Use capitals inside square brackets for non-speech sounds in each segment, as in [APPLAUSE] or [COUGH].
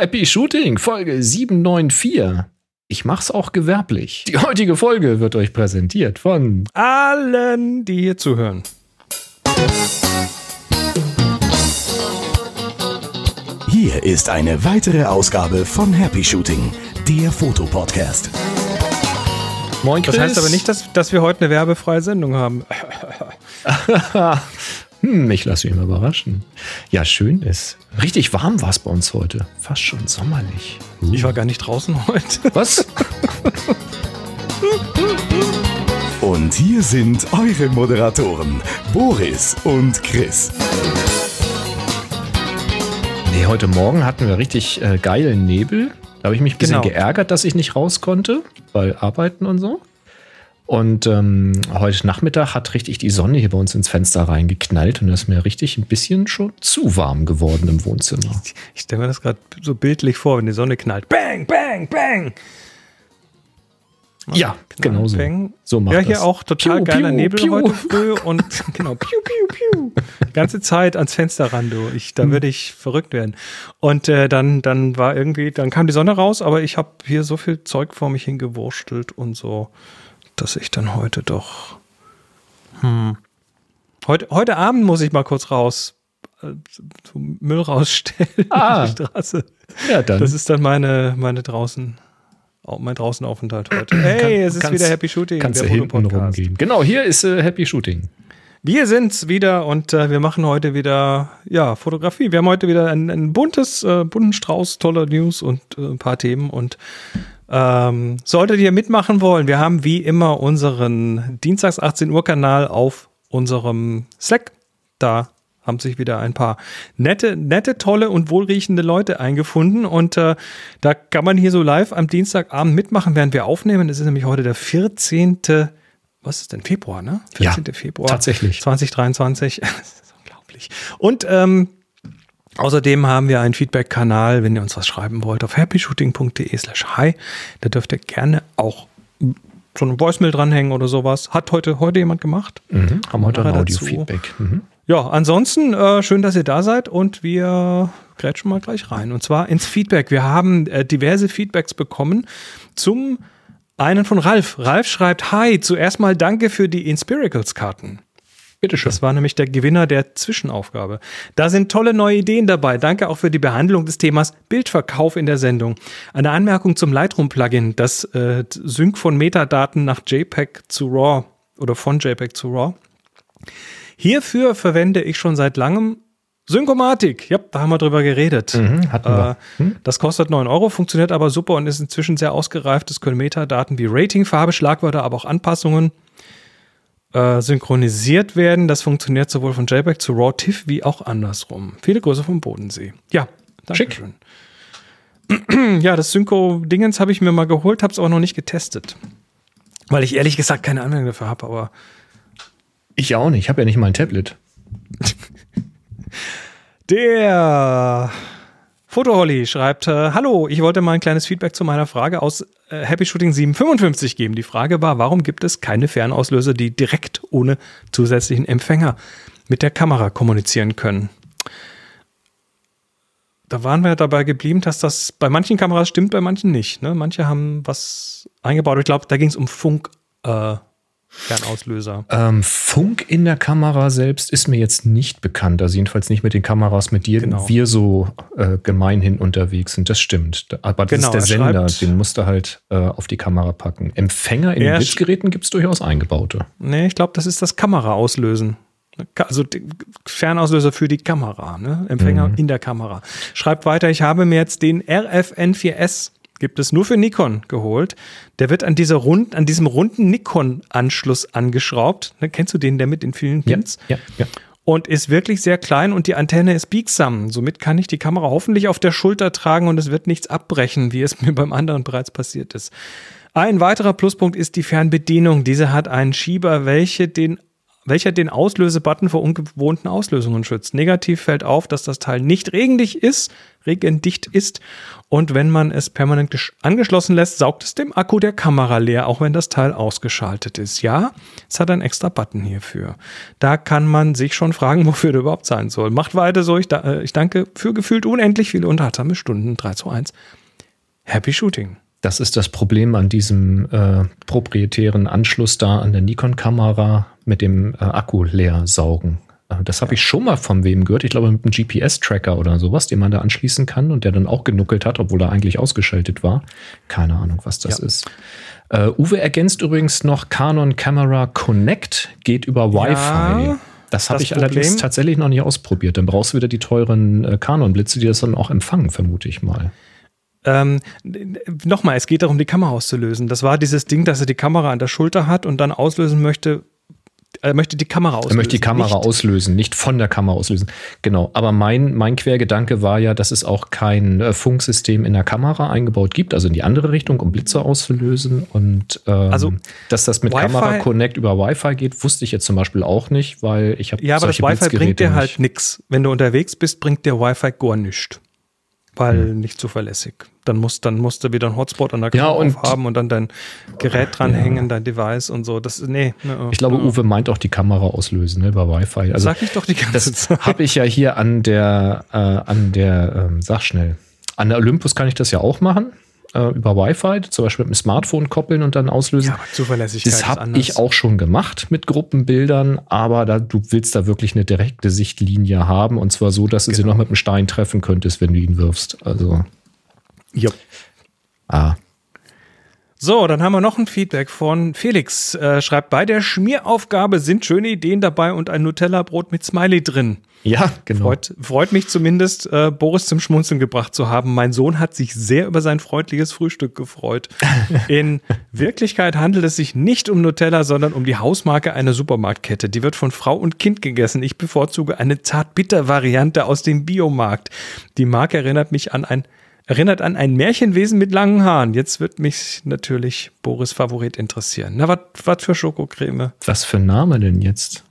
Happy Shooting, Folge 794. Ich mach's auch gewerblich. Die heutige Folge wird euch präsentiert von allen, die hier zuhören. Hier ist eine weitere Ausgabe von Happy Shooting, der Fotopodcast. Moin, Chris. Das heißt aber nicht, dass, dass wir heute eine werbefreie Sendung haben. [LAUGHS] hm, ich lasse mich mal überraschen. Ja, schön ist. Richtig warm war es bei uns heute. Fast schon sommerlich. Uh. Ich war gar nicht draußen heute. [LAUGHS] Was? Und hier sind eure Moderatoren, Boris und Chris. Nee, heute Morgen hatten wir richtig äh, geilen Nebel. Da habe ich mich ein bisschen genau. geärgert, dass ich nicht raus konnte, weil Arbeiten und so. Und ähm, heute Nachmittag hat richtig die Sonne hier bei uns ins Fenster reingeknallt und das ist mir richtig ein bisschen schon zu warm geworden im Wohnzimmer. Ich, ich stelle mir das gerade so bildlich vor, wenn die Sonne knallt. Bang, bang, bang. Ja, genau so. so macht ja, hier das. auch total piu, geiler piu, Nebel piu. heute früh und [LAUGHS] genau, piu, piu, piu. Ganze Zeit ans Fenster ran, du. Ich, da hm. würde ich verrückt werden. Und äh, dann, dann war irgendwie, dann kam die Sonne raus, aber ich habe hier so viel Zeug vor mich hingewurstelt und so, dass ich dann heute doch. Hm. Heute, heute Abend muss ich mal kurz raus. Äh, Müll rausstellen [LAUGHS] ah. auf die Straße. Ja, dann. Das ist dann meine, meine draußen mein Draußenaufenthalt heute. Hey, Kann, es ist wieder Happy Shooting. Kannst der du hinten rumgehen. Genau, hier ist äh, Happy Shooting. Wir sind's wieder und äh, wir machen heute wieder ja Fotografie. Wir haben heute wieder ein, ein buntes, äh, bunten Strauß toller News und äh, ein paar Themen und ähm, solltet ihr mitmachen wollen, wir haben wie immer unseren Dienstags 18 Uhr Kanal auf unserem Slack. Da haben sich wieder ein paar nette, nette, tolle und wohlriechende Leute eingefunden. Und äh, da kann man hier so live am Dienstagabend mitmachen, während wir aufnehmen. Es ist nämlich heute der 14. Was ist denn Februar, ne? 14. Ja, Februar. Tatsächlich. 2023. [LAUGHS] das ist unglaublich. Und ähm, Außerdem haben wir einen Feedback-Kanal, wenn ihr uns was schreiben wollt, auf happyshooting.de slash hi. Da dürft ihr gerne auch so eine Voicemail dranhängen oder sowas. Hat heute, heute jemand gemacht. Mhm, haben heute ein Audio-Feedback. Mhm. Ja, ansonsten äh, schön, dass ihr da seid und wir grätschen mal gleich rein. Und zwar ins Feedback. Wir haben äh, diverse Feedbacks bekommen zum einen von Ralf. Ralf schreibt, hi, zuerst mal danke für die Inspiracles-Karten. Bitteschön. Das war nämlich der Gewinner der Zwischenaufgabe. Da sind tolle neue Ideen dabei. Danke auch für die Behandlung des Themas Bildverkauf in der Sendung. Eine Anmerkung zum Lightroom-Plugin, das äh, Sync von Metadaten nach JPEG zu RAW oder von JPEG zu RAW. Hierfür verwende ich schon seit langem Synkomatik. Ja, da haben wir drüber geredet. Mhm. Äh, hm? Das kostet 9 Euro, funktioniert aber super und ist inzwischen sehr ausgereift. Es können Metadaten wie Rating, Farbe, Schlagwörter, aber auch Anpassungen äh, synchronisiert werden. Das funktioniert sowohl von JPEG zu RAW TIFF wie auch andersrum. Viele Grüße vom Bodensee. Ja, danke Schick. schön. [CLEARS THROAT] ja, das Synco-Dingens habe ich mir mal geholt, habe es aber noch nicht getestet. Weil ich ehrlich gesagt keine Anwendung dafür habe, aber ich auch nicht. Ich habe ja nicht mal ein Tablet. [LAUGHS] Der Fotoholly schreibt: äh, Hallo, ich wollte mal ein kleines Feedback zu meiner Frage aus Happy Shooting 755 geben. Die Frage war: Warum gibt es keine Fernauslöser, die direkt ohne zusätzlichen Empfänger mit der Kamera kommunizieren können? Da waren wir dabei geblieben, dass das bei manchen Kameras stimmt, bei manchen nicht. Ne? Manche haben was eingebaut. Ich glaube, da ging es um Funk. Äh, Fernauslöser? Ähm, Funk in der Kamera selbst ist mir jetzt nicht bekannt. Also jedenfalls nicht mit den Kameras, mit denen genau. wir so äh, gemeinhin unterwegs sind. Das stimmt. Aber das genau, ist der Sender, den musst du halt äh, auf die Kamera packen. Empfänger in den Blitzgeräten gibt es durchaus eingebaute. Nee, ich glaube, das ist das Kameraauslösen. Also Fernauslöser für die Kamera, ne? Empfänger mhm. in der Kamera. Schreibt weiter, ich habe mir jetzt den RFN4S gibt es nur für Nikon geholt. Der wird an dieser rund, an diesem runden Nikon-Anschluss angeschraubt. Ne, kennst du den, der mit den vielen Pins? Ja, ja, ja. Und ist wirklich sehr klein und die Antenne ist biegsam. Somit kann ich die Kamera hoffentlich auf der Schulter tragen und es wird nichts abbrechen, wie es [LAUGHS] mir beim anderen bereits passiert ist. Ein weiterer Pluspunkt ist die Fernbedienung. Diese hat einen Schieber, welche den welcher den Auslösebutton vor ungewohnten Auslösungen schützt. Negativ fällt auf, dass das Teil nicht regendicht ist, regendicht ist und wenn man es permanent angeschlossen lässt, saugt es dem Akku der Kamera leer, auch wenn das Teil ausgeschaltet ist. Ja, es hat einen extra Button hierfür. Da kann man sich schon fragen, [LAUGHS] wofür der überhaupt sein soll. Macht weiter so. Ich, da, äh, ich danke für gefühlt unendlich viele unterhaltsame Stunden. 3 zu 1. Happy Shooting. Das ist das Problem an diesem äh, proprietären Anschluss da an der Nikon-Kamera mit dem äh, Akku leer saugen. Äh, das habe ich schon mal von wem gehört. Ich glaube, mit einem GPS-Tracker oder sowas, den man da anschließen kann und der dann auch genuckelt hat, obwohl er eigentlich ausgeschaltet war. Keine Ahnung, was das ja. ist. Uh, Uwe ergänzt übrigens noch Canon Camera Connect geht über Wi-Fi. Ja, das habe ich Problem. allerdings tatsächlich noch nicht ausprobiert. Dann brauchst du wieder die teuren Canon-Blitze, die das dann auch empfangen, vermute ich mal. Ähm, Nochmal, es geht darum, die Kamera auszulösen. Das war dieses Ding, dass er die Kamera an der Schulter hat und dann auslösen möchte. Er möchte die Kamera auslösen. Er möchte die Kamera nicht. auslösen, nicht von der Kamera auslösen. Genau. Aber mein, mein Quergedanke war ja, dass es auch kein äh, Funksystem in der Kamera eingebaut gibt, also in die andere Richtung, um Blitze auszulösen. Und ähm, also, dass das mit Kamera Connect über Wi-Fi geht, wusste ich jetzt zum Beispiel auch nicht, weil ich habe Ja, aber das Wi-Fi bringt dir halt nichts. Wenn du unterwegs bist, bringt dir Wi-Fi gar nichts weil hm. nicht zuverlässig. Dann musst, dann musst du wieder einen Hotspot an der Kamera ja, haben und dann dein Gerät dranhängen, ja. dein Device und so. Das, nee. Ne, ich glaube, Uwe meint auch die Kamera auslösen ne, über Wi-Fi. Also, Sag ich doch die ganze das habe ich ja hier an der, äh, an der, ähm, sag schnell, an der Olympus kann ich das ja auch machen äh, über Wi-Fi, zum Beispiel mit dem Smartphone koppeln und dann auslösen. Ja, Zuverlässigkeit das habe ich auch schon gemacht mit Gruppenbildern, aber da, du willst da wirklich eine direkte Sichtlinie haben und zwar so, dass du genau. sie noch mit einem Stein treffen könntest, wenn du ihn wirfst. Also. Ja. Ah. So, dann haben wir noch ein Feedback von Felix. Äh, schreibt, bei der Schmieraufgabe sind schöne Ideen dabei und ein Nutella-Brot mit Smiley drin. Ja, genau. Freut, freut mich zumindest, äh, Boris zum Schmunzeln gebracht zu haben. Mein Sohn hat sich sehr über sein freundliches Frühstück gefreut. [LAUGHS] In Wirklichkeit handelt es sich nicht um Nutella, sondern um die Hausmarke einer Supermarktkette. Die wird von Frau und Kind gegessen. Ich bevorzuge eine zart-bitter-Variante aus dem Biomarkt. Die Marke erinnert mich an ein Erinnert an ein Märchenwesen mit langen Haaren. Jetzt wird mich natürlich Boris Favorit interessieren. Na, was für Schokocreme? Was für ein Name denn jetzt?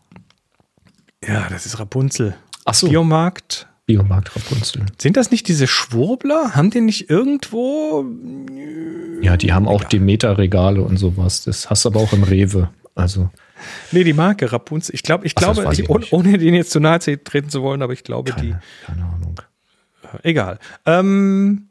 Ja, das ist Rapunzel. Ach so. Biomarkt. Biomarkt Rapunzel. Sind das nicht diese Schwurbler? Haben die nicht irgendwo? Ja, die haben auch Demeter-Regale und sowas. Das hast du aber auch im Rewe. Also. Nee, die Marke Rapunzel. Ich, glaub, ich Ach, glaube, ich ohne, ohne denen jetzt zu nahe treten zu wollen, aber ich glaube, keine, die. Keine Ahnung. Egal. Ähm,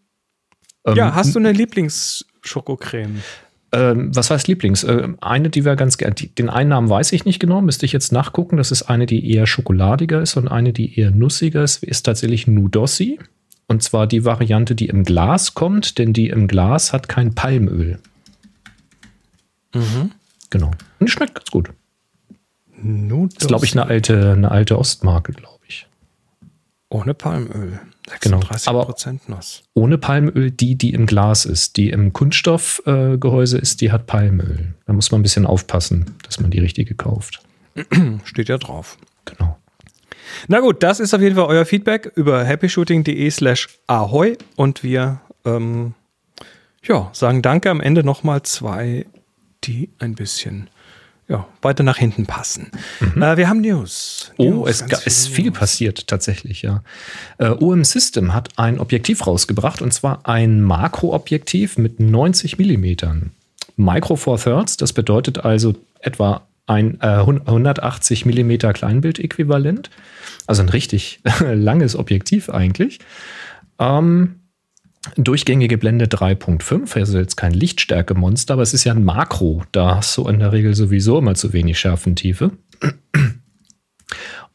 ähm, ja, hast du eine Lieblingsschokocreme? Ähm, was heißt Lieblings? Äh, eine, die wir ganz gerne, den einen Namen weiß ich nicht genau, müsste ich jetzt nachgucken. Das ist eine, die eher schokoladiger ist und eine, die eher nussiger ist, ist tatsächlich Nudossi. Und zwar die Variante, die im Glas kommt, denn die im Glas hat kein Palmöl. Mhm. Genau. Und die schmeckt ganz gut. Nudossi. Das ist, glaube ich, eine alte, eine alte Ostmarke, glaube ich. Ohne Palmöl. 36 genau. Aber Nuss. Ohne Palmöl, die, die im Glas ist. Die im Kunststoffgehäuse äh, ist, die hat Palmöl. Da muss man ein bisschen aufpassen, dass man die richtige kauft. [CLEARS THROAT] Steht ja drauf. Genau. Na gut, das ist auf jeden Fall euer Feedback über happyshooting.de slash ahoy und wir ähm, ja, sagen Danke am Ende nochmal zwei, die ein bisschen ja, weiter nach hinten passen. Mhm. Äh, wir haben News. Oh, News, es ist viel News. passiert tatsächlich, ja. Äh, OM System hat ein Objektiv rausgebracht und zwar ein Makroobjektiv mit 90 Millimetern. Micro Four Thirds, das bedeutet also etwa ein äh, 180 Millimeter Kleinbildäquivalent. Also ein richtig [LAUGHS] langes Objektiv eigentlich. Ähm, Durchgängige Blende 3.5, also jetzt kein Lichtstärke-Monster, aber es ist ja ein Makro. Da hast du in der Regel sowieso immer zu wenig Schärfentiefe.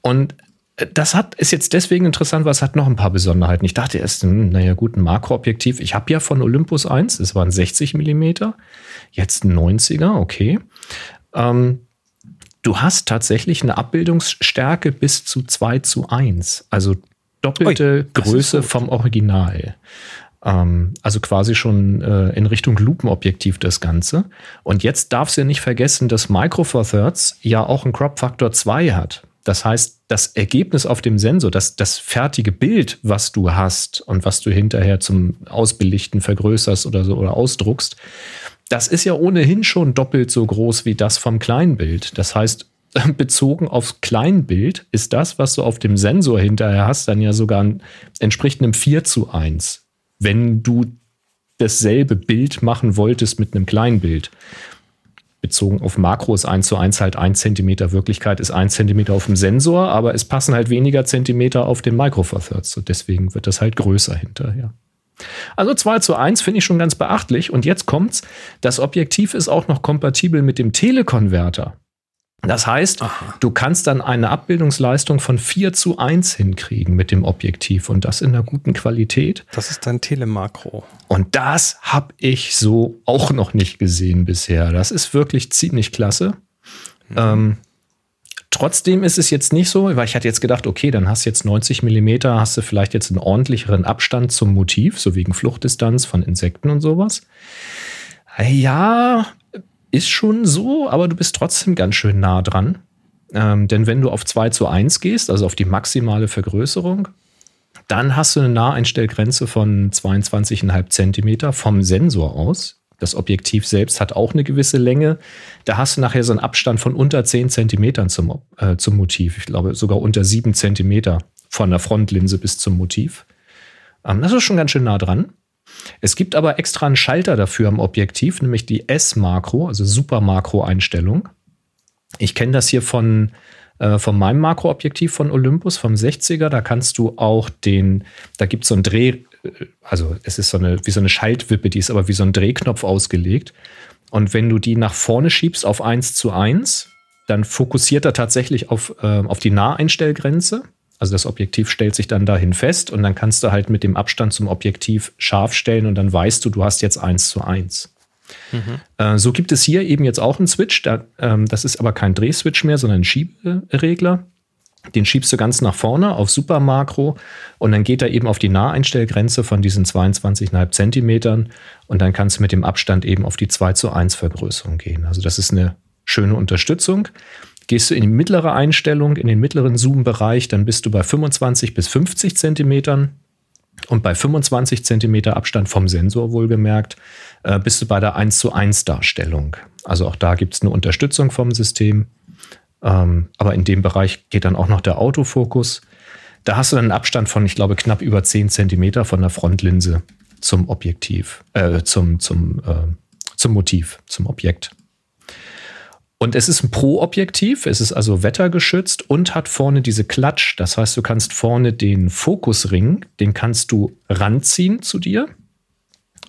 Und das hat, ist jetzt deswegen interessant, weil es hat noch ein paar Besonderheiten. Ich dachte erst, hm, naja, gut, ein Makroobjektiv. Ich habe ja von Olympus 1, das waren 60 Millimeter, jetzt ein 90er, okay. Ähm, du hast tatsächlich eine Abbildungsstärke bis zu 2 zu 1, also doppelte Ui, Größe vom Original. Ähm, also quasi schon äh, in Richtung Lupenobjektiv das Ganze. Und jetzt darfst du ja nicht vergessen, dass Micro Four Thirds ja auch einen Crop Factor 2 hat. Das heißt, das Ergebnis auf dem Sensor, das, das fertige Bild, was du hast und was du hinterher zum Ausbelichten vergrößerst oder so oder ausdruckst, das ist ja ohnehin schon doppelt so groß wie das vom Kleinbild. Das heißt, [LAUGHS] bezogen aufs Kleinbild ist das, was du auf dem Sensor hinterher hast, dann ja sogar entspricht einem 4 zu 1. Wenn du dasselbe Bild machen wolltest mit einem Kleinbild. Bezogen auf Makro ist 1 zu 1 halt 1 cm Wirklichkeit ist 1 cm auf dem Sensor, aber es passen halt weniger Zentimeter auf den Micro Four Thirds. Und deswegen wird das halt größer hinterher. Also 2 zu 1 finde ich schon ganz beachtlich. Und jetzt kommt's. Das Objektiv ist auch noch kompatibel mit dem Telekonverter. Das heißt, Aha. du kannst dann eine Abbildungsleistung von 4 zu 1 hinkriegen mit dem Objektiv und das in einer guten Qualität. Das ist dein Telemakro. Und das habe ich so auch noch nicht gesehen bisher. Das ist wirklich ziemlich klasse. Mhm. Ähm, trotzdem ist es jetzt nicht so, weil ich hatte jetzt gedacht, okay, dann hast du jetzt 90 Millimeter, hast du vielleicht jetzt einen ordentlicheren Abstand zum Motiv, so wegen Fluchtdistanz von Insekten und sowas. Ja, ist schon so, aber du bist trotzdem ganz schön nah dran. Ähm, denn wenn du auf 2 zu 1 gehst, also auf die maximale Vergrößerung, dann hast du eine Naheinstellgrenze von 22,5 Zentimeter vom Sensor aus. Das Objektiv selbst hat auch eine gewisse Länge. Da hast du nachher so einen Abstand von unter 10 Zentimetern zum, äh, zum Motiv. Ich glaube sogar unter 7 Zentimeter von der Frontlinse bis zum Motiv. Ähm, das ist schon ganz schön nah dran. Es gibt aber extra einen Schalter dafür am Objektiv, nämlich die S-Makro, also Super-Makro-Einstellung. Ich kenne das hier von, äh, von meinem Makroobjektiv von Olympus, vom 60er. Da kannst du auch den, da gibt es so einen Dreh, äh, also es ist so eine, wie so eine Schaltwippe, die ist aber wie so ein Drehknopf ausgelegt. Und wenn du die nach vorne schiebst auf 1 zu 1, dann fokussiert er tatsächlich auf, äh, auf die Naheinstellgrenze. Also das Objektiv stellt sich dann dahin fest und dann kannst du halt mit dem Abstand zum Objektiv scharf stellen und dann weißt du, du hast jetzt eins zu eins. Mhm. Äh, so gibt es hier eben jetzt auch einen Switch. Ähm, das ist aber kein Drehswitch mehr, sondern ein Schieberegler. Den schiebst du ganz nach vorne auf Super Makro und dann geht er eben auf die Naheinstellgrenze von diesen 22,5 Zentimetern und dann kannst du mit dem Abstand eben auf die 2 zu 1 Vergrößerung gehen. Also das ist eine schöne Unterstützung. Gehst du in die mittlere Einstellung, in den mittleren Zoom-Bereich, dann bist du bei 25 bis 50 Zentimetern. Und bei 25 Zentimeter Abstand vom Sensor wohlgemerkt, äh, bist du bei der 1 zu 1 Darstellung. Also auch da gibt es eine Unterstützung vom System. Ähm, aber in dem Bereich geht dann auch noch der Autofokus. Da hast du dann einen Abstand von, ich glaube, knapp über 10 Zentimeter von der Frontlinse zum Objektiv, äh, zum, zum, äh, zum Motiv, zum Objekt. Und es ist ein Pro-Objektiv, es ist also wettergeschützt und hat vorne diese Klatsch. Das heißt, du kannst vorne den Fokusring, den kannst du ranziehen zu dir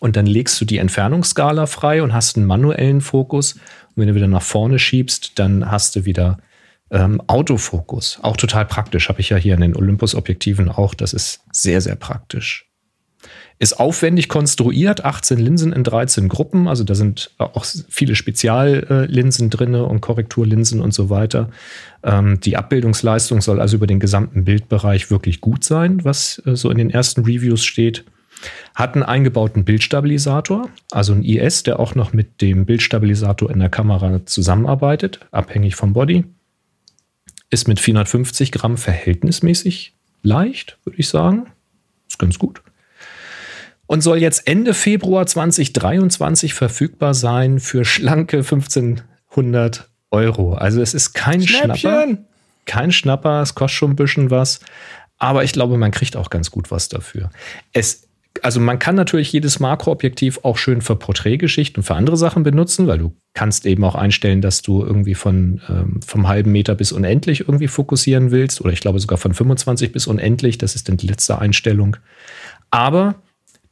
und dann legst du die Entfernungsskala frei und hast einen manuellen Fokus. Und wenn du wieder nach vorne schiebst, dann hast du wieder ähm, Autofokus. Auch total praktisch. Habe ich ja hier in den Olympus-Objektiven auch. Das ist sehr, sehr praktisch. Ist aufwendig konstruiert, 18 Linsen in 13 Gruppen, also da sind auch viele Speziallinsen drin und Korrekturlinsen und so weiter. Ähm, die Abbildungsleistung soll also über den gesamten Bildbereich wirklich gut sein, was äh, so in den ersten Reviews steht. Hat einen eingebauten Bildstabilisator, also ein IS, der auch noch mit dem Bildstabilisator in der Kamera zusammenarbeitet, abhängig vom Body. Ist mit 450 Gramm verhältnismäßig leicht, würde ich sagen. Ist ganz gut und soll jetzt Ende Februar 2023 verfügbar sein für schlanke 1500 Euro. Also es ist kein Schnäppchen. Schnapper. Kein Schnapper, es kostet schon ein bisschen was. Aber ich glaube, man kriegt auch ganz gut was dafür. Es, also man kann natürlich jedes Makroobjektiv auch schön für Porträtgeschichten und für andere Sachen benutzen, weil du kannst eben auch einstellen, dass du irgendwie von ähm, vom halben Meter bis unendlich irgendwie fokussieren willst. Oder ich glaube sogar von 25 bis unendlich. Das ist dann die letzte Einstellung. Aber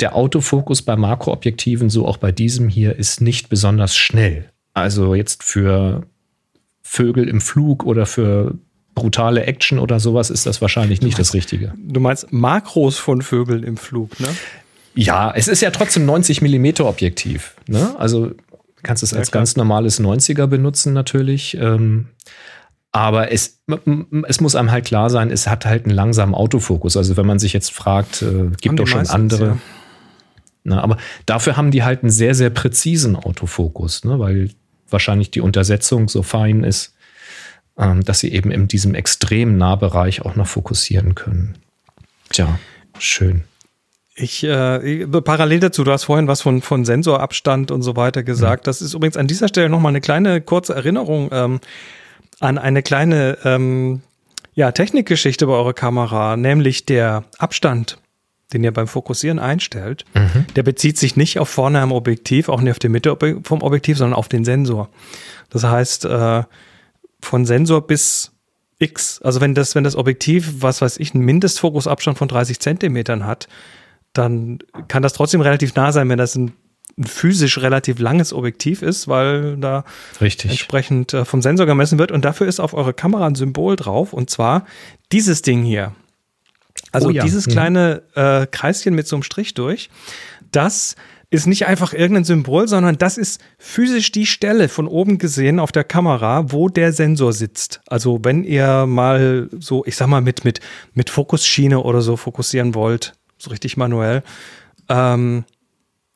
der Autofokus bei Makroobjektiven, so auch bei diesem hier, ist nicht besonders schnell. Also jetzt für Vögel im Flug oder für brutale Action oder sowas ist das wahrscheinlich nicht meinst, das Richtige. Du meinst Makros von Vögeln im Flug, ne? Ja, es ist ja trotzdem 90 Millimeter Objektiv. Ne? Also kannst es als ja, ganz normales 90er benutzen natürlich. Ähm, aber es, es muss einem halt klar sein, es hat halt einen langsamen Autofokus. Also wenn man sich jetzt fragt, äh, gibt doch schon andere. Ja. Na, aber dafür haben die halt einen sehr, sehr präzisen Autofokus, ne, weil wahrscheinlich die Untersetzung so fein ist, ähm, dass sie eben in diesem extremen Nahbereich auch noch fokussieren können. Tja, schön. Ich, äh, parallel dazu, du hast vorhin was von, von Sensorabstand und so weiter gesagt. Mhm. Das ist übrigens an dieser Stelle nochmal eine kleine kurze Erinnerung. Ähm, an eine kleine ähm, ja, Technikgeschichte bei eurer Kamera, nämlich der Abstand, den ihr beim Fokussieren einstellt, mhm. der bezieht sich nicht auf vorne am Objektiv, auch nicht auf die Mitte vom Objektiv, sondern auf den Sensor. Das heißt, äh, von Sensor bis X, also wenn das, wenn das Objektiv, was weiß ich, einen Mindestfokusabstand von 30 Zentimetern hat, dann kann das trotzdem relativ nah sein, wenn das ein, ein physisch relativ langes Objektiv ist, weil da Richtig. entsprechend äh, vom Sensor gemessen wird. Und dafür ist auf eure Kamera ein Symbol drauf, und zwar dieses Ding hier. Also oh ja. dieses mhm. kleine äh, Kreischen mit so einem Strich durch, das ist nicht einfach irgendein Symbol, sondern das ist physisch die Stelle von oben gesehen auf der Kamera, wo der Sensor sitzt. Also wenn ihr mal so, ich sag mal, mit, mit, mit Fokusschiene oder so fokussieren wollt, so richtig manuell. Ähm,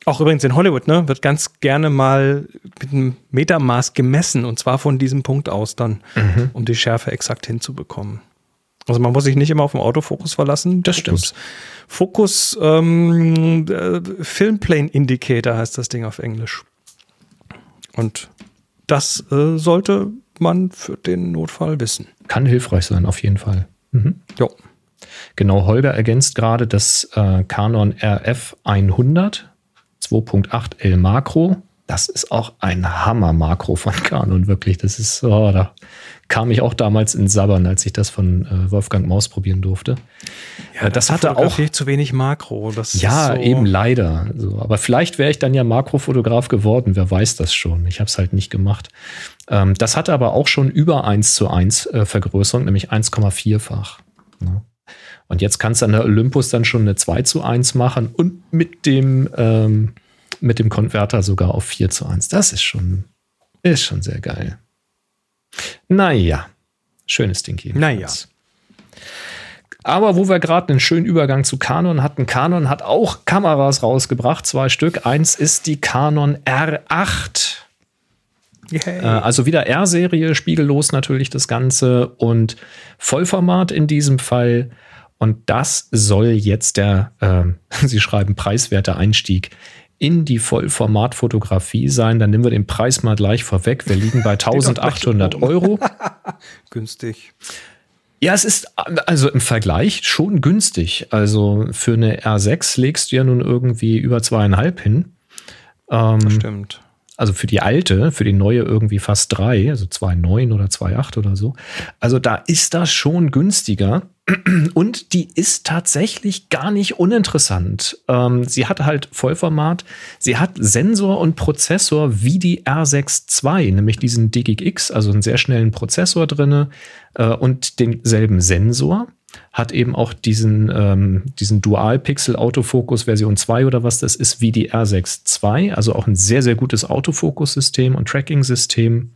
auch übrigens in Hollywood, ne, wird ganz gerne mal mit einem Metermaß gemessen und zwar von diesem Punkt aus dann, mhm. um die Schärfe exakt hinzubekommen. Also man muss sich nicht immer auf den Autofokus verlassen. Das stimmt. Fokus ähm, äh, Filmplane Indicator heißt das Ding auf Englisch. Und das äh, sollte man für den Notfall wissen. Kann hilfreich sein, auf jeden Fall. Mhm. Ja. Genau, Holger ergänzt gerade das äh, Canon RF 100 2.8 L Makro. Das ist auch ein Hammer-Makro von Canon, wirklich. Das ist, oh, da kam ich auch damals in Sabbern, als ich das von äh, Wolfgang Maus probieren durfte. Ja, das hatte auch zu wenig Makro. Das ja, so eben leider. So, aber vielleicht wäre ich dann ja Makrofotograf geworden. Wer weiß das schon? Ich habe es halt nicht gemacht. Ähm, das hatte aber auch schon über 1 zu 1 äh, Vergrößerung, nämlich 1,4-fach. Ja. Und jetzt kannst du an der Olympus dann schon eine 2 zu 1 machen und mit dem, ähm, mit dem Konverter sogar auf 4 zu 1. Das ist schon, ist schon sehr geil. Naja, schönes Ding hier. Naja. Aber wo wir gerade einen schönen Übergang zu Canon hatten, Canon hat auch Kameras rausgebracht, zwei Stück. Eins ist die Canon R8. Äh, also wieder R-Serie, spiegellos natürlich das Ganze und Vollformat in diesem Fall. Und das soll jetzt der, äh, [LAUGHS] Sie schreiben, preiswerter Einstieg in die Vollformatfotografie sein. Dann nehmen wir den Preis mal gleich vorweg. Wir liegen bei [LAUGHS] 1800 Euro. [LAUGHS] Günstig. Ja, es ist also im Vergleich schon günstig. Also für eine R6 legst du ja nun irgendwie über zweieinhalb hin. Ähm, das stimmt. Also für die alte, für die neue irgendwie fast drei, also 2,9 oder 2,8 oder so. Also da ist das schon günstiger. Und die ist tatsächlich gar nicht uninteressant. Ähm, sie hat halt Vollformat, sie hat Sensor und Prozessor wie die R6 II, nämlich diesen DGX, also einen sehr schnellen Prozessor drin äh, und denselben Sensor. Hat eben auch diesen, ähm, diesen Dual-Pixel-Autofokus Version 2 oder was das ist, wie die R6 II, also auch ein sehr, sehr gutes Autofokus-System und Tracking-System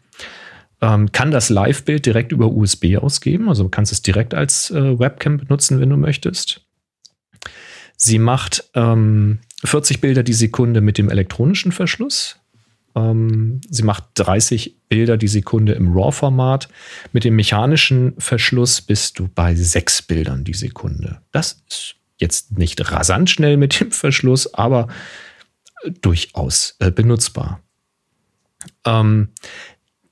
ähm, kann das Live-Bild direkt über USB ausgeben. Also du kannst es direkt als äh, Webcam benutzen, wenn du möchtest. Sie macht ähm, 40 Bilder die Sekunde mit dem elektronischen Verschluss. Ähm, sie macht 30 Bilder die Sekunde im RAW-Format. Mit dem mechanischen Verschluss bist du bei 6 Bildern die Sekunde. Das ist jetzt nicht rasant schnell mit dem Verschluss, aber durchaus äh, benutzbar. Ähm,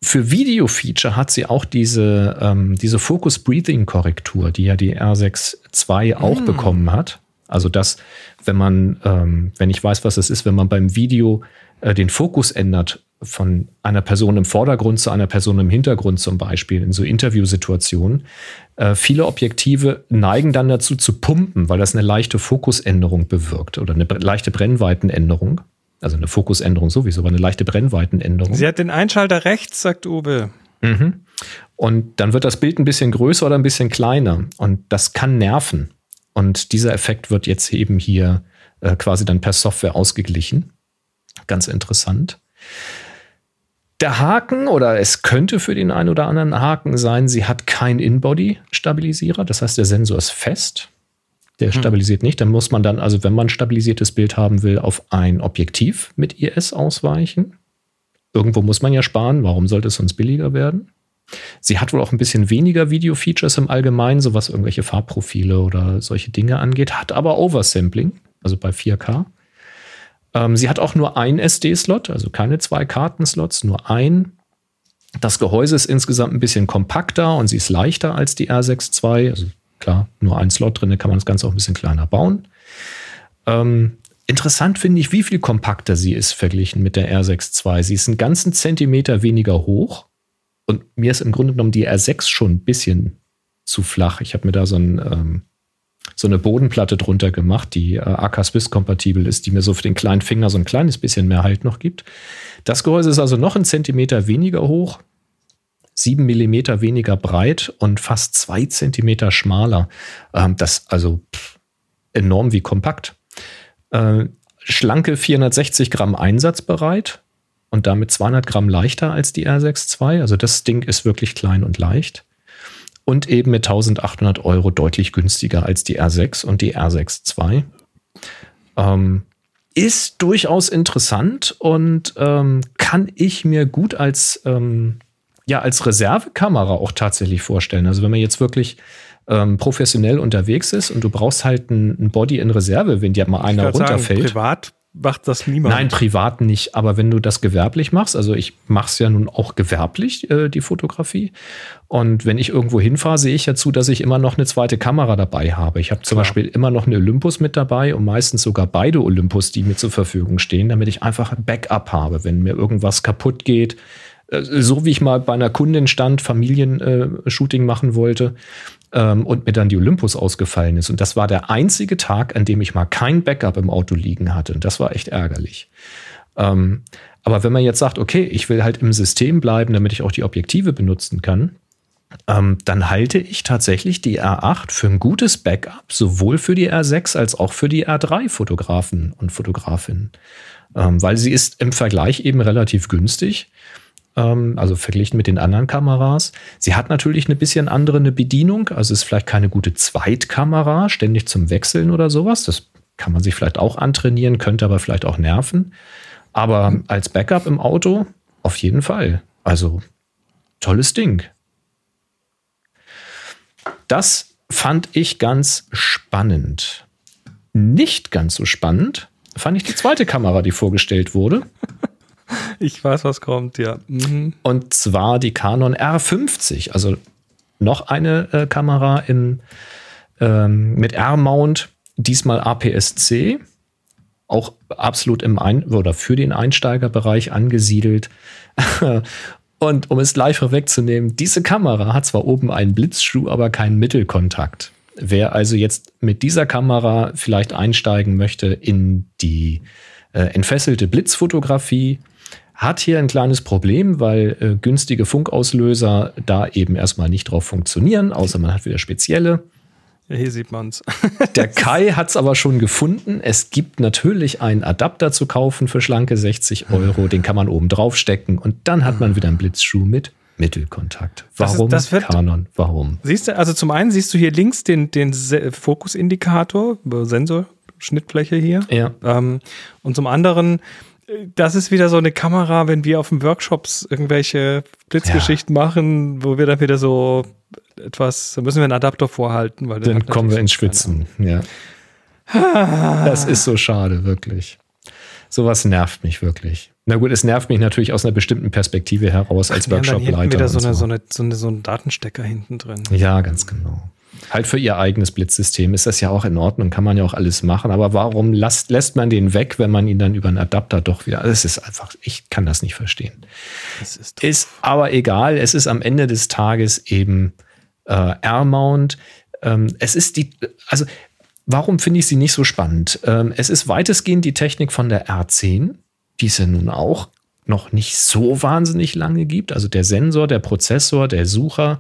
für Video-Feature hat sie auch diese, ähm, diese Focus-Breathing-Korrektur, die ja die R6 II auch mm. bekommen hat. Also das, wenn man, ähm, wenn ich weiß, was es ist, wenn man beim Video äh, den Fokus ändert von einer Person im Vordergrund zu einer Person im Hintergrund zum Beispiel in so Interviewsituationen. Äh, viele Objektive neigen dann dazu zu pumpen, weil das eine leichte Fokusänderung bewirkt oder eine leichte Brennweitenänderung. Also eine Fokusänderung sowieso, aber eine leichte Brennweitenänderung. Sie hat den Einschalter rechts, sagt Uwe. Mhm. Und dann wird das Bild ein bisschen größer oder ein bisschen kleiner. Und das kann nerven. Und dieser Effekt wird jetzt eben hier äh, quasi dann per Software ausgeglichen. Ganz interessant. Der Haken, oder es könnte für den einen oder anderen Haken sein, sie hat keinen In-Body-Stabilisierer. Das heißt, der Sensor ist fest. Der hm. stabilisiert nicht. Dann muss man dann, also wenn man ein stabilisiertes Bild haben will, auf ein Objektiv mit IS ausweichen. Irgendwo muss man ja sparen. Warum sollte es sonst billiger werden? Sie hat wohl auch ein bisschen weniger Video-Features im Allgemeinen, so was irgendwelche Farbprofile oder solche Dinge angeht, hat aber Oversampling, also bei 4K. Ähm, sie hat auch nur ein SD-Slot, also keine zwei Kartenslots, nur ein. Das Gehäuse ist insgesamt ein bisschen kompakter und sie ist leichter als die R6 II. Also klar, nur ein Slot drin, kann man das Ganze auch ein bisschen kleiner bauen. Ähm, interessant finde ich, wie viel kompakter sie ist verglichen mit der R6 II. Sie ist einen ganzen Zentimeter weniger hoch. Und mir ist im Grunde genommen die R6 schon ein bisschen zu flach. Ich habe mir da so, ein, ähm, so, eine Bodenplatte drunter gemacht, die äh, AK Swiss kompatibel ist, die mir so für den kleinen Finger so ein kleines bisschen mehr Halt noch gibt. Das Gehäuse ist also noch ein Zentimeter weniger hoch, sieben Millimeter weniger breit und fast zwei Zentimeter schmaler. Ähm, das also pff, enorm wie kompakt. Äh, schlanke 460 Gramm einsatzbereit und damit 200 Gramm leichter als die R6 II. Also das Ding ist wirklich klein und leicht. Und eben mit 1800 Euro deutlich günstiger als die R6 und die R6 II. Ähm, ist durchaus interessant und ähm, kann ich mir gut als, ähm, ja, als Reservekamera auch tatsächlich vorstellen. Also wenn man jetzt wirklich ähm, professionell unterwegs ist und du brauchst halt ein, Body in Reserve, wenn dir mal einer runterfällt. Sagen, privat macht das niemand. Nein, privat nicht. Aber wenn du das gewerblich machst, also ich mache es ja nun auch gewerblich, äh, die Fotografie. Und wenn ich irgendwo hinfahre, sehe ich ja zu, dass ich immer noch eine zweite Kamera dabei habe. Ich habe zum Klar. Beispiel immer noch eine Olympus mit dabei und meistens sogar beide Olympus, die mir zur Verfügung stehen, damit ich einfach ein Backup habe, wenn mir irgendwas kaputt geht. Äh, so wie ich mal bei einer Kundin stand, Familienshooting machen wollte ähm, und mir dann die Olympus ausgefallen ist. Und das war der einzige Tag, an dem ich mal kein Backup im Auto liegen hatte. Und das war echt ärgerlich. Ähm, aber wenn man jetzt sagt, okay, ich will halt im System bleiben, damit ich auch die Objektive benutzen kann, ähm, dann halte ich tatsächlich die R8 für ein gutes Backup, sowohl für die R6 als auch für die R3-Fotografen und Fotografinnen. Ähm, weil sie ist im Vergleich eben relativ günstig also verglichen mit den anderen Kameras. Sie hat natürlich eine bisschen andere eine Bedienung, also ist vielleicht keine gute Zweitkamera, ständig zum Wechseln oder sowas. Das kann man sich vielleicht auch antrainieren, könnte aber vielleicht auch nerven. Aber als Backup im Auto auf jeden Fall. Also tolles Ding. Das fand ich ganz spannend. Nicht ganz so spannend fand ich die zweite Kamera, die vorgestellt wurde. [LAUGHS] [LAUGHS] Ich weiß, was kommt, ja. Mhm. Und zwar die Canon R50, also noch eine äh, Kamera in, ähm, mit R-Mount, diesmal APS-C, auch absolut im Ein oder für den Einsteigerbereich angesiedelt. [LAUGHS] Und um es gleich vorwegzunehmen, diese Kamera hat zwar oben einen Blitzschuh, aber keinen Mittelkontakt. Wer also jetzt mit dieser Kamera vielleicht einsteigen möchte in die äh, entfesselte Blitzfotografie, hat hier ein kleines Problem, weil äh, günstige Funkauslöser da eben erstmal nicht drauf funktionieren, außer man hat wieder spezielle. Ja, hier sieht man es. [LAUGHS] Der Kai hat es aber schon gefunden. Es gibt natürlich einen Adapter zu kaufen für schlanke 60 Euro. Den kann man oben drauf stecken und dann hat man wieder einen Blitzschuh mit Mittelkontakt. Warum das ist, das wird, Canon? Warum? Siehst du, also zum einen siehst du hier links den, den Fokusindikator, Sensor, Schnittfläche hier. Ja. Ähm, und zum anderen das ist wieder so eine Kamera, wenn wir auf den Workshops irgendwelche Blitzgeschichten ja. machen, wo wir dann wieder so etwas, da müssen wir einen Adapter vorhalten. Weil dann kommen wir ins Schwitzen, ja. das ist so schade, wirklich. Sowas nervt mich wirklich. Na gut, es nervt mich natürlich aus einer bestimmten Perspektive heraus als Workshopleiter. Ja, wieder so, eine, so. Eine, so, eine, so ein Datenstecker hinten drin. Ja, ganz genau. Halt für ihr eigenes Blitzsystem ist das ja auch in Ordnung, kann man ja auch alles machen. Aber warum lasst, lässt man den weg, wenn man ihn dann über einen Adapter doch wieder. Das ist einfach, ich kann das nicht verstehen. Das ist, ist aber egal, es ist am Ende des Tages eben äh, R-Mount. Ähm, es ist die, also warum finde ich sie nicht so spannend? Ähm, es ist weitestgehend die Technik von der R10, die es ja nun auch noch nicht so wahnsinnig lange gibt. Also der Sensor, der Prozessor, der Sucher,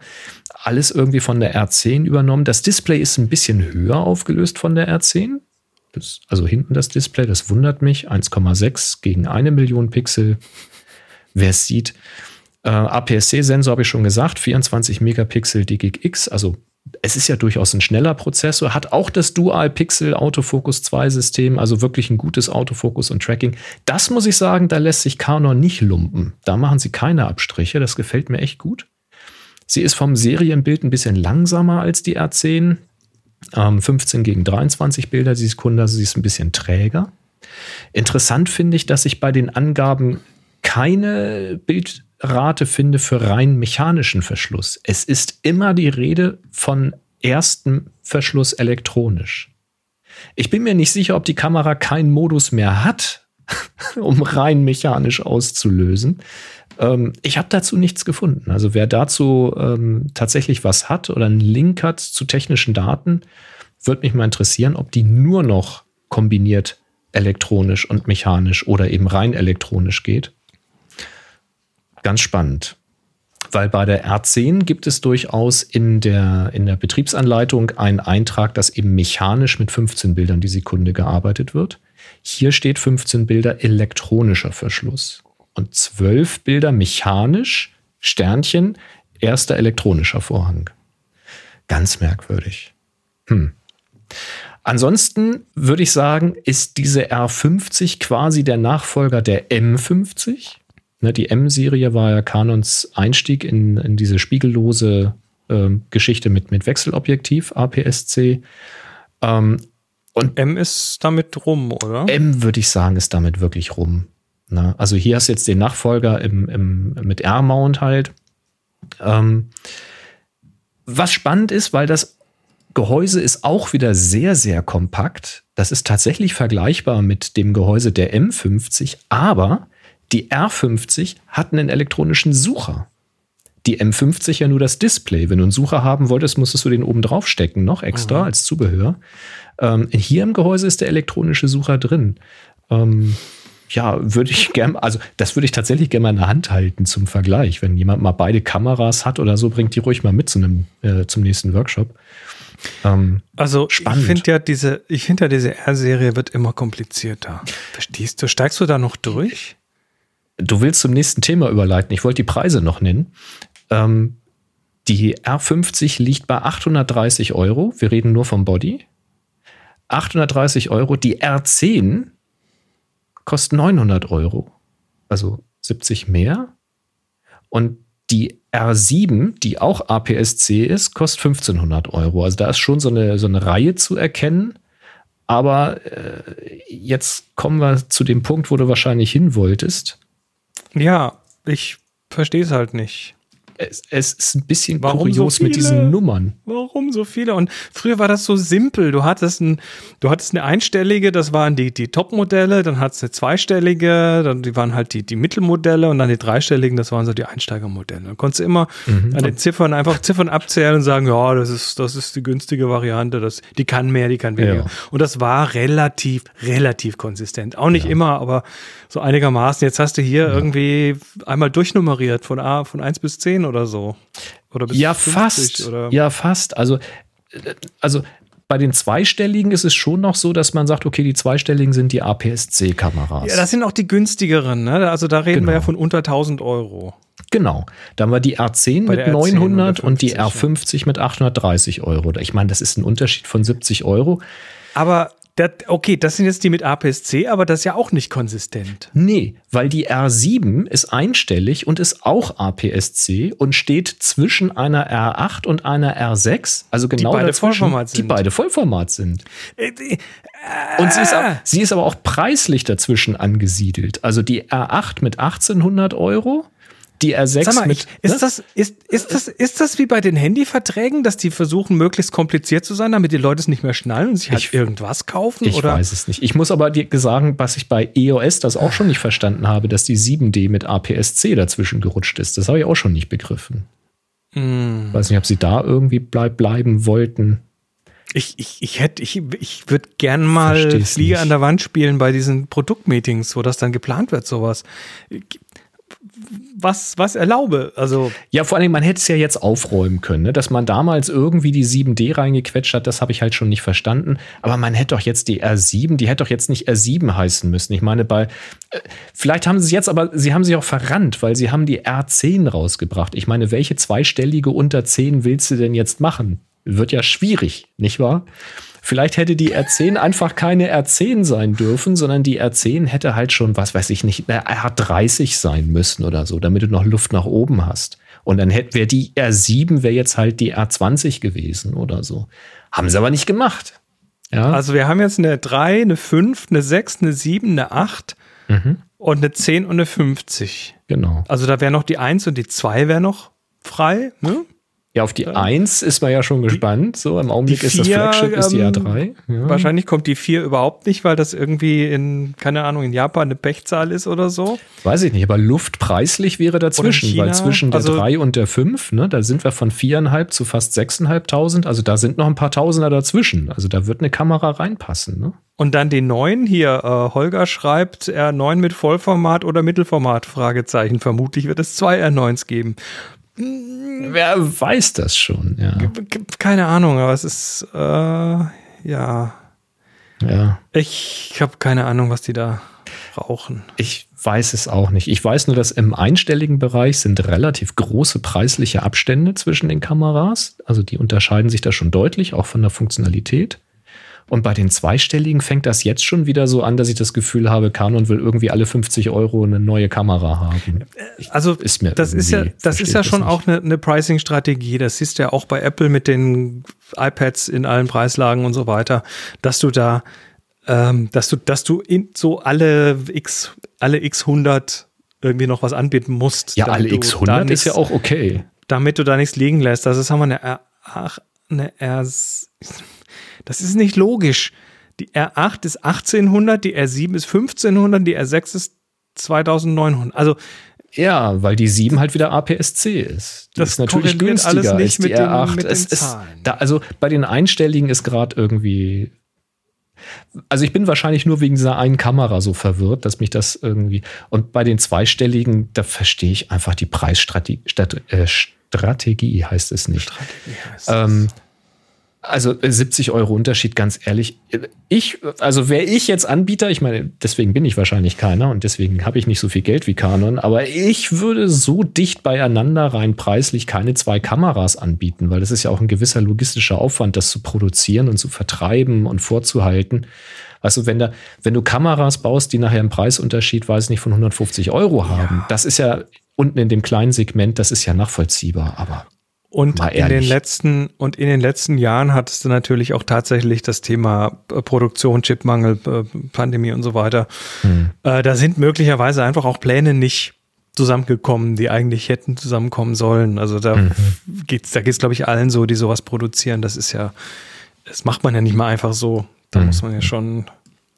alles irgendwie von der R10 übernommen. Das Display ist ein bisschen höher aufgelöst von der R10. Das, also hinten das Display, das wundert mich. 1,6 gegen eine Million Pixel. [LAUGHS] Wer es sieht. Äh, APS-C-Sensor habe ich schon gesagt, 24 Megapixel DGX, also es ist ja durchaus ein schneller Prozessor, hat auch das Dual-Pixel Autofocus 2 System, also wirklich ein gutes Autofokus und Tracking. Das muss ich sagen, da lässt sich Canon nicht lumpen. Da machen sie keine Abstriche, das gefällt mir echt gut. Sie ist vom Serienbild ein bisschen langsamer als die R10. Ähm, 15 gegen 23 Bilder die Sekunde, also sie ist ein bisschen träger. Interessant finde ich, dass sich bei den Angaben keine Bild Rate finde für rein mechanischen Verschluss. Es ist immer die Rede von erstem Verschluss elektronisch. Ich bin mir nicht sicher, ob die Kamera keinen Modus mehr hat, [LAUGHS] um rein mechanisch auszulösen. Ähm, ich habe dazu nichts gefunden. Also wer dazu ähm, tatsächlich was hat oder einen Link hat zu technischen Daten, würde mich mal interessieren, ob die nur noch kombiniert elektronisch und mechanisch oder eben rein elektronisch geht. Ganz spannend. Weil bei der R10 gibt es durchaus in der, in der Betriebsanleitung einen Eintrag, dass eben mechanisch mit 15 Bildern die Sekunde gearbeitet wird. Hier steht 15 Bilder elektronischer Verschluss und 12 Bilder mechanisch, Sternchen, erster elektronischer Vorhang. Ganz merkwürdig. Hm. Ansonsten würde ich sagen, ist diese R50 quasi der Nachfolger der M50. Ne, die M-Serie war ja Canons Einstieg in, in diese spiegellose äh, Geschichte mit, mit Wechselobjektiv, APS-C. Ähm, und M ist damit rum, oder? M, würde ich sagen, ist damit wirklich rum. Ne? Also hier hast du jetzt den Nachfolger im, im, mit R-Mount halt. Ähm, was spannend ist, weil das Gehäuse ist auch wieder sehr, sehr kompakt. Das ist tatsächlich vergleichbar mit dem Gehäuse der M50, aber die R50 hat einen elektronischen Sucher. Die M50 ja nur das Display. Wenn du einen Sucher haben wolltest, musstest du den oben drauf stecken, noch extra mhm. als Zubehör. Ähm, hier im Gehäuse ist der elektronische Sucher drin. Ähm, ja, würde ich gerne, also das würde ich tatsächlich gerne mal in der Hand halten zum Vergleich. Wenn jemand mal beide Kameras hat oder so, bringt die ruhig mal mit zu einem, äh, zum nächsten Workshop. Ähm, also spannend. ich finde ja diese, ich finde ja diese R-Serie wird immer komplizierter. Verstehst du? Steigst du da noch durch? Du willst zum nächsten Thema überleiten. Ich wollte die Preise noch nennen. Ähm, die R50 liegt bei 830 Euro. Wir reden nur vom Body. 830 Euro. Die R10 kostet 900 Euro. Also 70 mehr. Und die R7, die auch APS-C ist, kostet 1500 Euro. Also da ist schon so eine, so eine Reihe zu erkennen. Aber äh, jetzt kommen wir zu dem Punkt, wo du wahrscheinlich hin wolltest. Ja, ich verstehe es halt nicht es, es ist ein bisschen Warum kurios so mit diesen Nummern. Warum so viele? Und früher war das so simpel. Du hattest, ein, du hattest eine einstellige, das waren die, die Top-Modelle, dann hattest du eine zweistellige, dann die waren halt die, die Mittelmodelle und dann die dreistelligen, das waren so die Einsteigermodelle. Dann konntest du immer mhm. an den Ziffern einfach Ziffern abzählen und sagen, ja, das ist, das ist die günstige Variante, das, die kann mehr, die kann weniger. Ja. Und das war relativ, relativ konsistent. Auch nicht ja. immer, aber so einigermaßen. Jetzt hast du hier ja. irgendwie einmal durchnummeriert von A, von 1 bis 10 oder so. Oder bis ja, 50, fast. Oder? Ja, fast. Also, äh, also bei den zweistelligen ist es schon noch so, dass man sagt, okay, die zweistelligen sind die APS-C-Kameras. Ja, das sind auch die günstigeren. Ne? Also da reden genau. wir ja genau. von unter 1000 Euro. Genau. Da haben wir die R10 bei mit 900 und, und die R50 ja. mit 830 Euro. Ich meine, das ist ein Unterschied von 70 Euro. Aber das, okay, das sind jetzt die mit APS-C, aber das ist ja auch nicht konsistent. Nee, weil die R7 ist einstellig und ist auch APS-C und steht zwischen einer R8 und einer R6, also genau die beide Vollformat sind. Die beide Vollformat sind. Äh, und sie ist, auch, sie ist aber auch preislich dazwischen angesiedelt. Also die R8 mit 1800 Euro die R6 Sag mal, mit. Ist, ne? das, ist, ist, das, ist das wie bei den Handyverträgen, dass die versuchen, möglichst kompliziert zu sein, damit die Leute es nicht mehr schnallen und sich halt ich, irgendwas kaufen? Ich oder? weiß es nicht. Ich muss aber dir sagen, was ich bei EOS das auch schon nicht verstanden habe, dass die 7D mit APS-C dazwischen gerutscht ist. Das habe ich auch schon nicht begriffen. Mm. Weiß nicht, ob sie da irgendwie bleib, bleiben wollten. Ich, ich, ich hätte, ich, ich würde gern mal Fliege an der Wand spielen bei diesen Produktmeetings, wo das dann geplant wird, sowas was, was erlaube. Also ja, vor allem, man hätte es ja jetzt aufräumen können, ne? dass man damals irgendwie die 7D reingequetscht hat, das habe ich halt schon nicht verstanden. Aber man hätte doch jetzt die R7, die hätte doch jetzt nicht R7 heißen müssen. Ich meine, bei, äh, vielleicht haben sie es jetzt, aber sie haben sich auch verrannt, weil sie haben die R10 rausgebracht. Ich meine, welche zweistellige unter 10 willst du denn jetzt machen? Wird ja schwierig, nicht wahr? Vielleicht hätte die R10 einfach keine R10 sein dürfen, sondern die R10 hätte halt schon, was weiß ich nicht, eine R30 sein müssen oder so, damit du noch Luft nach oben hast. Und dann hätte wäre die R7 wäre jetzt halt die R20 gewesen oder so. Haben sie aber nicht gemacht. Ja. Also wir haben jetzt eine 3, eine 5, eine 6, eine 7, eine 8 mhm. und eine 10 und eine 50. Genau. Also da wäre noch die 1 und die 2 wäre noch frei, ne? Ja, auf die ja. 1 ist man ja schon gespannt. So, im Augenblick ist das Flagship ähm, ist die A3. Ja. Wahrscheinlich kommt die 4 überhaupt nicht, weil das irgendwie in, keine Ahnung, in Japan eine Pechzahl ist oder so. Weiß ich nicht, aber luftpreislich wäre dazwischen, weil zwischen der also, 3 und der 5, ne, da sind wir von 4,5 zu fast 6.500. Also da sind noch ein paar Tausender dazwischen. Also da wird eine Kamera reinpassen. Ne? Und dann die 9 hier, äh, Holger schreibt R9 mit Vollformat oder Mittelformat? Fragezeichen. Vermutlich wird es zwei R9s geben. Wer weiß das schon, ja. Keine Ahnung, aber es ist, äh, ja. Ja. Ich habe keine Ahnung, was die da rauchen. Ich weiß es auch nicht. Ich weiß nur, dass im einstelligen Bereich sind relativ große preisliche Abstände zwischen den Kameras. Also die unterscheiden sich da schon deutlich, auch von der Funktionalität. Und bei den zweistelligen fängt das jetzt schon wieder so an, dass ich das Gefühl habe, Canon will irgendwie alle 50 Euro eine neue Kamera haben. Ich, also ist mir das ist ja, das ist ja schon auch eine, eine Pricing-Strategie. Das siehst du ja auch bei Apple mit den iPads in allen Preislagen und so weiter, dass du da, ähm, dass du, dass du in so alle x, alle x 100 irgendwie noch was anbieten musst. Ja, alle x 100 ist ja auch okay. Damit du da nichts liegen lässt. Das ist, haben wir eine R, eine R das ist nicht logisch. Die R8 ist 1800, die R7 ist 1500, die R6 ist 2900. Also ja, weil die 7 halt wieder APS-C ist. Die das ist natürlich günstiger als die R8. Den, es ist, da, also bei den Einstelligen ist gerade irgendwie. Also ich bin wahrscheinlich nur wegen dieser einen Kamera so verwirrt, dass mich das irgendwie. Und bei den zweistelligen, da verstehe ich einfach die Preisstrategie. Äh, Strategie heißt es nicht. Strategie heißt ähm, es. Also 70 äh, Euro Unterschied, ganz ehrlich. Ich, also wäre ich jetzt Anbieter, ich meine, deswegen bin ich wahrscheinlich keiner und deswegen habe ich nicht so viel Geld wie Canon, aber ich würde so dicht beieinander rein preislich keine zwei Kameras anbieten, weil das ist ja auch ein gewisser logistischer Aufwand, das zu produzieren und zu vertreiben und vorzuhalten. Also wenn da, wenn du Kameras baust, die nachher einen Preisunterschied, weiß nicht, von 150 Euro haben, ja. das ist ja unten in dem kleinen Segment, das ist ja nachvollziehbar, aber und in den letzten und in den letzten Jahren hattest du natürlich auch tatsächlich das Thema äh, Produktion, Chipmangel, äh, Pandemie und so weiter. Hm. Da sind möglicherweise einfach auch Pläne nicht zusammengekommen, die eigentlich hätten zusammenkommen sollen. Also da mhm. geht's, da geht's glaube ich allen so, die sowas produzieren. Das ist ja, das macht man ja nicht mal einfach so. Da mhm. muss man ja schon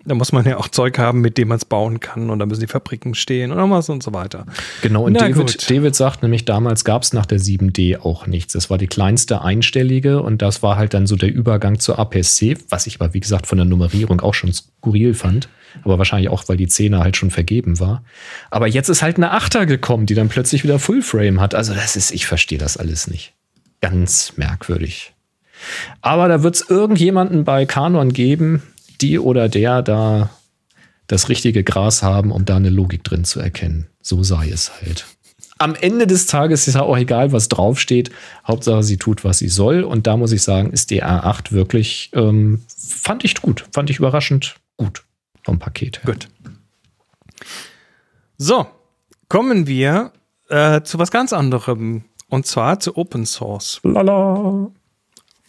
da muss man ja auch Zeug haben, mit dem man es bauen kann und da müssen die Fabriken stehen und was und so weiter. Genau, und David, David sagt nämlich, damals gab es nach der 7D auch nichts. Das war die kleinste einstellige und das war halt dann so der Übergang zur APS-C, was ich aber wie gesagt von der Nummerierung auch schon skurril fand. Aber wahrscheinlich auch, weil die 10er halt schon vergeben war. Aber jetzt ist halt eine 8er gekommen, die dann plötzlich wieder Fullframe hat. Also das ist, ich verstehe das alles nicht. Ganz merkwürdig. Aber da wird es irgendjemanden bei Canon geben, die oder der da das richtige Gras haben, um da eine Logik drin zu erkennen. So sei es halt. Am Ende des Tages ist ja auch egal, was draufsteht. Hauptsache, sie tut, was sie soll. Und da muss ich sagen, ist die R8 wirklich, ähm, fand ich gut. Fand ich überraschend gut vom Paket her. Gut. So, kommen wir äh, zu was ganz anderem. Und zwar zu Open Source. Lala.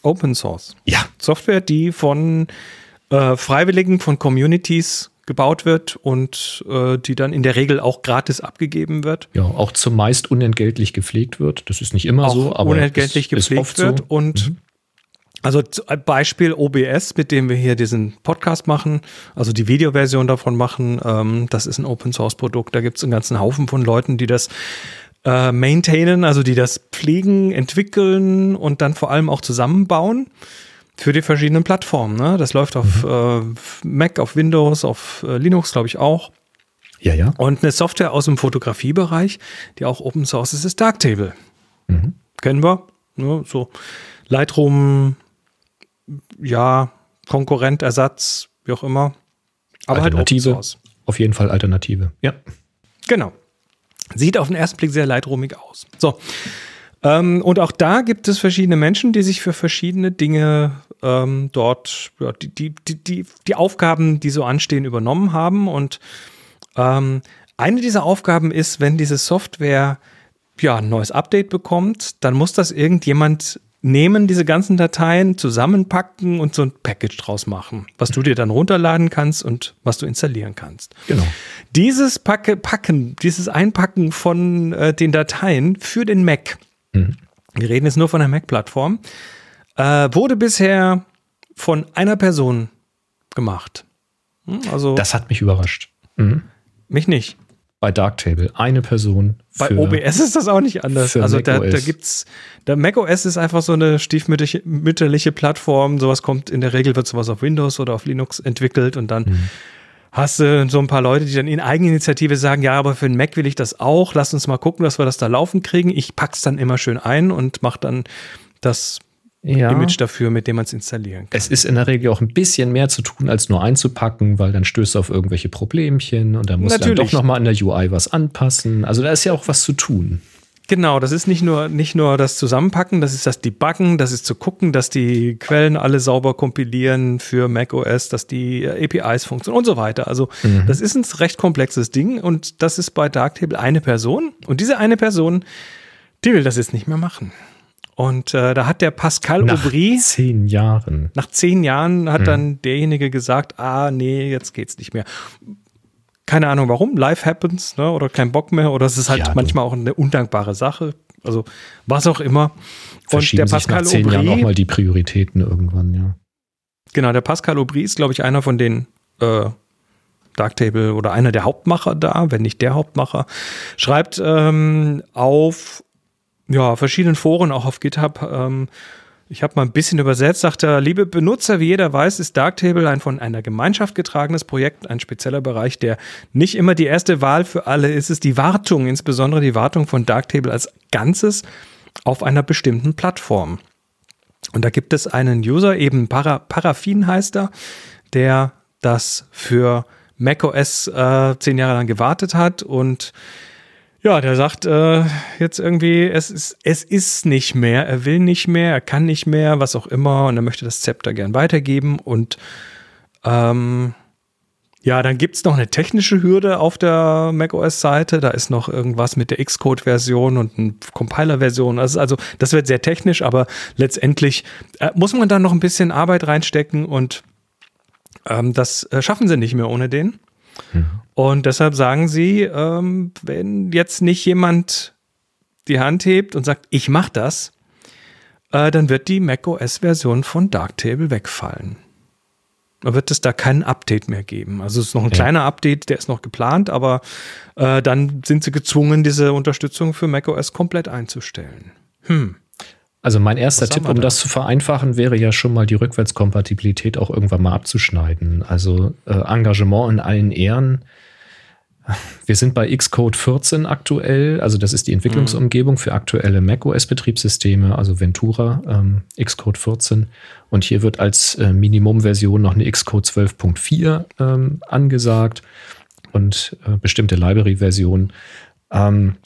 Open Source. Ja. Software, die von äh, Freiwilligen von Communities gebaut wird und äh, die dann in der Regel auch gratis abgegeben wird. Ja, auch zumeist unentgeltlich gepflegt wird. Das ist nicht immer auch so, aber unentgeltlich gepflegt wird so. und mhm. Also Beispiel OBS, mit dem wir hier diesen Podcast machen, also die Videoversion davon machen, ähm, das ist ein Open Source Produkt. Da gibt es einen ganzen Haufen von Leuten, die das äh, maintainen, also die das pflegen, entwickeln und dann vor allem auch zusammenbauen. Für die verschiedenen Plattformen. Ne? Das läuft auf mhm. äh, Mac, auf Windows, auf äh, Linux, glaube ich auch. Ja, ja. Und eine Software aus dem Fotografiebereich, die auch Open Source ist, ist Darktable. Mhm. Kennen wir. Ne? So Lightroom, ja, Konkurrent, Ersatz, wie auch immer. Aber halt Open Source. Auf jeden Fall Alternative. Ja. Genau. Sieht auf den ersten Blick sehr lightroomig aus. So. Ähm, und auch da gibt es verschiedene Menschen, die sich für verschiedene Dinge ähm, dort, ja, die, die, die, die, Aufgaben, die so anstehen, übernommen haben. Und ähm, eine dieser Aufgaben ist, wenn diese Software ja, ein neues Update bekommt, dann muss das irgendjemand nehmen diese ganzen Dateien, zusammenpacken und so ein Package draus machen, was du dir dann runterladen kannst und was du installieren kannst. Genau. Dieses Packe, Packen, dieses Einpacken von äh, den Dateien für den Mac, mhm. wir reden jetzt nur von der Mac-Plattform, äh, wurde bisher von einer Person gemacht. Hm, also das hat mich überrascht. Mhm. Mich nicht bei Darktable. Eine Person. Bei OBS ist das auch nicht anders. Also da, da gibt's, der macOS ist einfach so eine stiefmütterliche Plattform. Sowas kommt, in der Regel wird sowas auf Windows oder auf Linux entwickelt und dann mhm. Hast du so ein paar Leute, die dann in Eigeninitiative sagen, ja, aber für den Mac will ich das auch. Lass uns mal gucken, dass wir das da laufen kriegen. Ich pack's dann immer schön ein und mach dann das ja. Image dafür, mit dem man es installieren kann. Es ist in der Regel auch ein bisschen mehr zu tun, als nur einzupacken, weil dann stößt du auf irgendwelche Problemchen und dann musst Natürlich. du dann doch nochmal an der UI was anpassen. Also da ist ja auch was zu tun. Genau, das ist nicht nur, nicht nur das Zusammenpacken, das ist das Debuggen, das ist zu gucken, dass die Quellen alle sauber kompilieren für macOS, dass die APIs funktionieren und so weiter. Also mhm. das ist ein recht komplexes Ding und das ist bei Darktable eine Person und diese eine Person, die will das jetzt nicht mehr machen. Und äh, da hat der Pascal nach Aubry. Nach zehn Jahren. Nach zehn Jahren hat hm. dann derjenige gesagt: Ah, nee, jetzt geht's nicht mehr. Keine Ahnung warum. Life happens, ne? oder kein Bock mehr, oder es ist halt ja, manchmal auch eine undankbare Sache. Also, was auch immer. Und der Pascal sich nach zehn Aubry, Jahren auch mal die Prioritäten irgendwann, ja. Genau, der Pascal Aubry ist, glaube ich, einer von den äh, Darktable oder einer der Hauptmacher da, wenn nicht der Hauptmacher, schreibt ähm, auf ja, verschiedenen Foren, auch auf GitHub. Ähm, ich habe mal ein bisschen übersetzt, sagt er, liebe Benutzer, wie jeder weiß, ist Darktable ein von einer Gemeinschaft getragenes Projekt, ein spezieller Bereich, der nicht immer die erste Wahl für alle ist, ist die Wartung, insbesondere die Wartung von Darktable als Ganzes auf einer bestimmten Plattform. Und da gibt es einen User, eben Para, Paraffin heißt er, der das für macOS äh, zehn Jahre lang gewartet hat und ja, der sagt äh, jetzt irgendwie, es ist, es ist nicht mehr, er will nicht mehr, er kann nicht mehr, was auch immer, und er möchte das Zepter gern weitergeben. Und ähm, ja, dann gibt's noch eine technische Hürde auf der macOS-Seite. Da ist noch irgendwas mit der Xcode-Version und eine Compiler-Version. Also, also, das wird sehr technisch, aber letztendlich äh, muss man da noch ein bisschen Arbeit reinstecken und ähm, das äh, schaffen sie nicht mehr ohne den. Mhm. Und deshalb sagen sie, ähm, wenn jetzt nicht jemand die Hand hebt und sagt, ich mach das, äh, dann wird die macOS-Version von Darktable wegfallen. Dann wird es da kein Update mehr geben. Also es ist noch ein ja. kleiner Update, der ist noch geplant, aber äh, dann sind sie gezwungen, diese Unterstützung für macOS komplett einzustellen. Hm. Also mein erster Tipp, um das zu vereinfachen, wäre ja schon mal die Rückwärtskompatibilität auch irgendwann mal abzuschneiden. Also äh, Engagement in allen Ehren. Wir sind bei Xcode 14 aktuell, also das ist die Entwicklungsumgebung für aktuelle macOS-Betriebssysteme, also Ventura, ähm, Xcode 14. Und hier wird als äh, Minimumversion noch eine Xcode 12.4 ähm, angesagt und äh, bestimmte Library-Versionen. Ähm,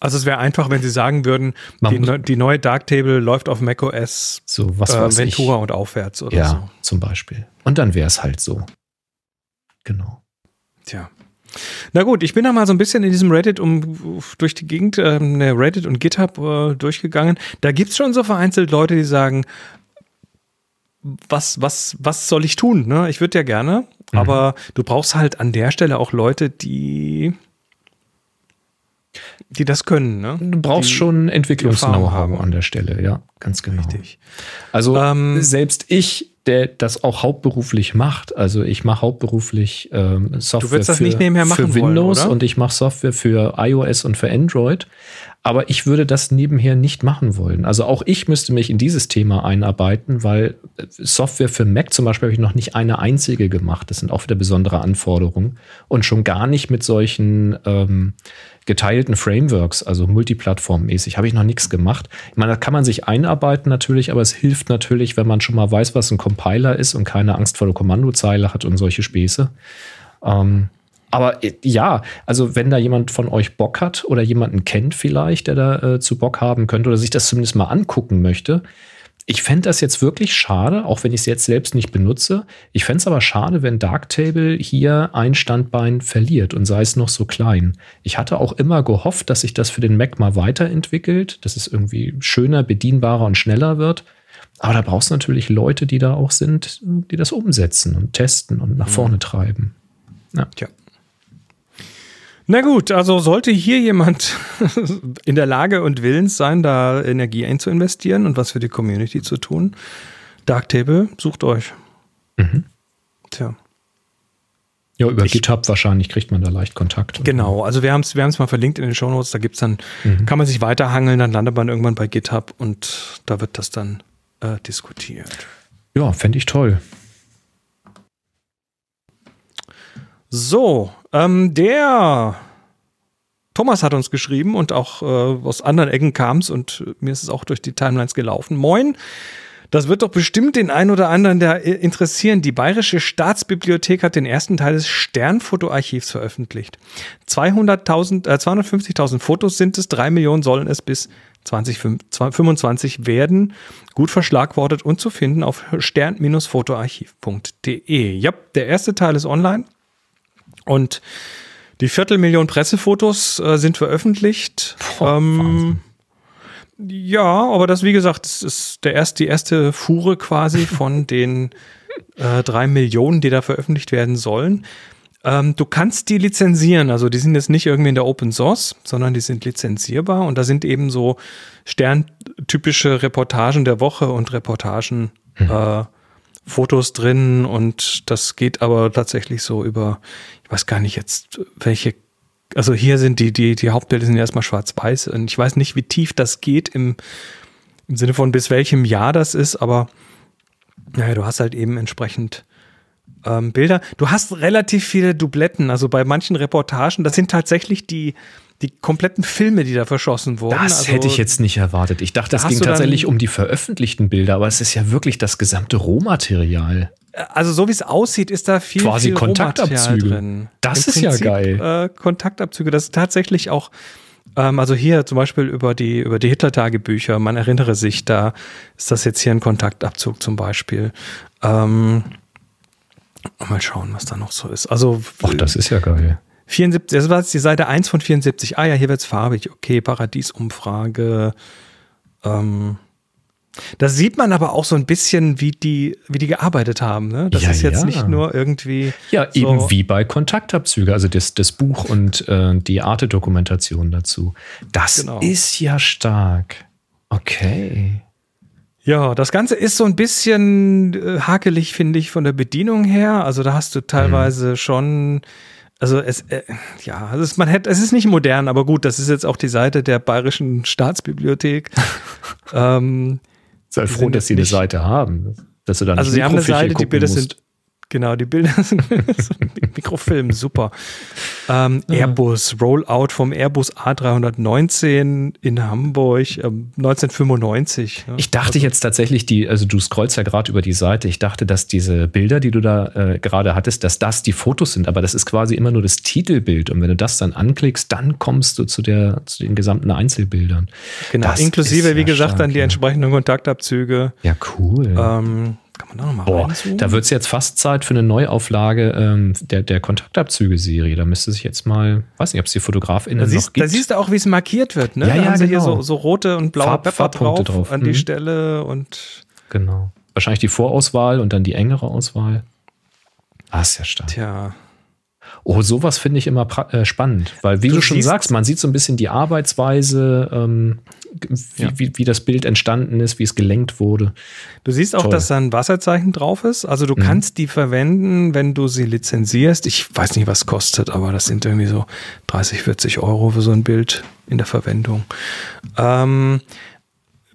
also es wäre einfach, wenn Sie sagen würden, die, die, neue Darktable läuft auf macOS so, was äh, Ventura ich. und aufwärts oder ja, so. zum Beispiel. Und dann wäre es halt so. Genau. Tja. Na gut, ich bin da mal so ein bisschen in diesem Reddit um durch die Gegend, äh, Reddit und GitHub äh, durchgegangen. Da gibt es schon so vereinzelt Leute, die sagen, was, was, was soll ich tun? Ne? Ich würde ja gerne, mhm. aber du brauchst halt an der Stelle auch Leute, die die das können, ne? Du brauchst die, schon Entwicklungs-Know-how an der Stelle, ja, ganz genau. Richtig. Also ähm, selbst ich, der das auch hauptberuflich macht, also ich mache hauptberuflich ähm, Software für, für, Windows wollen, und ich mache Software für iOS und für Android. Aber ich würde das nebenher nicht machen wollen. Also auch ich müsste mich in dieses Thema einarbeiten, weil Software für Mac zum Beispiel habe ich noch nicht eine einzige gemacht. Das sind auch wieder besondere Anforderungen. Und schon gar nicht mit solchen ähm, geteilten Frameworks, also multiplattformmäßig, habe ich noch nichts gemacht. Ich meine, da kann man sich einarbeiten natürlich, aber es hilft natürlich, wenn man schon mal weiß, was ein Compiler ist und keine Angst vor der Kommandozeile hat und solche Späße. Ähm, aber äh, ja, also wenn da jemand von euch Bock hat oder jemanden kennt vielleicht, der da äh, zu Bock haben könnte oder sich das zumindest mal angucken möchte, Ich fände das jetzt wirklich schade, auch wenn ich es jetzt selbst nicht benutze. Ich fände es aber schade, wenn Darktable hier ein Standbein verliert und sei es noch so klein. Ich hatte auch immer gehofft, dass sich das für den Mac mal weiterentwickelt, dass es irgendwie schöner, bedienbarer und schneller wird. Aber da brauchst du natürlich Leute, die da auch sind, die das umsetzen und testen und nach mhm. vorne treiben. Ja. Tja. Na gut, also sollte hier jemand [LAUGHS] in der Lage und willens sein, da Energie einzuinvestieren und was für die Community zu tun, Darktable, sucht euch. Mhm. Tja. Ja, über ich, GitHub wahrscheinlich kriegt man da leicht Kontakt. Genau, also wir haben es wir mal verlinkt in den Show Notes, da gibt's dann, mhm. kann man sich weiterhangeln, dann landet man irgendwann bei GitHub und da wird das dann äh, diskutiert. Ja, fände ich toll. So, ähm, der Thomas hat uns geschrieben und auch äh, aus anderen Ecken kam es und mir ist es auch durch die Timelines gelaufen. Moin. Das wird doch bestimmt den einen oder anderen da äh, interessieren. Die Bayerische Staatsbibliothek hat den ersten Teil des Sternfotoarchivs veröffentlicht. 200.000, äh, 250.000 Fotos sind es, drei Millionen sollen es bis 2025 werden. Gut verschlagwortet und zu finden auf stern-fotoarchiv.de. Ja, der erste Teil ist online. Und die Viertelmillion Pressefotos äh, sind veröffentlicht. Boah, ähm, ja, aber das, wie gesagt, ist der erst, die erste Fuhre quasi [LAUGHS] von den äh, drei Millionen, die da veröffentlicht werden sollen. Ähm, du kannst die lizenzieren, also die sind jetzt nicht irgendwie in der Open Source, sondern die sind lizenzierbar und da sind eben so sterntypische Reportagen der Woche und Reportagen mhm. äh, Fotos drin und das geht aber tatsächlich so über, ich weiß gar nicht jetzt, welche, also hier sind die, die, die Hauptbilder sind erstmal schwarz-weiß und ich weiß nicht, wie tief das geht im, im Sinne von bis welchem Jahr das ist, aber naja, du hast halt eben entsprechend ähm, Bilder. Du hast relativ viele Dubletten, also bei manchen Reportagen, das sind tatsächlich die, die kompletten Filme, die da verschossen wurden. Das also, hätte ich jetzt nicht erwartet. Ich dachte, es ging tatsächlich um die veröffentlichten Bilder, aber es ist ja wirklich das gesamte Rohmaterial. Also so wie es aussieht, ist da viel, Quasi viel Kontaktabzüge. drin. Das Im ist Prinzip, ja geil. Äh, Kontaktabzüge, das ist tatsächlich auch ähm, also hier zum Beispiel über die, über die Hitler-Tagebücher, man erinnere sich, da ist das jetzt hier ein Kontaktabzug zum Beispiel. Ähm, mal schauen, was da noch so ist. Also, Ach, das ist ja geil. 74, das war jetzt die Seite 1 von 74. Ah ja, hier wird es farbig. Okay, Paradiesumfrage. Ähm, da sieht man aber auch so ein bisschen, wie die, wie die gearbeitet haben. Ne? Das ja, ist jetzt ja. nicht nur irgendwie. Ja, so eben wie bei Kontaktabzüge, also das, das Buch und äh, die Arte-Dokumentation dazu. Das genau. ist ja stark. Okay. Ja, das Ganze ist so ein bisschen äh, hakelig, finde ich, von der Bedienung her. Also da hast du teilweise mhm. schon also es, äh, ja, es ist, man hätte, es ist nicht modern, aber gut, das ist jetzt auch die Seite der Bayerischen Staatsbibliothek. [LAUGHS] ähm, Sei froh, dass sie eine Seite haben, dass du dann Also sie haben eine Seite, die Bilder sind Genau, die Bilder [LAUGHS] sind Mikrofilm, super. Ähm, ja. Airbus, Rollout vom Airbus A319 in Hamburg, ähm, 1995. Ne? Ich dachte also, jetzt tatsächlich, die, also du scrollst ja gerade über die Seite, ich dachte, dass diese Bilder, die du da äh, gerade hattest, dass das die Fotos sind, aber das ist quasi immer nur das Titelbild. Und wenn du das dann anklickst, dann kommst du zu, der, zu den gesamten Einzelbildern. Genau, das inklusive, wie gesagt, stark, dann die ja. entsprechenden Kontaktabzüge. Ja, cool. Ähm, kann man da nochmal Boah, Da wird es jetzt fast Zeit für eine Neuauflage ähm, der, der Kontaktabzüge-Serie. Da müsste sich jetzt mal, weiß nicht, ob es die FotografInnen da siehst, noch gibt. Da siehst du auch, wie es markiert wird, ne? Ja, da ja, haben sie genau. hier so, so rote und blaue Farb, Pepper drauf, drauf, an die mhm. Stelle und. Genau. Wahrscheinlich die Vorauswahl und dann die engere Auswahl. Ah, ist ja stark. Tja. Oh, sowas finde ich immer äh, spannend, weil wie du, du schon sagst, man sieht so ein bisschen die Arbeitsweise, ähm, wie, ja. wie, wie, das Bild entstanden ist, wie es gelenkt wurde. Du siehst auch, Toll. dass da ein Wasserzeichen drauf ist. Also du mhm. kannst die verwenden, wenn du sie lizenzierst. Ich weiß nicht, was kostet, aber das sind irgendwie so 30, 40 Euro für so ein Bild in der Verwendung. Ähm,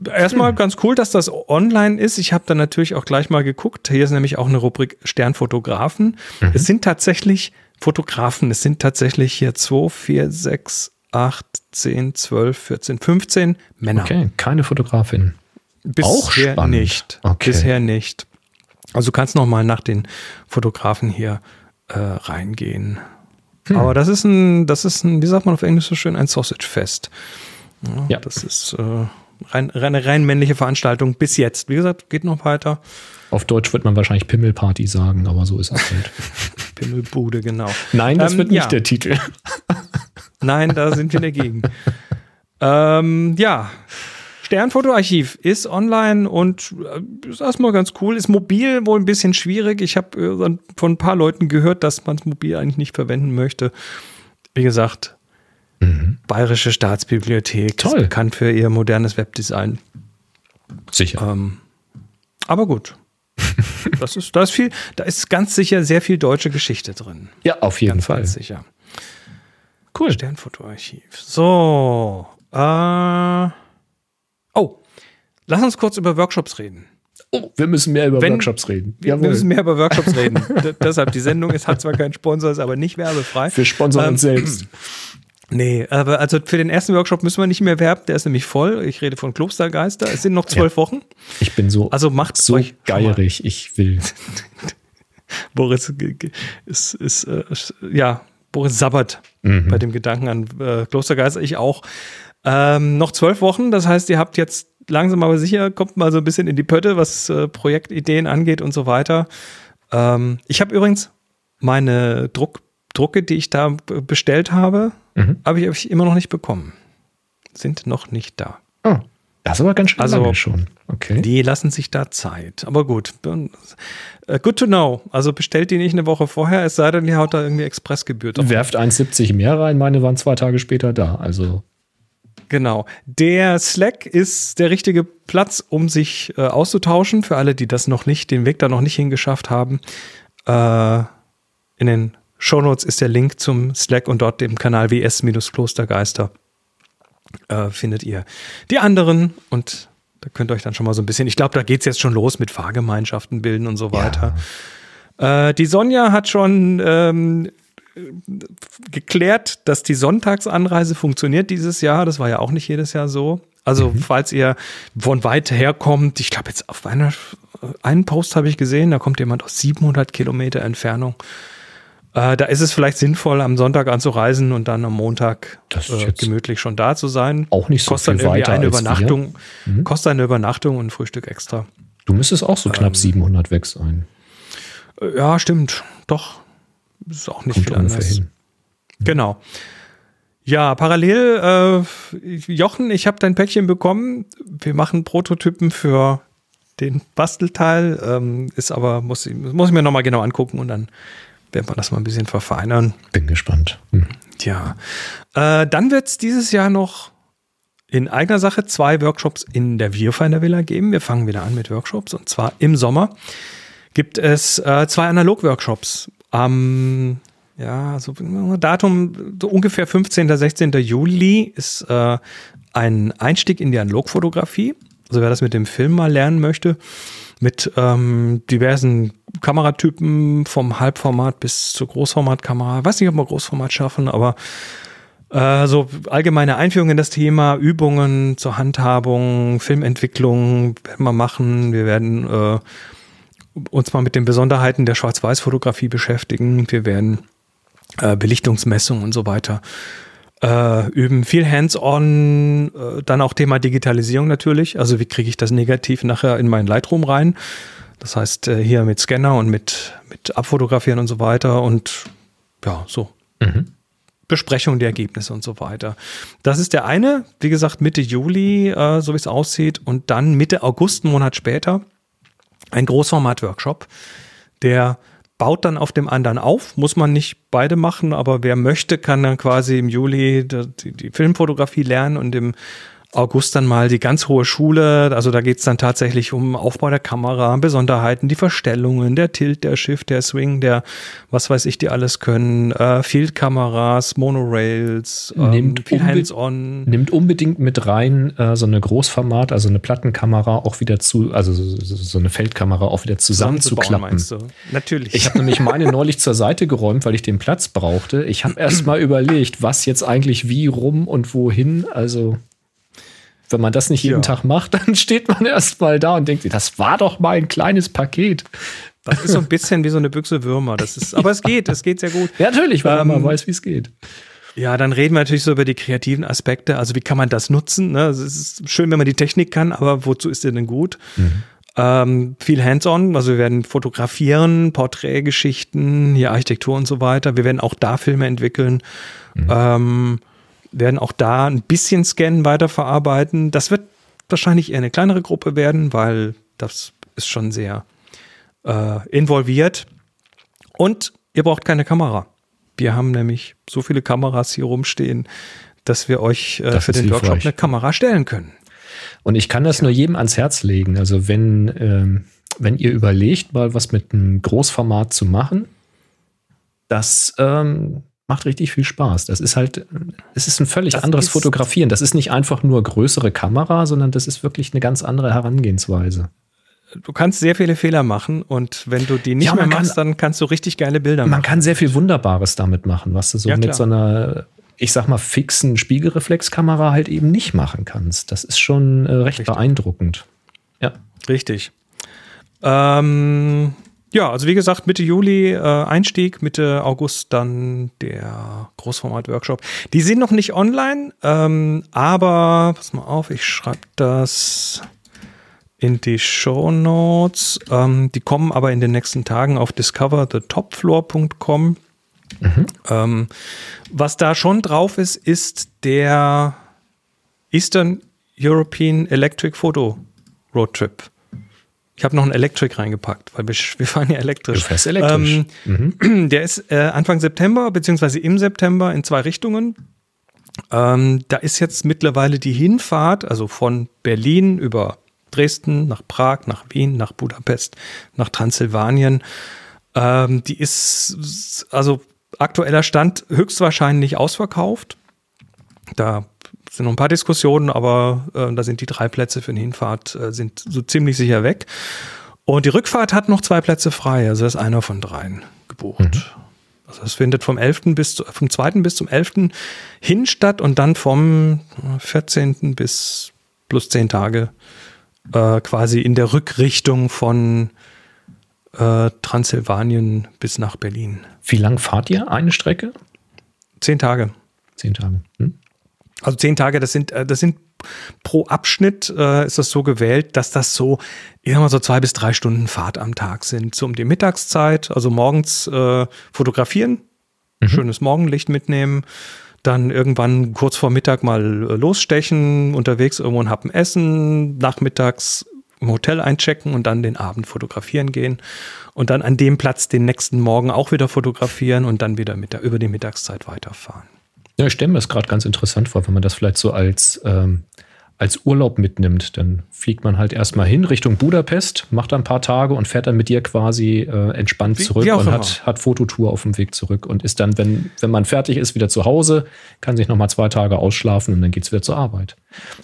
Erstmal hm. ganz cool, dass das online ist. Ich habe dann natürlich auch gleich mal geguckt. Hier ist nämlich auch eine Rubrik Sternfotografen. Mhm. Es sind tatsächlich Fotografen. Es sind tatsächlich hier 2, 4, 6, 8, 10, 12, 14, 15 Männer. Okay, keine Fotografin. Bisher Auch spannend. nicht. Okay. Bisher nicht. Also du kannst noch mal nach den Fotografen hier äh, reingehen. Hm. Aber das ist ein, das ist ein, wie sagt man auf Englisch so schön, ein Sausage Fest. Ja, ja. Das ist, äh, rein, eine rein männliche Veranstaltung bis jetzt. Wie gesagt, geht noch weiter. Auf Deutsch wird man wahrscheinlich Pimmelparty sagen, aber so ist es halt. [LAUGHS] Pimmelbude, genau. Nein, das ähm, wird nicht ja. der Titel. Nein, da sind wir dagegen. ähm, ja, Sternfotoarchiv ist online und äh, ist erstmal ganz cool. Ist mobil wohl ein bisschen schwierig. Ich habe äh, von ein paar Leuten gehört, dass man es mobil eigentlich nicht verwenden möchte. Wie gesagt, mhm. Bayerische Staatsbibliothek Toll. ist bekannt für ihr modernes Webdesign. Sicher. Ähm, aber gut. [LAUGHS] das ist, da ist viel, da ist ganz sicher sehr viel deutsche Geschichte drin. Ja, auf jeden ganz, Fall. Ganz sicher. Cool. Sternfotoarchiv. So. Äh, oh, lass uns kurz über Workshops reden. Oh, wir müssen mehr über Wenn, Workshops reden. Jawohl. Wir müssen mehr über Workshops reden. deshalb, die Sendung ist, hat zwar keinen Sponsor, ist aber nicht werbefrei. Wir sponsern ähm, uns selbst. [CLEARS THROAT] Nee, aber also für den ersten Workshop müssen wir nicht mehr werben, der ist nämlich voll. Ich rede von Klostergeister. Es sind noch zwölf ja. Wochen. Ich bin so, also macht so euch geierig, ich will. [LAUGHS] Boris ist, ist, äh, ja, Boris sabbert mhm. bei dem Gedanken an äh, Klostergeister. Ich auch. Ähm, noch zwölf Wochen, das heißt, ihr habt jetzt langsam aber sicher, kommt mal so ein bisschen in die Pötte, was äh, Projektideen angeht und so weiter. Ähm, ich habe übrigens meine Druck, Drucke, die ich da bestellt habe, mhm. habe ich, hab ich immer noch nicht bekommen. Sind noch nicht da. Oh, das ist aber ganz schön also, lange schon. Okay. Die lassen sich da Zeit. Aber gut. Äh, good to know. Also bestellt die nicht eine Woche vorher, es sei denn, die haut da irgendwie Expressgebühr drauf. Werft 1,70 mehr rein, meine waren zwei Tage später da. Also. Genau. Der Slack ist der richtige Platz, um sich äh, auszutauschen. Für alle, die das noch nicht, den Weg da noch nicht hingeschafft haben. Äh, in den Shownotes ist der Link zum Slack und dort dem Kanal WS-Klostergeister äh, findet ihr die anderen und da könnt ihr euch dann schon mal so ein bisschen, ich glaube, da geht es jetzt schon los mit Fahrgemeinschaften bilden und so weiter. Ja. Äh, die Sonja hat schon ähm, geklärt, dass die Sonntagsanreise funktioniert dieses Jahr. Das war ja auch nicht jedes Jahr so. Also, mhm. falls ihr von weit her kommt, ich glaube, jetzt auf einer, einen Post habe ich gesehen, da kommt jemand aus 700 Kilometer Entfernung. Äh, da ist es vielleicht sinnvoll, am Sonntag anzureisen und dann am Montag äh, gemütlich schon da zu sein. Auch nicht so kostet viel weiter eine Übernachtung, mhm. Kostet eine Übernachtung und ein Frühstück extra. Du müsstest auch so knapp ähm, 700 weg sein. Äh, ja, stimmt. Doch. Ist auch nicht Kommt viel anders. Hin. Mhm. Genau. Ja, parallel, äh, Jochen, ich habe dein Päckchen bekommen. Wir machen Prototypen für den Bastelteil. Ähm, ist aber, muss, muss ich mir nochmal genau angucken und dann werden wir das mal ein bisschen verfeinern. Bin gespannt. Hm. Tja. Äh, dann wird es dieses Jahr noch in eigener Sache zwei Workshops in der Viewfinder Villa geben. Wir fangen wieder an mit Workshops und zwar im Sommer gibt es äh, zwei Analog-Workshops. Am ja, so Datum so ungefähr 15. 16. Juli ist äh, ein Einstieg in die Analogfotografie. Also wer das mit dem Film mal lernen möchte, mit ähm, diversen Kameratypen vom Halbformat bis zur Großformatkamera. Ich weiß nicht, ob wir Großformat schaffen, aber äh, so allgemeine Einführung in das Thema, Übungen zur Handhabung, Filmentwicklung werden wir machen. Wir werden äh, uns mal mit den Besonderheiten der Schwarz-Weiß-Fotografie beschäftigen. Wir werden äh, Belichtungsmessung und so weiter äh, üben. Viel Hands-on, äh, dann auch Thema Digitalisierung natürlich. Also wie kriege ich das negativ nachher in meinen Lightroom rein? Das heißt, äh, hier mit Scanner und mit, mit Abfotografieren und so weiter und ja, so. Mhm. Besprechung der Ergebnisse und so weiter. Das ist der eine, wie gesagt, Mitte Juli, äh, so wie es aussieht, und dann Mitte August, einen Monat später, ein Großformat-Workshop, der baut dann auf dem anderen auf. Muss man nicht beide machen, aber wer möchte, kann dann quasi im Juli die, die Filmfotografie lernen und im August dann mal die ganz hohe Schule. Also da geht es dann tatsächlich um Aufbau der Kamera, Besonderheiten, die Verstellungen, der Tilt, der Shift, der Swing, der was weiß ich, die alles können, äh, Field-Kameras, Monorails, ähm, nimmt viel Hands-on. Nimmt unbedingt mit rein äh, so eine Großformat, also eine Plattenkamera auch wieder zu, also so, eine Feldkamera auch wieder zusammenzuklappen. Natürlich. Ich habe nämlich [LAUGHS] meine neulich zur Seite geräumt, weil ich den Platz brauchte. Ich habe erst mal überlegt, was jetzt eigentlich wie rum und wohin. Also wenn man das nicht jeden ja. Tag macht, [LAUGHS] dann steht man erstmal da und denkt, das war doch mal ein kleines Paket. Das ist so ein bisschen wie so eine Büchse Würmer. Das ist, aber es geht, es geht sehr gut. Ja, natürlich, weil ähm, man weiß, wie es geht. Ja, dann reden wir natürlich so über die kreativen Aspekte. Also wie kann man das nutzen? Ne? Es ist schön, wenn man die Technik kann, aber wozu ist sie denn gut? Mhm. Ähm, viel hands-on, also wir werden fotografieren, Porträtgeschichten, hier Architektur und so weiter. Wir werden auch da Filme entwickeln, mhm. ähm, werden auch da ein bisschen scannen, weiterverarbeiten. Das wird wahrscheinlich eher eine kleinere Gruppe werden, weil das ist schon sehr äh, involviert. Und ihr braucht keine Kamera. Wir haben nämlich so viele Kameras hier rumstehen, dass wir euch äh, für den Workshop eine Kamera stellen können. Und ich kann das ja. nur jedem ans Herz legen. Also wenn, ähm, wenn ihr überlegt, mal was mit einem Großformat zu machen, das ähm, macht richtig viel Spaß. Das ist halt, es ist ein völlig das anderes Fotografieren. Das ist nicht einfach nur größere Kamera, sondern das ist wirklich eine ganz andere Herangehensweise. Du kannst sehr viele Fehler machen und wenn du die nicht ja, mehr machst, kann, dann kannst du richtig geile Bilder man machen. Man kann sehr viel Wunderbares damit machen, was du so ja, mit so einer ich sag mal, fixen Spiegelreflexkamera halt eben nicht machen kannst. Das ist schon äh, recht Richtig. beeindruckend. Ja. Richtig. Ähm, ja, also wie gesagt, Mitte Juli äh, Einstieg, Mitte August dann der Großformat-Workshop. Die sind noch nicht online, ähm, aber pass mal auf, ich schreibe das in die Show Notes. Ähm, die kommen aber in den nächsten Tagen auf discoverthetopfloor.com. Mhm. Ähm, was da schon drauf ist, ist der Eastern European Electric Photo Road Trip. Ich habe noch einen Electric reingepackt, weil wir, wir fahren ja elektrisch. Du fährst elektrisch. Ähm, mhm. Der ist äh, Anfang September, beziehungsweise im September in zwei Richtungen. Ähm, da ist jetzt mittlerweile die Hinfahrt, also von Berlin über Dresden, nach Prag, nach Wien, nach Budapest, nach Transsilvanien. Ähm, die ist also aktueller Stand höchstwahrscheinlich ausverkauft. Da sind noch ein paar Diskussionen, aber äh, da sind die drei Plätze für eine Hinfahrt äh, sind so ziemlich sicher weg. Und die Rückfahrt hat noch zwei Plätze frei, also ist einer von dreien gebucht. Mhm. Also es findet vom 11. bis vom 2. bis zum 11. hin statt und dann vom 14. bis plus zehn Tage äh, quasi in der Rückrichtung von äh, Transsilvanien bis nach Berlin. Wie lang fahrt ihr eine Strecke? Zehn Tage. Zehn Tage. Hm? Also zehn Tage, das sind, äh, das sind pro Abschnitt äh, ist das so gewählt, dass das so, ich sag mal so zwei bis drei Stunden Fahrt am Tag sind. So um die Mittagszeit, also morgens äh, fotografieren, mhm. schönes Morgenlicht mitnehmen, dann irgendwann kurz vor Mittag mal äh, losstechen, unterwegs irgendwo ein Happen essen, nachmittags im Hotel einchecken und dann den Abend fotografieren gehen und dann an dem Platz den nächsten Morgen auch wieder fotografieren und dann wieder mit der, über die Mittagszeit weiterfahren. Ja, ich stelle mir das gerade ganz interessant vor, wenn man das vielleicht so als, ähm, als Urlaub mitnimmt. Dann fliegt man halt erstmal hin Richtung Budapest, macht ein paar Tage und fährt dann mit dir quasi äh, entspannt wie, zurück wie und hat, hat Fototour auf dem Weg zurück und ist dann, wenn, wenn man fertig ist, wieder zu Hause, kann sich nochmal zwei Tage ausschlafen und dann geht es wieder zur Arbeit.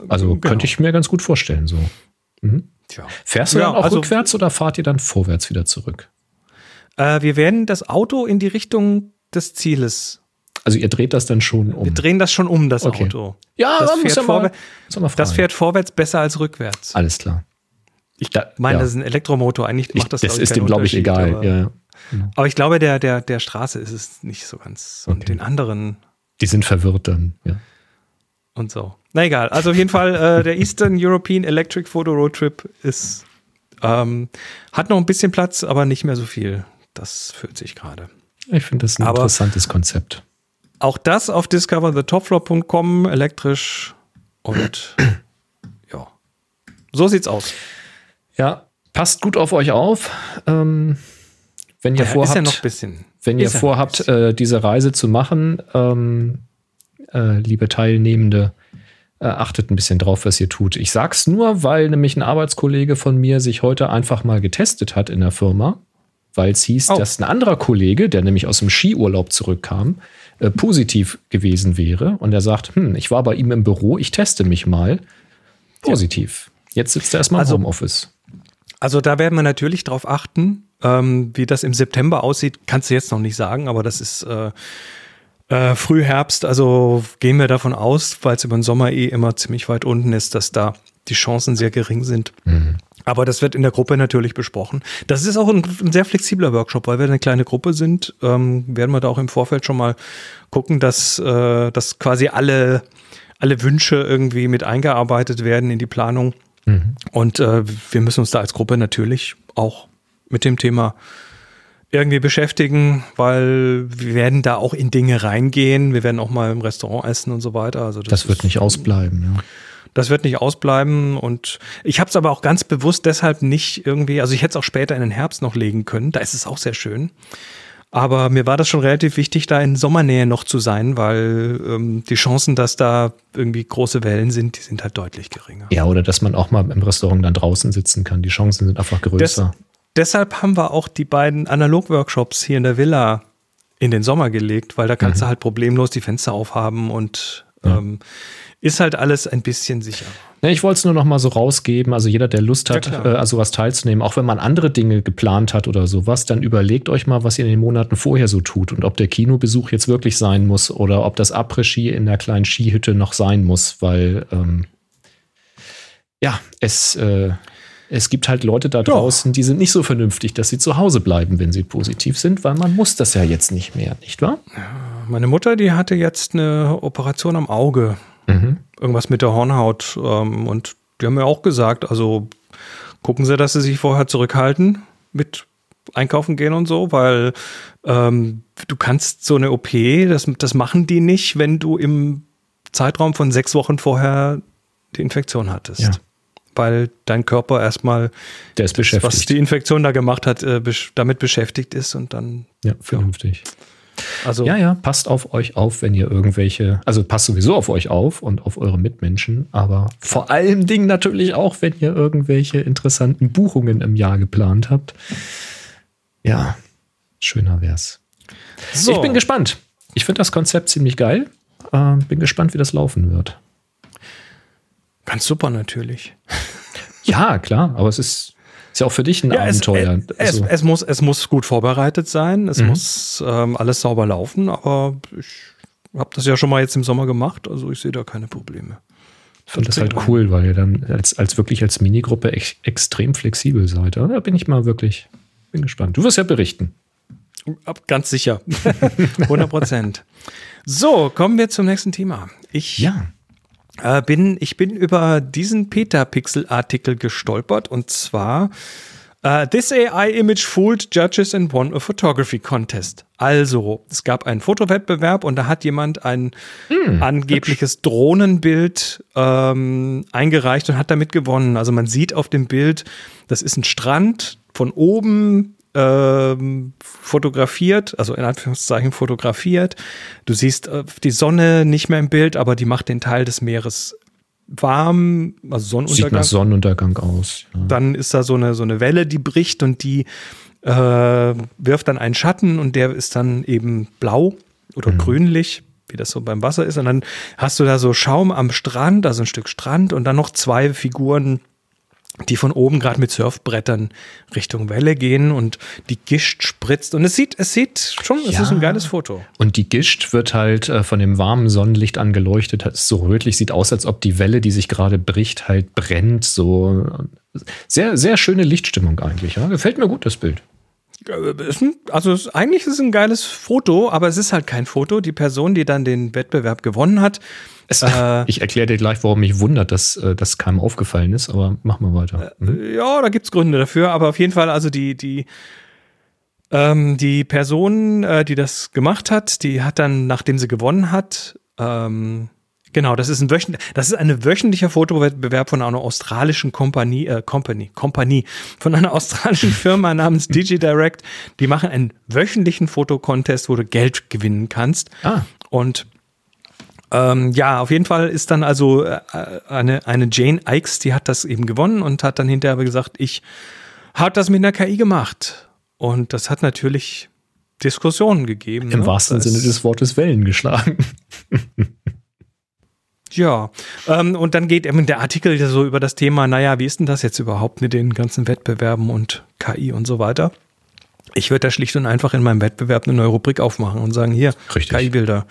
Also genau. könnte ich mir ganz gut vorstellen so. Mhm. Tja. Fährst du ja, dann auch also, rückwärts oder fahrt ihr dann vorwärts wieder zurück? Äh, wir werden das Auto in die Richtung des Zieles. Also ihr dreht das dann schon um? Wir drehen das schon um, das okay. Auto. Ja, das fährt, ja mal, das fährt vorwärts besser als rückwärts. Alles klar. Ich da, meine, ja. das ist ein Elektromotor. Eigentlich macht das, ich, Das ist dem, glaube ich, egal. Aber, ja. aber, ich glaube, der, der, der Straße ist es nicht so ganz. Okay. Und den anderen. Die sind verwirrt dann, ja. Und so. Na egal. Also auf jeden Fall, äh, der Eastern European Electric Photo Road Trip ist, ähm, hat noch ein bisschen Platz, aber nicht mehr so viel. Das fühlt sich gerade. Ich finde das ein aber interessantes Konzept. Auch das auf discoverthetopfloor.com elektrisch und [CLEARS THROAT] ja. So sieht's aus. Ja, passt gut auf euch auf. Ähm, wenn ihr ja, vorhabt, ja noch bisschen. Wenn ihr vorhabt, äh, diese Reise zu machen, ähm, äh, liebe Teilnehmende, äh, achtet ein bisschen drauf, was ihr tut. Ich sag's nur, weil nämlich ein Arbeitskollege von mir sich heute einfach mal getestet hat in der Firma, weil es hieß, oh. dass ein anderer Kollege, der nämlich aus dem Skiurlaub zurückkam, äh, positiv gewesen wäre. Und er sagt, hm, ich war bei ihm im Büro, ich teste mich mal. Positiv. Jetzt sitzt er erstmal also, im Homeoffice. Also da werden wir natürlich drauf achten, ähm, wie das im September aussieht, kannst du jetzt noch nicht sagen, aber das ist äh, äh, Frühherbst, also gehen wir davon aus, weil es über den Sommer eh immer ziemlich weit unten ist, dass da die Chancen sehr gering sind. Mhm. Aber das wird in der Gruppe natürlich besprochen. Das ist auch ein, ein sehr flexibler Workshop, weil wir eine kleine Gruppe sind, ähm, werden wir da auch im Vorfeld schon mal gucken, dass, äh, dass quasi alle, alle Wünsche irgendwie mit eingearbeitet werden in die Planung. Mhm. Und äh, wir müssen uns da als Gruppe natürlich auch mit dem Thema irgendwie beschäftigen, weil wir werden da auch in Dinge reingehen. Wir werden auch mal im Restaurant essen und so weiter. Also das, das wird nicht ausbleiben, ja. Das wird nicht ausbleiben und ich habe es aber auch ganz bewusst deshalb nicht irgendwie, also ich hätte es auch später in den Herbst noch legen können, da ist es auch sehr schön. Aber mir war das schon relativ wichtig, da in Sommernähe noch zu sein, weil ähm, die Chancen, dass da irgendwie große Wellen sind, die sind halt deutlich geringer. Ja, oder dass man auch mal im Restaurant dann draußen sitzen kann. Die Chancen sind einfach größer. Das, deshalb haben wir auch die beiden Analog-Workshops hier in der Villa in den Sommer gelegt, weil da kannst mhm. du halt problemlos die Fenster aufhaben und ja. ähm, ist halt alles ein bisschen sicher. Ja, ich wollte es nur noch mal so rausgeben. Also jeder, der Lust hat, ja, äh, also was teilzunehmen, auch wenn man andere Dinge geplant hat oder sowas, dann überlegt euch mal, was ihr in den Monaten vorher so tut und ob der Kinobesuch jetzt wirklich sein muss oder ob das Après-Ski in der kleinen Skihütte noch sein muss, weil ähm, ja, es äh, es gibt halt Leute da draußen, die sind nicht so vernünftig, dass sie zu Hause bleiben, wenn sie positiv sind, weil man muss das ja jetzt nicht mehr, nicht wahr? Meine Mutter, die hatte jetzt eine Operation am Auge. Mhm. Irgendwas mit der Hornhaut. Ähm, und die haben mir auch gesagt, also gucken Sie, dass Sie sich vorher zurückhalten mit einkaufen gehen und so, weil ähm, du kannst so eine OP, das, das machen die nicht, wenn du im Zeitraum von sechs Wochen vorher die Infektion hattest. Ja weil dein Körper erstmal, das, was die Infektion da gemacht hat, äh, damit beschäftigt ist und dann. Ja, vernünftig. Also, ja, ja, passt auf euch auf, wenn ihr irgendwelche, also passt sowieso auf euch auf und auf eure Mitmenschen, aber vor allem Dingen natürlich auch, wenn ihr irgendwelche interessanten Buchungen im Jahr geplant habt. Ja, schöner wär's. So. Ich bin gespannt. Ich finde das Konzept ziemlich geil. Äh, bin gespannt, wie das laufen wird. Ganz super natürlich. Ja, klar, aber es ist, ist ja auch für dich ein ja, Abenteuer. Es, also. es, es, muss, es muss gut vorbereitet sein, es mhm. muss ähm, alles sauber laufen, aber ich habe das ja schon mal jetzt im Sommer gemacht, also ich sehe da keine Probleme. Ich finde das halt cool, weil ihr dann als, als wirklich als Minigruppe ex, extrem flexibel seid. Da bin ich mal wirklich, bin gespannt. Du wirst ja berichten. Ganz sicher. [LAUGHS] 100 Prozent. so, kommen wir zum nächsten Thema. Ich ja äh, bin, ich bin über diesen Petapixel-Artikel gestolpert und zwar Uh, this AI image fooled judges and won a photography contest. Also, es gab einen Fotowettbewerb und da hat jemand ein mm, angebliches hübsch. Drohnenbild ähm, eingereicht und hat damit gewonnen. Also man sieht auf dem Bild, das ist ein Strand von oben ähm, fotografiert, also in Anführungszeichen fotografiert. Du siehst äh, die Sonne nicht mehr im Bild, aber die macht den Teil des Meeres warm, also Sonnenuntergang. Sieht nach Sonnenuntergang aus. Ja. Dann ist da so eine, so eine Welle, die bricht und die äh, wirft dann einen Schatten und der ist dann eben blau oder mhm. grünlich, wie das so beim Wasser ist. Und dann hast du da so Schaum am Strand, also ein Stück Strand und dann noch zwei Figuren die von oben gerade mit Surfbrettern Richtung Welle gehen und die Gischt spritzt. Und es sieht, es sieht schon, ja. es ist ein geiles Foto. Und die Gischt wird halt äh, von dem warmen Sonnenlicht angeleuchtet, ist so rötlich, sieht aus, als ob die Welle, die sich gerade bricht, halt brennt. So sehr, sehr schöne Lichtstimmung eigentlich. Ja? Gefällt mir gut, das Bild. Also eigentlich ist es ein geiles Foto, aber es ist halt kein Foto. Die Person, die dann den Wettbewerb gewonnen hat, es, [LAUGHS] äh, ich erkläre dir gleich, warum mich wundert, dass äh, das keinem aufgefallen ist, aber machen wir weiter. Hm? Ja, da gibt es Gründe dafür, aber auf jeden Fall, also die, die, ähm, die Person, äh, die das gemacht hat, die hat dann, nachdem sie gewonnen hat, ähm, Genau, das ist ein wöchent, das ist ein wöchentlicher Fotowettbewerb von einer australischen Kompanie, äh, Company, Kompanie, von einer australischen Firma namens DigiDirect. Die machen einen wöchentlichen Fotocontest, wo du Geld gewinnen kannst. Ah. Und ähm, ja, auf jeden Fall ist dann also äh, eine, eine Jane Ikes, die hat das eben gewonnen und hat dann hinterher gesagt, ich habe das mit einer KI gemacht. Und das hat natürlich Diskussionen gegeben. Im ne? wahrsten das Sinne des Wortes Wellen geschlagen. [LAUGHS] ja, ähm, und dann geht eben der Artikel so über das Thema, naja, wie ist denn das jetzt überhaupt mit den ganzen Wettbewerben und KI und so weiter. Ich würde da schlicht und einfach in meinem Wettbewerb eine neue Rubrik aufmachen und sagen, hier, KI-Bilder.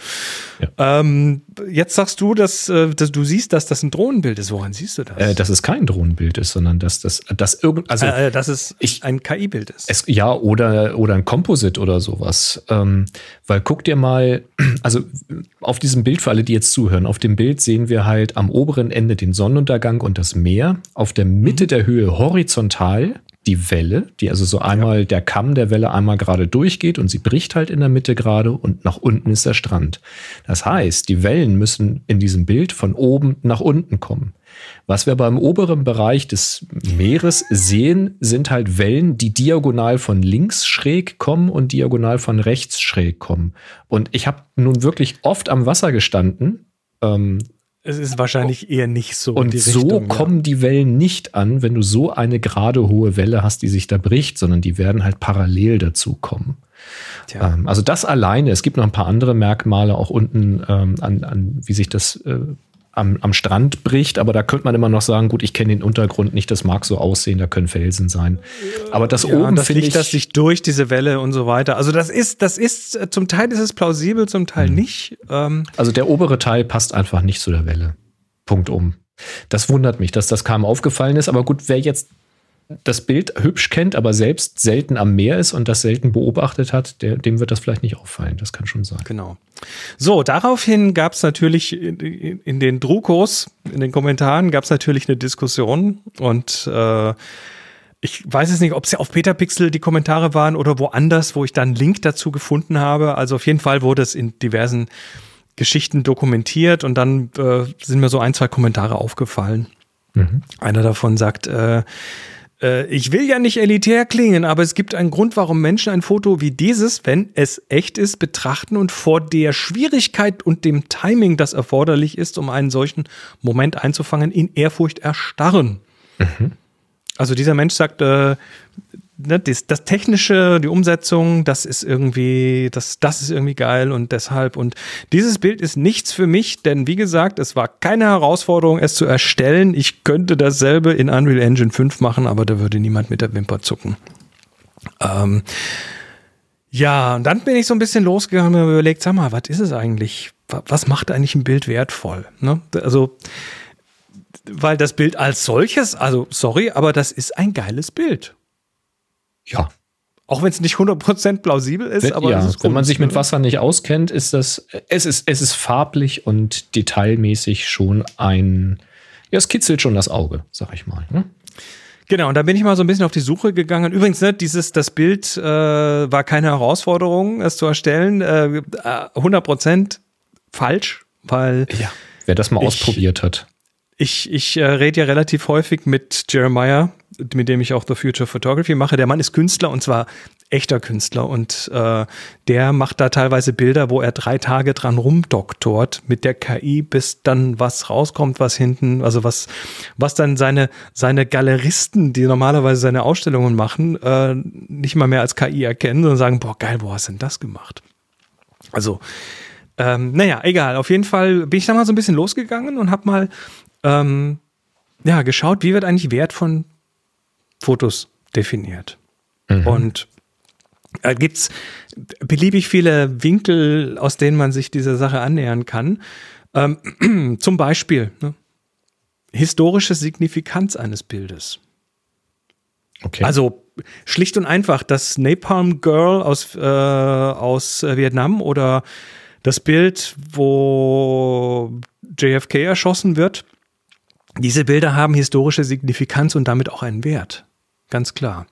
Ja. Ähm, jetzt sagst du, dass, äh, dass, du siehst, dass das ein Drohnenbild ist. Woran siehst du das? Äh, dass es kein Drohnenbild ist, sondern dass das dass irgend also äh, dass es ich, ein KI-Bild ist. Es, ja, oder, oder ein Composite oder sowas. Ähm, weil guck dir mal, [CLEARS THROAT] also auf diesem Bild für alle, die jetzt zuhören, auf dem Bild sehen wir halt am oberen Ende den Sonnenuntergang und das Meer, auf der Mitte mhm. der Höhe horizontal die Welle, die also so einmal ja. der Kamm der Welle einmal gerade durchgeht und sie bricht halt in der Mitte gerade und nach unten ist der Strand. Das heißt, die Wellen müssen in diesem Bild von oben nach unten kommen. Was wir beim oberen Bereich des Meeres sehen, sind halt Wellen, die diagonal von links schräg kommen und diagonal von rechts schräg kommen. Und ich habe nun wirklich oft am Wasser gestanden, ähm, es ist wahrscheinlich eher nicht so. Und so Richtung, kommen ja. die Wellen nicht an, wenn du so eine gerade hohe Welle hast, die sich da bricht, sondern die werden halt parallel dazu kommen. Ähm, also das alleine, es gibt noch ein paar andere Merkmale auch unten ähm, an, an, wie sich das äh, am, am Strand bricht, aber da könnte man immer noch sagen, gut, ich kenne den Untergrund nicht, das mag so aussehen, da können Felsen sein. Aber das ja, oben das Licht, das sich durch diese Welle und so weiter. Also das ist, das ist, äh, zum Teil ist es plausibel, zum Teil mhm. nicht. Ähm also der obere Teil passt einfach nicht zu der Welle. Punkt um. Das wundert mich, dass das kaum aufgefallen ist, aber gut, wer jetzt das Bild hübsch kennt, aber selbst selten am Meer ist und das selten beobachtet hat, der, dem wird das vielleicht nicht auffallen. Das kann schon sein. Genau. So, daraufhin gab es natürlich in, in, den Drukos, in den Kommentaren gab es natürlich eine Diskussion und äh, ich weiß es nicht, ob es ja auf Petapixel die Kommentare waren oder woanders, wo ich dann einen Link dazu gefunden habe. Also auf jeden Fall wurde es in diversen Geschichten dokumentiert und dann äh, sind mir so ein, zwei Kommentare aufgefallen. Mhm. Einer davon sagt, äh, äh, ich will ja nicht elitär klingen, aber es gibt einen Grund, warum Menschen ein Foto wie dieses, wenn es echt ist, betrachten und vor der Schwierigkeit und dem Timing, das erforderlich ist, um einen solchen Moment einzufangen, in Ehrfurcht erstarren. Mhm. Also dieser Mensch sagt, äh, ne, das, das, Technische, die Umsetzung, das ist irgendwie, das, das ist irgendwie geil und deshalb. Und dieses Bild ist nichts für mich, denn wie gesagt, es war keine Herausforderung, es zu erstellen. Ich könnte dasselbe in Unreal Engine 5 machen, aber da würde niemand mit der Wimper zucken. Ähm, ja, und dann bin ich so ein bisschen losgegangen und überlegt, sag mal, was ist es eigentlich? Was macht eigentlich ein Bild wertvoll? Ne? Also, weil das Bild als solches, also sorry, aber das ist ein geiles Bild. Ja. Auch wenn es nicht 100% plausibel ist, wenn, aber ja, ist wenn man sich mit Wasser nicht auskennt, ist das, es ist, es ist farblich und detailmäßig schon ein, ja, es kitzelt schon das Auge, sag ich mal. Ne? Genau, und da bin ich mal so ein bisschen auf die Suche gegangen. Übrigens, ne, dieses, das Bild äh, war keine Herausforderung, es zu erstellen. Äh, 100% falsch, weil. Ja, wer das mal ich, ausprobiert hat. Ich, ich äh, rede ja relativ häufig mit Jeremiah, mit dem ich auch The Future Photography mache. Der Mann ist Künstler und zwar echter Künstler und äh, der macht da teilweise Bilder, wo er drei Tage dran rumdoktort mit der KI, bis dann was rauskommt, was hinten, also was, was dann seine, seine Galeristen, die normalerweise seine Ausstellungen machen, äh, nicht mal mehr als KI erkennen, sondern sagen, boah, geil, wo hast denn das gemacht? Also, ähm, naja, egal. Auf jeden Fall bin ich da mal so ein bisschen losgegangen und habe mal ähm, ja, geschaut, wie wird eigentlich Wert von Fotos definiert. Mhm. Und da gibt es beliebig viele Winkel, aus denen man sich dieser Sache annähern kann. Ähm, [CLEARS THROAT] zum Beispiel ne, historische Signifikanz eines Bildes. Okay. Also schlicht und einfach das Napalm Girl aus, äh, aus Vietnam oder das Bild, wo JFK erschossen wird diese Bilder haben historische Signifikanz und damit auch einen Wert. Ganz klar.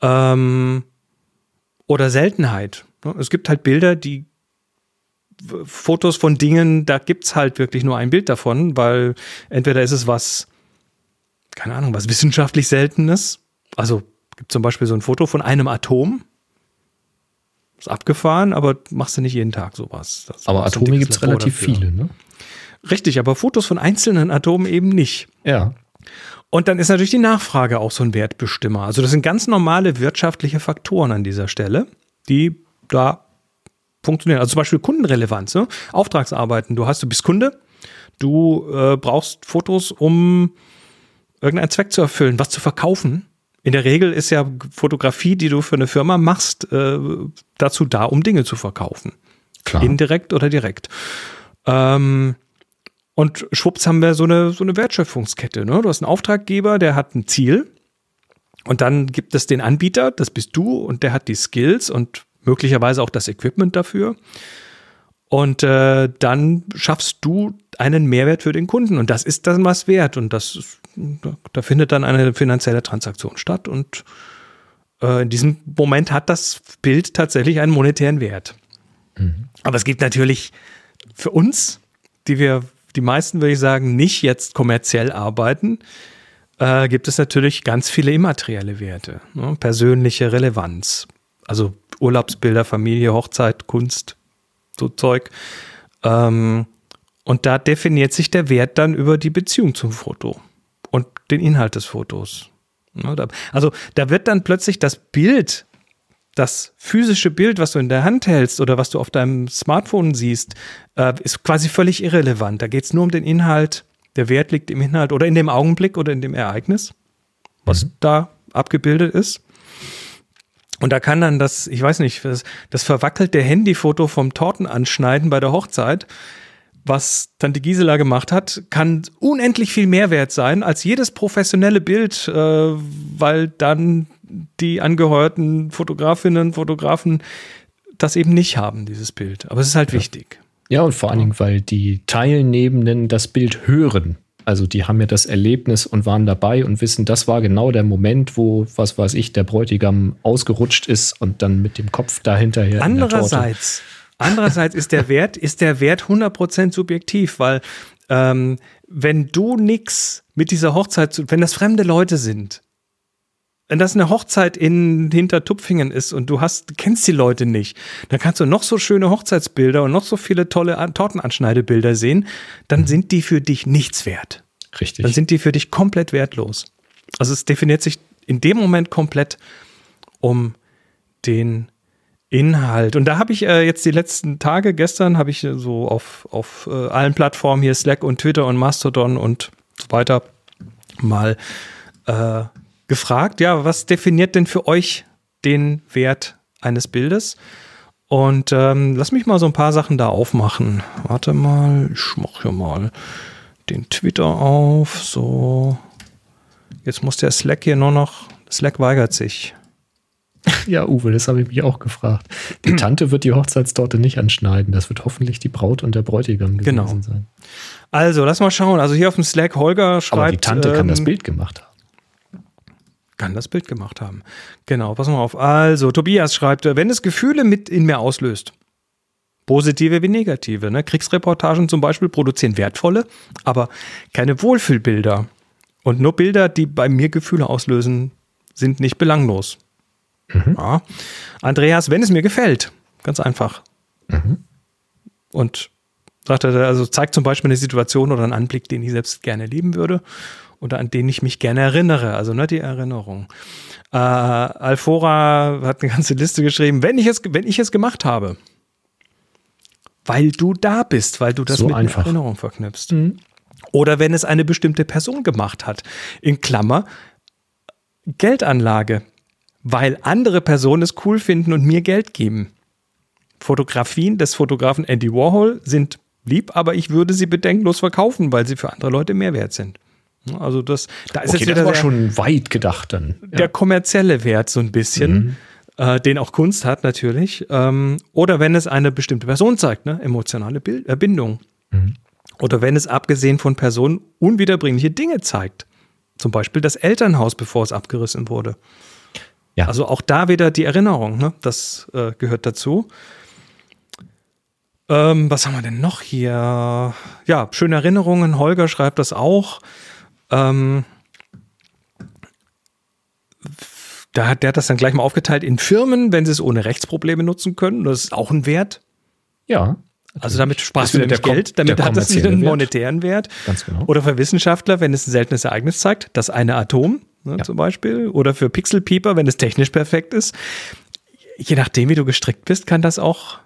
Ähm, oder Seltenheit. Es gibt halt Bilder, die Fotos von Dingen, da gibt es halt wirklich nur ein Bild davon, weil entweder ist es was, keine Ahnung, was wissenschaftlich Seltenes. Also gibt zum Beispiel so ein Foto von einem Atom. Ist abgefahren, aber machst du nicht jeden Tag sowas. Das aber Atome gibt es relativ dafür. viele, ne? Richtig, aber Fotos von einzelnen Atomen eben nicht. Ja. Und dann ist natürlich die Nachfrage auch so ein Wertbestimmer. Also das sind ganz normale wirtschaftliche Faktoren an dieser Stelle, die da funktionieren. Also zum Beispiel Kundenrelevanz, ne? Auftragsarbeiten. Du hast, du bist Kunde, du äh, brauchst Fotos, um irgendeinen Zweck zu erfüllen, was zu verkaufen. In der Regel ist ja Fotografie, die du für eine Firma machst, äh, dazu da, um Dinge zu verkaufen. Klar. Indirekt oder direkt. Ähm, und schwupps haben wir so eine, so eine Wertschöpfungskette. Ne? Du hast einen Auftraggeber, der hat ein Ziel. Und dann gibt es den Anbieter, das bist du, und der hat die Skills und möglicherweise auch das Equipment dafür. Und äh, dann schaffst du einen Mehrwert für den Kunden. Und das ist dann was wert. Und das da findet dann eine finanzielle Transaktion statt. Und äh, in diesem Moment hat das Bild tatsächlich einen monetären Wert. Mhm. Aber es gibt natürlich für uns, die wir, die meisten würde ich sagen, nicht jetzt kommerziell arbeiten, äh, gibt es natürlich ganz viele immaterielle Werte. Ne? Persönliche Relevanz. Also Urlaubsbilder, Familie, Hochzeit, Kunst, so Zeug. Ähm, und da definiert sich der Wert dann über die Beziehung zum Foto und den Inhalt des Fotos. Ne, also da wird dann plötzlich das Bild, das physische Bild, was du in der Hand hältst oder was du auf deinem Smartphone siehst, äh, ist quasi völlig irrelevant. Da geht es nur um den Inhalt. Der Wert liegt im Inhalt oder in dem Augenblick oder in dem Ereignis, was mhm. da abgebildet ist. Und da kann dann das, ich weiß nicht, das, das verwackelte Handyfoto vom Tortenanschneiden bei der Hochzeit, was die Gisela gemacht hat, kann unendlich viel mehr wert sein als jedes professionelle Bild, äh, weil dann die angeheuerten Fotografinnen, Fotografen das eben nicht haben, dieses Bild. Aber es ist halt ja. wichtig. Ja, und vor allen Dingen, weil die Teilnehmenden das Bild hören. Also die haben ja das Erlebnis und waren dabei und wissen, das war genau der Moment, wo, was weiß ich, der Bräutigam ausgerutscht ist und dann mit dem Kopf dahinterher. Andererseits, andererseits ist der [LAUGHS] Wert, ist der Wert 100% subjektiv, weil ähm, wenn du nichts mit dieser Hochzeit, wenn das fremde Leute sind, wenn das eine Hochzeit in Hintertupfingen ist und du hast, kennst die Leute nicht, dann kannst du noch so schöne Hochzeitsbilder und noch so viele tolle Tortenanschneidebilder sehen, dann mhm. sind die für dich nichts wert. Richtig. Dann sind die für dich komplett wertlos. Also es definiert sich in dem Moment komplett um den Inhalt. Und da habe ich äh, jetzt die letzten Tage, gestern habe ich so auf, auf äh, allen Plattformen hier Slack und Twitter und Mastodon und so weiter mal äh, gefragt, ja, was definiert denn für euch den Wert eines Bildes? Und ähm, lass mich mal so ein paar Sachen da aufmachen. Warte mal, ich mache hier mal den Twitter auf. So, jetzt muss der Slack hier nur noch. Slack weigert sich. [LAUGHS] Ja, Uwe, das habe ich mich auch gefragt. Die [CLEARS THROAT] Tante wird die Hochzeitstorte nicht anschneiden. Das wird hoffentlich die Braut und der Bräutigam gewesen genau. sein. Also, lass mal schauen. Also hier auf dem Slack, Holger schreibt. Aber die Tante ähm, kann das ähm, Bild gemacht haben kann das Bild gemacht haben. Genau, pass mal auf. Also, Tobias schreibt, wenn es Gefühle mit in mir auslöst, positive wie negative, ne? Kriegsreportagen zum Beispiel produzieren wertvolle, aber keine Wohlfühlbilder. Und nur Bilder, die bei mir Gefühle auslösen, sind nicht belanglos. Mhm. Ja. Andreas, wenn es mir gefällt, ganz einfach. Mhm. Und sagt er, also zeigt zum Beispiel eine Situation oder einen Anblick, den ich selbst gerne leben würde oder an den ich mich gerne erinnere, also ne, die Erinnerung. Äh, Alfora hat eine ganze Liste geschrieben, wenn ich es, wenn ich es gemacht habe, weil du da bist, weil du das so mit einfach. einer Erinnerung verknüpfst. Mhm. Oder wenn es eine bestimmte Person gemacht hat, in Klammer, Geldanlage, weil andere Personen es cool finden und mir Geld geben. Fotografien des Fotografen Andy Warhol sind lieb, aber ich würde sie bedenkenlos verkaufen, weil sie für andere Leute mehr wert sind. Also das, da ist okay, jetzt wieder das war schon weit gedacht dann. Ja. Der kommerzielle Wert so ein bisschen, mhm. äh, den auch Kunst hat natürlich. Ähm, oder wenn es eine bestimmte Person zeigt, ne? emotionale Bild, äh, Bindung. Mhm. Oder wenn es abgesehen von Personen unwiederbringliche Dinge zeigt. Zum Beispiel das Elternhaus, bevor es abgerissen wurde. Ja. Also auch da wieder die Erinnerung, ne? das äh, gehört dazu. Ähm, was haben wir denn noch hier? Ja, schöne Erinnerungen. Holger schreibt das auch. Ähm, da hat der hat das dann gleich mal aufgeteilt in Firmen, wenn sie es ohne Rechtsprobleme nutzen können. Das ist auch ein Wert. Ja. Also damit sparst du nämlich Geld, damit hat das wieder einen monetären Wert. Ganz genau. Oder für Wissenschaftler, wenn es ein seltenes Ereignis zeigt, das eine Atom ne, ja. zum Beispiel. Oder für Pixelpieper, wenn es technisch perfekt ist. Je nachdem, wie du gestrickt bist, kann das auch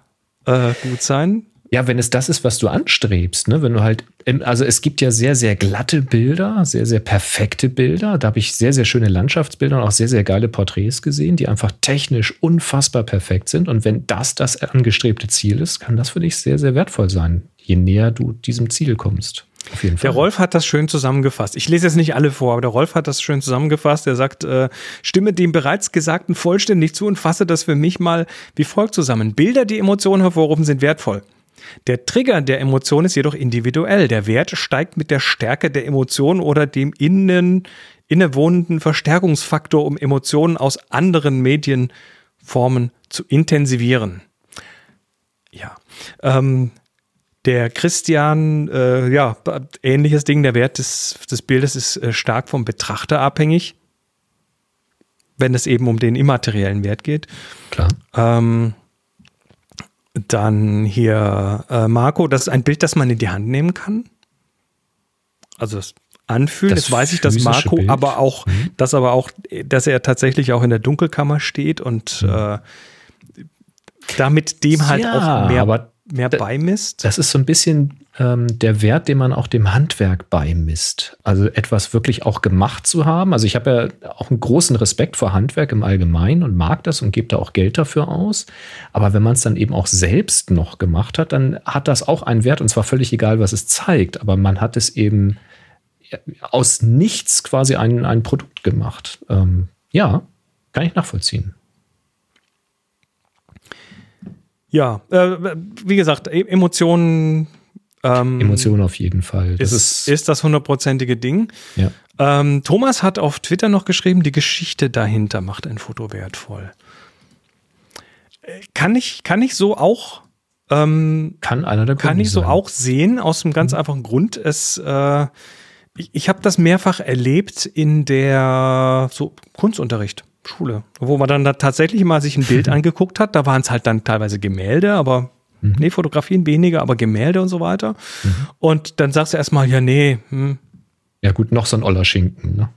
äh, gut sein. Ja, wenn es das ist, was du anstrebst, ne? wenn du halt, also es gibt ja sehr, sehr glatte Bilder, sehr, sehr perfekte Bilder. Da habe ich sehr, sehr schöne Landschaftsbilder und auch sehr, sehr geile Porträts gesehen, die einfach technisch unfassbar perfekt sind. Und wenn das das angestrebte Ziel ist, kann das für dich sehr, sehr wertvoll sein, je näher du diesem Ziel kommst. Auf jeden Fall. Der Rolf hat das schön zusammengefasst. Ich lese jetzt nicht alle vor, aber der Rolf hat das schön zusammengefasst. Er sagt, äh, stimme dem bereits Gesagten vollständig zu und fasse das für mich mal wie folgt zusammen. Bilder, die Emotionen hervorrufen, sind wertvoll. Der Trigger der Emotion ist jedoch individuell. Der Wert steigt mit der Stärke der Emotion oder dem innen, innewohnenden Verstärkungsfaktor, um Emotionen aus anderen Medienformen zu intensivieren. Ja. Ähm, der Christian, äh, ja, ähnliches Ding, der Wert des, des Bildes ist äh, stark vom Betrachter abhängig, wenn es eben um den immateriellen Wert geht. Klar. Ähm, dann hier äh, Marco, das ist ein Bild, das man in die Hand nehmen kann. Also das Anfühlen, das jetzt weiß ich, dass Marco Bild. aber auch, mhm. dass aber auch, dass er tatsächlich auch in der Dunkelkammer steht und mhm. äh, damit dem halt ja, auch mehr, mehr beimisst. Das ist so ein bisschen ähm, der Wert, den man auch dem Handwerk beimisst. Also etwas wirklich auch gemacht zu haben. Also ich habe ja auch einen großen Respekt vor Handwerk im Allgemeinen und mag das und gebe da auch Geld dafür aus. Aber wenn man es dann eben auch selbst noch gemacht hat, dann hat das auch einen Wert und zwar völlig egal, was es zeigt. Aber man hat es eben aus nichts quasi ein, ein Produkt gemacht. Ähm, ja, kann ich nachvollziehen. Ja, äh, wie gesagt, e-, Emotionen ähm, Emotionen auf jeden Fall. Das ist, ist, das hundertprozentige Ding. Ja. Ähm, Thomas hat auf Twitter noch geschrieben, die Geschichte dahinter macht ein Foto wertvoll. Äh, kann ich, kann ich so auch ähm, kann einer der Kann ich so sein. auch sehen, aus einem ganz mhm. einfachen Grund. Es, äh, ich, ich habe das mehrfach erlebt in der so Kunstunterricht. Schule, wo man dann da tatsächlich mal sich ein Bild [LAUGHS] angeguckt hat. Da waren es halt dann teilweise Gemälde, aber Mhm. Nee, Fotografien weniger, aber Gemälde und so weiter. Mhm. Und dann sagst du erstmal, ja, nee. Hm. Ja, gut, noch so ein Oller Schinken, ne?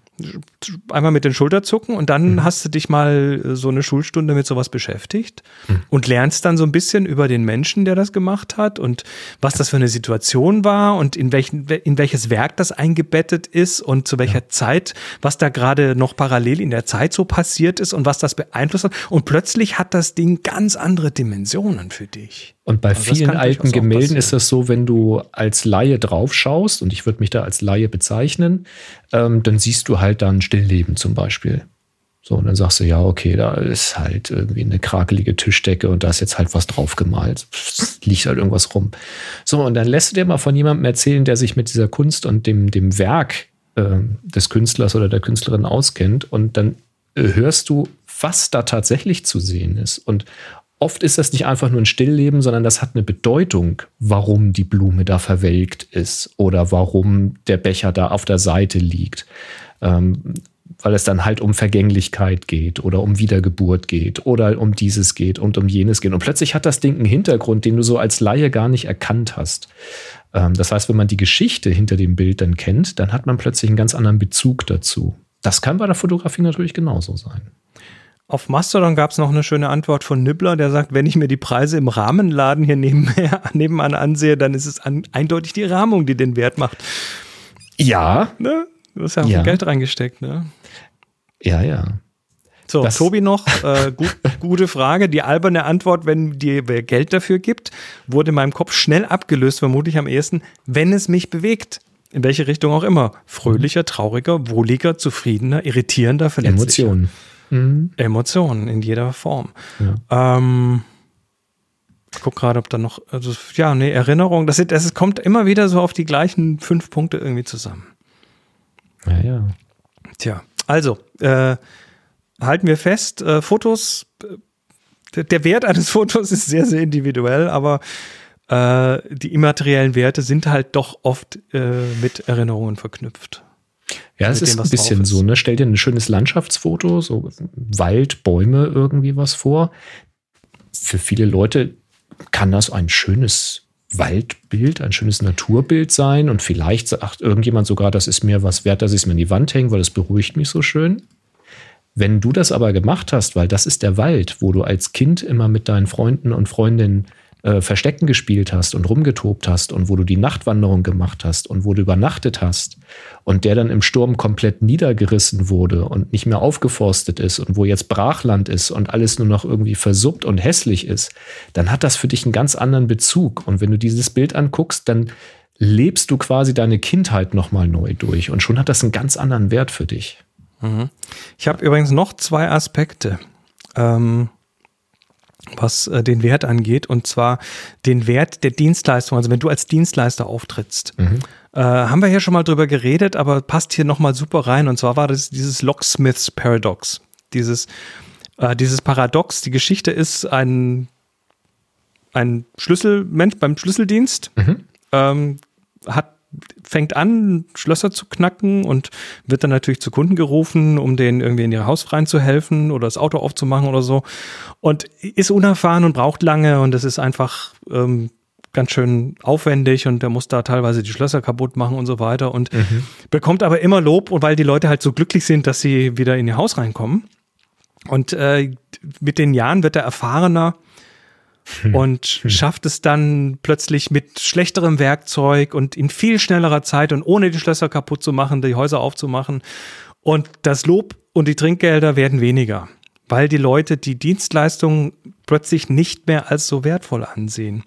einmal mit den Schulterzucken und dann mhm. hast du dich mal äh, so eine Schulstunde mit sowas beschäftigt mhm. und lernst dann so ein bisschen über den Menschen, der das gemacht hat und was das für eine Situation war und in, welchen, in welches Werk das eingebettet ist und zu welcher ja. Zeit, was da gerade noch parallel in der Zeit so passiert ist und was das beeinflusst hat. Und plötzlich hat das Ding ganz andere Dimensionen für dich. Und bei also vielen alten Gemälden ist das so, wenn du als Laie drauf schaust, und ich würde mich da als Laie bezeichnen, ähm, dann siehst du halt dann Stillleben zum Beispiel. So, und dann sagst du, ja, okay, da ist halt irgendwie eine krakelige Tischdecke und da ist jetzt halt was drauf gemalt. liegt halt irgendwas rum. So, und dann lässt du dir mal von jemandem erzählen, der sich mit dieser Kunst und dem, dem Werk äh, des Künstlers oder der Künstlerin auskennt. Und dann äh, hörst du, was da tatsächlich zu sehen ist. Und oft ist das nicht einfach nur ein Stillleben, sondern das hat eine Bedeutung, warum die Blume da verwelkt ist oder warum der Becher da auf der Seite liegt. Ähm, weil es dann halt um Vergänglichkeit geht oder um Wiedergeburt geht oder um dieses geht und um jenes geht. Und plötzlich hat das Ding einen Hintergrund, den du so als Laie gar nicht erkannt hast. Ähm, das heißt, wenn man die Geschichte hinter dem Bild dann kennt, dann hat man plötzlich einen ganz anderen Bezug dazu. Das kann bei der Fotografie natürlich genauso sein. Auf Mastodon gab es noch eine schöne Antwort von Nibbler, der sagt, wenn ich mir die Preise im Rahmenladen hier nebenher, [LAUGHS] nebenan ansehe, dann ist es an, eindeutig die Rahmung, die den Wert macht. Ja. Ne? Du hast ja, ja. Geld reingesteckt, ne? Ja, ja. So, das Tobi noch, äh, gut, [LAUGHS] gute Frage. Die alberne Antwort, wenn dir wer Geld dafür gibt, wurde in meinem Kopf schnell abgelöst, vermutlich am ehesten, wenn es mich bewegt. In welche Richtung auch immer. Fröhlicher, trauriger, wohliger, zufriedener, irritierender, verletzlicher. Emotionen. Mhm. Emotionen in jeder Form. Ja. Ähm, ich guck gerade, ob da noch, also, ja, nee, Erinnerung, das, das kommt immer wieder so auf die gleichen fünf Punkte irgendwie zusammen. Ja, ja. Tja, also, äh, halten wir fest, äh, Fotos, äh, der Wert eines [LAUGHS] Fotos ist sehr, sehr individuell, aber äh, die immateriellen Werte sind halt doch oft äh, mit Erinnerungen verknüpft. Ja, es ist dem, ein bisschen so, ne? Stell dir ein schönes Landschaftsfoto, so Wald, Bäume, irgendwie was vor. Für viele Leute kann das ein schönes Waldbild, ein schönes Naturbild sein und vielleicht sagt irgendjemand sogar, das ist mir was wert, dass ich es mir in die Wand hänge, weil es beruhigt mich so schön. Wenn du das aber gemacht hast, weil das ist der Wald, wo du als Kind immer mit deinen Freunden und Freundinnen äh, Verstecken gespielt hast und rumgetobt hast und wo du die Nachtwanderung gemacht hast und wo du übernachtet hast und der dann im Sturm komplett niedergerissen wurde und nicht mehr aufgeforstet ist und wo jetzt Brachland ist und alles nur noch irgendwie versuppt und hässlich ist, dann hat das für dich einen ganz anderen Bezug. Und wenn du dieses Bild anguckst, dann lebst du quasi deine Kindheit nochmal neu durch und schon hat das einen ganz anderen Wert für dich. Mhm. Ich habe übrigens noch zwei Aspekte. Ähm was äh, den Wert angeht, und zwar den Wert der Dienstleistung. Also wenn du als Dienstleister auftrittst, mhm. äh, haben wir hier schon mal drüber geredet, aber passt hier nochmal super rein. Und zwar war das dieses Locksmiths Paradox. Dieses, äh, dieses Paradox, die Geschichte ist ein, ein Schlüsselmensch beim Schlüsseldienst, mhm. ähm, hat fängt an, Schlösser zu knacken und wird dann natürlich zu Kunden gerufen, um denen irgendwie in ihr Haus reinzuhelfen oder das Auto aufzumachen oder so. Und ist unerfahren und braucht lange und es ist einfach ähm, ganz schön aufwendig und der muss da teilweise die Schlösser kaputt machen und so weiter und mhm. bekommt aber immer Lob und weil die Leute halt so glücklich sind, dass sie wieder in ihr Haus reinkommen. Und äh, mit den Jahren wird er erfahrener. Und hm. schafft es dann plötzlich mit schlechterem Werkzeug und in viel schnellerer Zeit und ohne die Schlösser kaputt zu machen, die Häuser aufzumachen. Und das Lob und die Trinkgelder werden weniger, weil die Leute die Dienstleistung plötzlich nicht mehr als so wertvoll ansehen.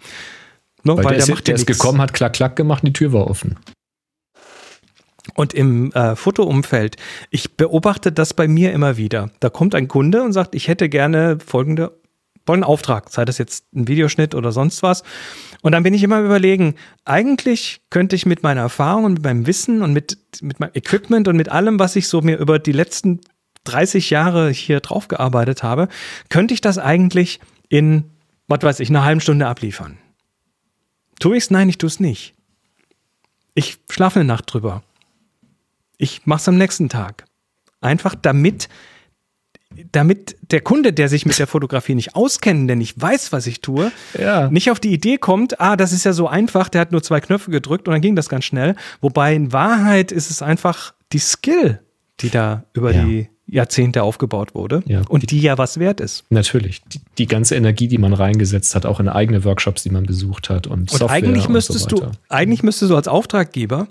No, weil, weil, der, der, ist, der ist gekommen, hat klack, klack gemacht und die Tür war offen. Und im äh, Fotoumfeld, ich beobachte das bei mir immer wieder. Da kommt ein Kunde und sagt, ich hätte gerne folgende wollen einen Auftrag, sei das jetzt ein Videoschnitt oder sonst was. Und dann bin ich immer überlegen, eigentlich könnte ich mit meiner Erfahrung und mit meinem Wissen und mit, mit meinem Equipment und mit allem, was ich so mir über die letzten 30 Jahre hier drauf gearbeitet habe, könnte ich das eigentlich in, was weiß ich, einer halben Stunde abliefern. Tue ich es? Nein, ich tue es nicht. Ich schlafe eine Nacht drüber. Ich mache es am nächsten Tag. Einfach damit damit der Kunde, der sich mit der Fotografie nicht auskennt, der nicht weiß, was ich tue, ja. nicht auf die Idee kommt, ah, das ist ja so einfach, der hat nur zwei Knöpfe gedrückt und dann ging das ganz schnell. Wobei in Wahrheit ist es einfach die Skill, die da über ja. die Jahrzehnte aufgebaut wurde ja. und die ja was wert ist. Natürlich. Die, die, ganze Energie, die man reingesetzt hat, auch in eigene Workshops, die man besucht hat und, und Software eigentlich müsstest und so du, eigentlich müsstest du als Auftraggeber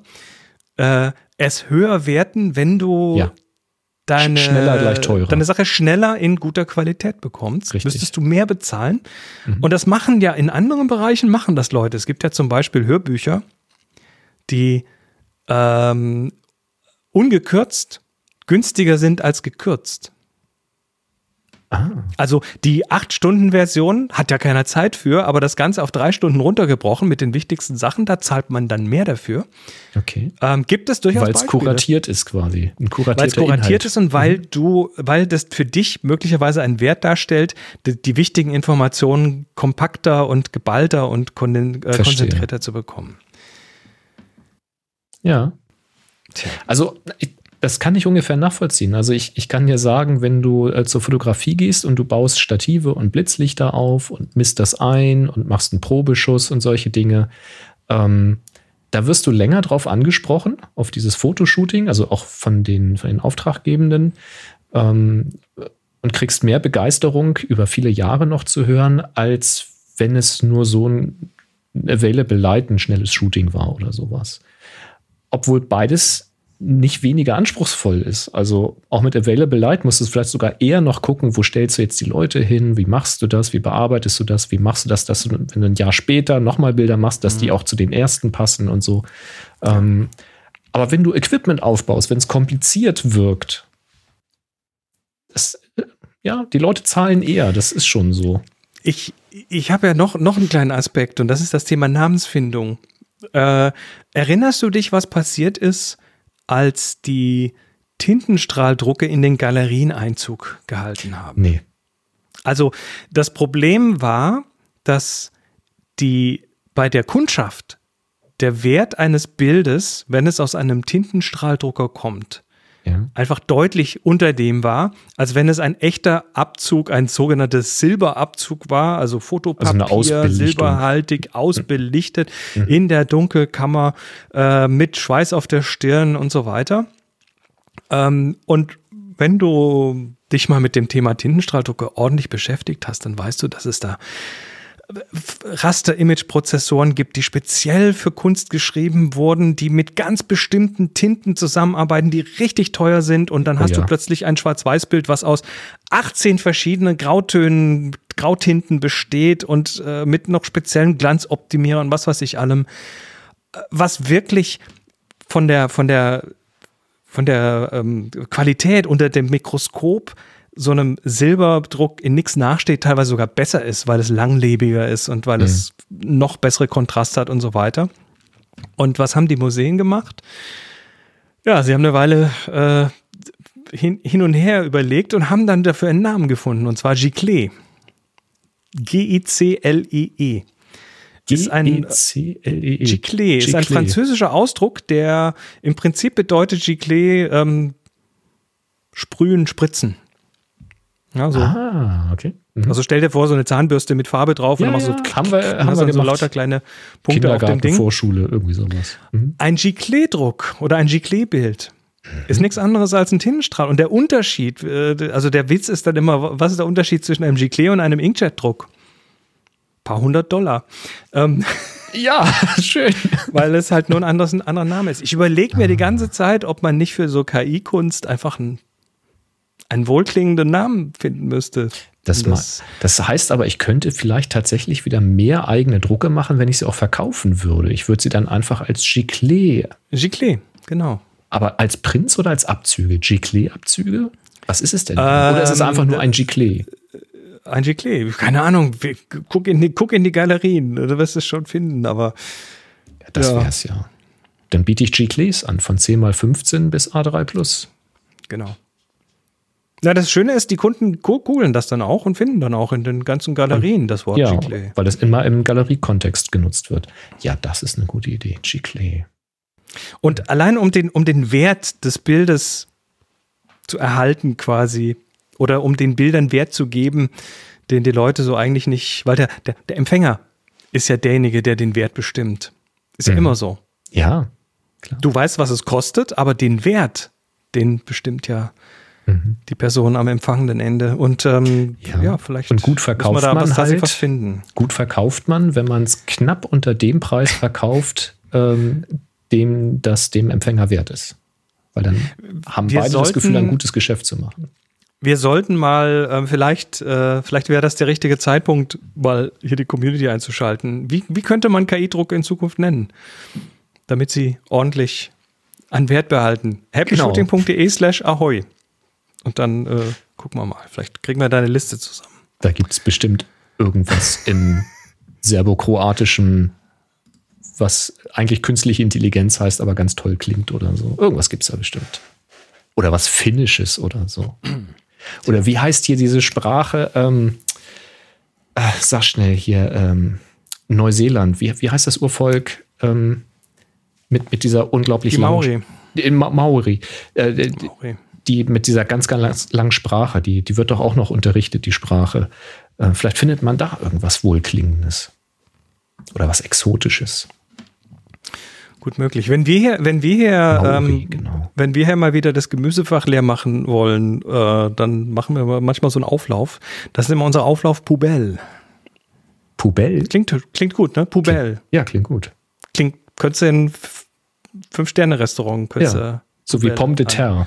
äh, es höher werten, wenn du ja deine, schneller gleich teurer. deine Sache schneller in guter Qualität bekommst, Richtig. müsstest du mehr bezahlen. Mhm. Und das machen ja in anderen Bereichen machen das Leute. Es gibt ja zum Beispiel Hörbücher, die ähm, ungekürzt günstiger sind als gekürzt. Ah. Also die 8-Stunden-Version hat ja keiner Zeit für, aber das Ganze auf drei Stunden runtergebrochen mit den wichtigsten Sachen, da zahlt man dann mehr dafür. Okay. Ähm, gibt es durchaus Weil es kuratiert ist quasi. Weil es kuratiert Inhalt. ist und weil mhm. du, weil das für dich möglicherweise einen Wert darstellt, die, die wichtigen Informationen kompakter und geballter und äh, konzentrierter zu bekommen. Ja. Tja. Also ich, das kann ich ungefähr nachvollziehen. Also ich, ich kann dir sagen, wenn du äh, zur Fotografie gehst und du baust Stative und Blitzlichter auf und misst das ein und machst einen Probeschuss und solche Dinge, ähm, da wirst du länger drauf angesprochen, auf dieses Fotoshooting, also auch von den, von den Auftraggebenden ähm, und kriegst mehr Begeisterung über viele Jahre noch zu hören, als wenn es nur so ein Available Light, ein schnelles Shooting war oder sowas. Obwohl beides nicht weniger anspruchsvoll ist. Also auch mit Available Light musst du vielleicht sogar eher noch gucken, wo stellst du jetzt die Leute hin, wie machst du das, wie bearbeitest du das, wie machst du das, dass du, wenn du ein Jahr später nochmal Bilder machst, dass mhm. die auch zu den ersten passen und so. Ähm, aber wenn du Equipment aufbaust, wenn es kompliziert wirkt, das, ja, die Leute zahlen eher, das ist schon so. Ich, ich habe ja noch, noch einen kleinen Aspekt und das ist das Thema Namensfindung. Äh, erinnerst du dich, was passiert ist, als die Tintenstrahldrucke in den Galerien Einzug gehalten haben. Nee. Also das Problem war, dass die bei der Kundschaft der Wert eines Bildes, wenn es aus einem Tintenstrahldrucker kommt, ja. einfach deutlich unter dem war, als wenn es ein echter Abzug, ein sogenanntes Silberabzug war, also Fotopapier, also silberhaltig, ausbelichtet mhm. in der Dunkelkammer äh, mit Schweiß auf der Stirn und so weiter. Ähm, und wenn du dich mal mit dem Thema Tintenstrahldrucker ordentlich beschäftigt hast, dann weißt du, dass es da Raster-Image-Prozessoren gibt, die speziell für Kunst geschrieben wurden, die mit ganz bestimmten Tinten zusammenarbeiten, die richtig teuer sind und dann oh, hast ja. du plötzlich ein Schwarz-Weiß-Bild, was aus 18 verschiedenen Grautönen, Grautinten besteht und äh, mit noch speziellen Glanzoptimierern, was weiß ich allem, äh, was wirklich von der, von der, von der ähm, Qualität unter dem Mikroskop so einem Silberdruck in nichts nachsteht, teilweise sogar besser ist, weil es langlebiger ist und weil mhm. es noch bessere Kontraste hat und so weiter. Und was haben die Museen gemacht? Ja, sie haben eine Weile äh, hin, hin und her überlegt und haben dann dafür einen Namen gefunden, und zwar Giclée. G-I-C-L-E-E. -E. Ist ein Giclée Giclée ist ein französischer Ausdruck, der im Prinzip bedeutet Giclée ähm, sprühen, spritzen. Ja, so. Ah, okay. Mhm. Also stell dir vor, so eine Zahnbürste mit Farbe drauf ja, und dann machst du so, haben wir, haben wir so lauter kleine Punkte auf dem Ding. Vorschule, irgendwie sowas. Mhm. Ein Giclée-Druck oder ein Giclée-Bild ist nichts anderes als ein Tintenstrahl. Und der Unterschied, äh, also der Witz ist dann immer, was ist der Unterschied zwischen einem Giclée und einem Inkjet-Druck? Paar hundert Dollar. Ähm, [LAUGHS] ja, [LAUGHS] schön. Weil es halt nur ein, anderes, ein anderer Name ist. Ich überlege mir die ganze Zeit, ob man nicht für so KI-Kunst einfach ein einen wohlklingenden Namen finden müsste. Das, das, das, heißt aber, ich könnte vielleicht tatsächlich wieder mehr eigene Drucke machen, wenn ich sie auch verkaufen würde. Ich würde sie dann einfach als Giclée. Giclée, genau. Aber als Prinz oder als Abzüge? Giclée-Abzüge? Was ist es denn? Ähm, oder ist es einfach nur ein Giclée? Ein Giclée, keine Ahnung. Guck in die, guck in die Galerien, du wirst es schon finden, aber. Ja, das ja. wär's ja. Dann biete ich Giclées an, von 10 x 15 bis A3 Plus. Genau. Na, das Schöne ist, die Kunden googeln das dann auch und finden dann auch in den ganzen Galerien das Wort ja, Giclée. weil das immer im Galeriekontext genutzt wird. Ja, das ist eine gute Idee, Giclée. Und allein um den, um den Wert des Bildes zu erhalten quasi oder um den Bildern Wert zu geben, den die Leute so eigentlich nicht, weil der, der, der Empfänger ist ja derjenige, der den Wert bestimmt. Ist ja mhm. immer so. Ja, klar. Du weißt, was es kostet, aber den Wert, den bestimmt ja Mhm. die Person am empfangenden Ende. Und ähm, ja. ja. vielleicht und gut verkauft da man was, halt, was finden. Gut verkauft man, wenn man es knapp unter dem Preis verkauft, [LAUGHS] ähm, dem das dem Empfänger wert ist. Weil dann haben Wir beide sollten, das Gefühl, ein gutes Geschäft zu machen. Wir sollten mal, äh, vielleicht, äh, vielleicht wäre das der richtige Zeitpunkt, mal hier die Community einzuschalten. Wie, wie könnte man KI-Druck in Zukunft nennen? Damit sie ordentlich an Wert behalten. happyshooting.de genau. slash ahoi. Und dann äh, gucken wir mal. Vielleicht kriegen wir deine Liste zusammen. Da gibt es bestimmt irgendwas in serbokroatischem, was eigentlich künstliche Intelligenz heißt, aber ganz toll klingt oder so. Irgendwas gibt es da bestimmt. Oder was Finnisches oder so. Oder wie heißt hier diese Sprache? Ähm, äh, sag schnell hier, ähm, Neuseeland. Wie, wie heißt das Urvolk ähm, mit, mit dieser unglaublich Die Maori. Lang, Ma Maori. Äh, Maori die mit dieser ganz, ganz langen Sprache, die, die wird doch auch noch unterrichtet, die Sprache. Äh, vielleicht findet man da irgendwas Wohlklingendes. Oder was Exotisches. Gut möglich. Wenn wir hier, wenn wir hier, Maori, ähm, genau. wenn wir hier mal wieder das Gemüsefach leer machen wollen, äh, dann machen wir manchmal so einen Auflauf. Das ist immer unser Auflauf Pubell. Pubell? Klingt, klingt gut, ne? Pubell. Ja, klingt gut. Klingt, könntest du in Fünf-Sterne-Restaurant, ja, So wie Pomme de Terre.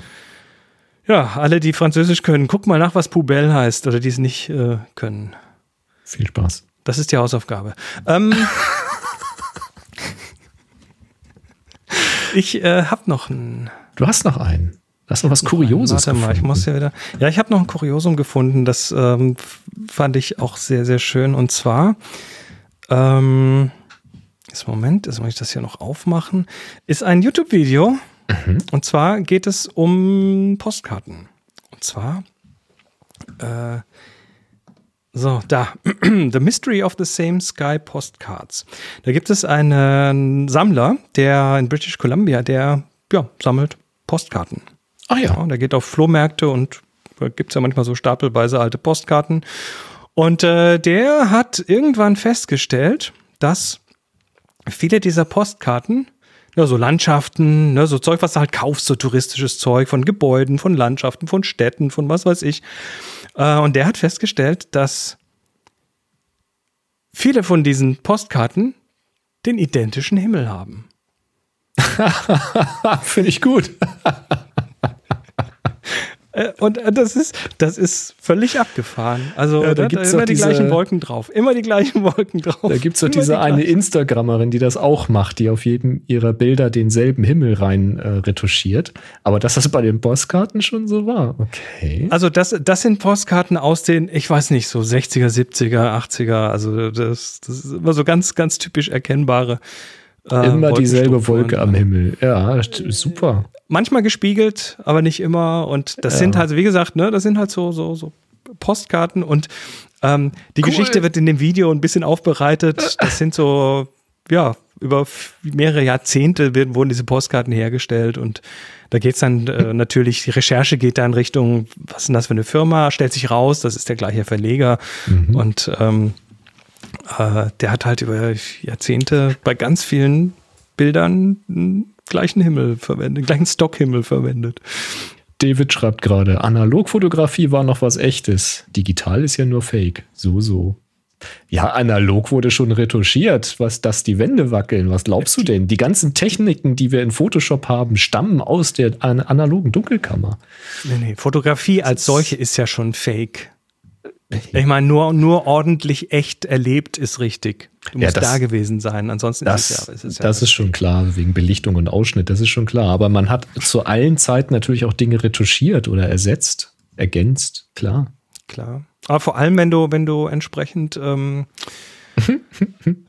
Ja, alle, die Französisch können, guck mal nach, was Poubelle heißt oder die es nicht äh, können. Viel Spaß. Das ist die Hausaufgabe. Ähm, [LAUGHS] ich äh, habe noch einen. Du hast noch einen. Du hast noch was Kurioses Warte mal, ich muss ja wieder. Ja, ich habe noch ein Kuriosum gefunden. Das ähm, fand ich auch sehr, sehr schön. Und zwar, ähm, jetzt Moment, jetzt muss ich das hier noch aufmachen. Ist ein YouTube-Video Mhm. Und zwar geht es um Postkarten. Und zwar, äh, so, da. [CLEARS THROAT] The Mystery of the Same Sky Postcards. Da gibt es einen Sammler, der in British Columbia, der ja, sammelt Postkarten. Ah ja. ja der geht auf Flohmärkte und da gibt es ja manchmal so stapelweise alte Postkarten. Und äh, der hat irgendwann festgestellt, dass viele dieser Postkarten ja, so Landschaften, ne, so Zeug, was du halt kaufst, so touristisches Zeug von Gebäuden, von Landschaften, von Städten, von was weiß ich. Äh, und der hat festgestellt, dass viele von diesen Postkarten den identischen Himmel haben. [LAUGHS] Finde ich gut. Äh, und äh, das ist, das ist völlig abgefahren. Also ja, da, da gibt es immer die diese, gleichen Wolken drauf. Immer die gleichen Wolken drauf. Da gibt es doch diese die eine Instagrammerin, die das auch macht, die auf jedem ihrer Bilder denselben Himmel rein äh, retuschiert. Aber dass das bei den Postkarten schon so war. Okay. Also das, das sind Postkarten aus den, ich weiß nicht, so 60er, 70er, 80er. Also das, das ist immer so ganz, ganz typisch erkennbare. Äh, immer dieselbe Wolke am Himmel. Ja, super manchmal gespiegelt, aber nicht immer. Und das ja. sind halt, wie gesagt, ne, das sind halt so, so, so Postkarten und ähm, die cool. Geschichte wird in dem Video ein bisschen aufbereitet. Das sind so, ja, über mehrere Jahrzehnte werden, wurden diese Postkarten hergestellt und da geht es dann äh, natürlich, die Recherche geht da in Richtung, was ist denn das für eine Firma? Stellt sich raus, das ist der gleiche Verleger mhm. und ähm, äh, der hat halt über Jahrzehnte bei ganz vielen Bildern gleichen Himmel verwendet, gleichen Stockhimmel verwendet. David schreibt gerade, Analogfotografie war noch was echtes. Digital ist ja nur Fake. So, so. Ja, analog wurde schon retuschiert, was dass die Wände wackeln. Was glaubst du denn? Die ganzen Techniken, die wir in Photoshop haben, stammen aus der analogen Dunkelkammer. Nee, nee, Fotografie als solche ist ja schon fake. [LAUGHS] Ich meine, nur, nur ordentlich echt erlebt ist richtig. Du musst ja, das, da gewesen sein, ansonsten das, ist es ja. Ist es ja das ist schon klar, wegen Belichtung und Ausschnitt, das ist schon klar. Aber man hat zu allen Zeiten natürlich auch Dinge retuschiert oder ersetzt, ergänzt, klar. Klar. Aber vor allem, wenn du, wenn du entsprechend, ähm, [LAUGHS]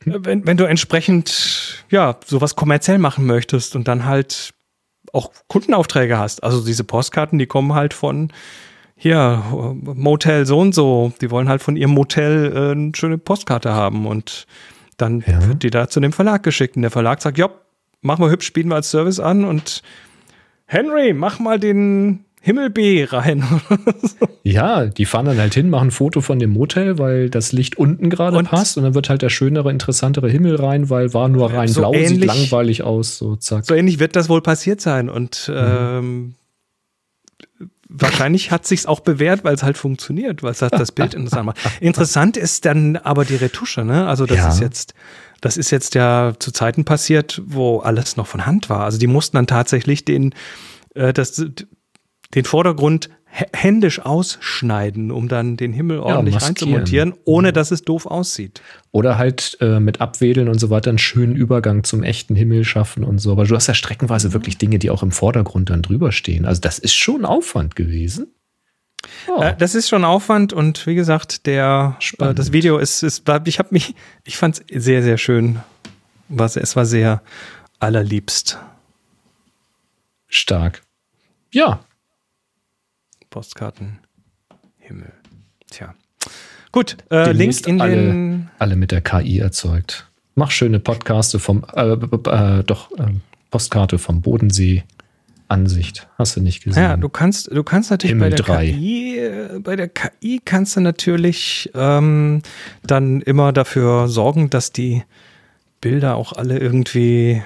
wenn, wenn du entsprechend, ja, sowas kommerziell machen möchtest und dann halt auch Kundenaufträge hast. Also diese Postkarten, die kommen halt von hier, Motel so und so, die wollen halt von ihrem Motel äh, eine schöne Postkarte haben und dann ja. wird die da zu dem Verlag geschickt und der Verlag sagt, ja, mach mal hübsch, bieten wir als Service an und Henry, mach mal den Himmel B rein. [LAUGHS] ja, die fahren dann halt hin, machen ein Foto von dem Motel, weil das Licht unten gerade passt und dann wird halt der schönere, interessantere Himmel rein, weil war nur rein so blau, ähnlich, sieht langweilig aus, so zack. So ähnlich wird das wohl passiert sein und mhm. ähm, wahrscheinlich hat sich's auch bewährt, weil es halt funktioniert, weil es hat das Bild interessant macht. Interessant ist dann aber die Retusche, ne? Also das ja. ist jetzt, das ist jetzt ja zu Zeiten passiert, wo alles noch von Hand war. Also die mussten dann tatsächlich den, äh, das, den Vordergrund händisch ausschneiden, um dann den Himmel ordentlich ja, reinzumontieren, ohne dass es doof aussieht. Oder halt äh, mit Abwedeln und so weiter einen schönen Übergang zum echten Himmel schaffen und so. Aber du hast ja streckenweise wirklich Dinge, die auch im Vordergrund dann drüber stehen. Also das ist schon Aufwand gewesen. Oh. Äh, das ist schon Aufwand und wie gesagt, der äh, das Video ist, ist ich habe mich, ich fand es sehr, sehr schön. Was, es war sehr allerliebst. Stark. Ja, Postkarten, Himmel. Tja. Gut, äh, Link in alle, den. Alle mit der KI erzeugt. Mach schöne Podcaste vom, äh, äh, doch, äh, Postkarte vom Bodensee. Ansicht. Hast du nicht gesehen? Ja, du kannst, du kannst natürlich Himmel bei der 3. KI, äh, bei der KI kannst du natürlich ähm, dann immer dafür sorgen, dass die Bilder auch alle irgendwie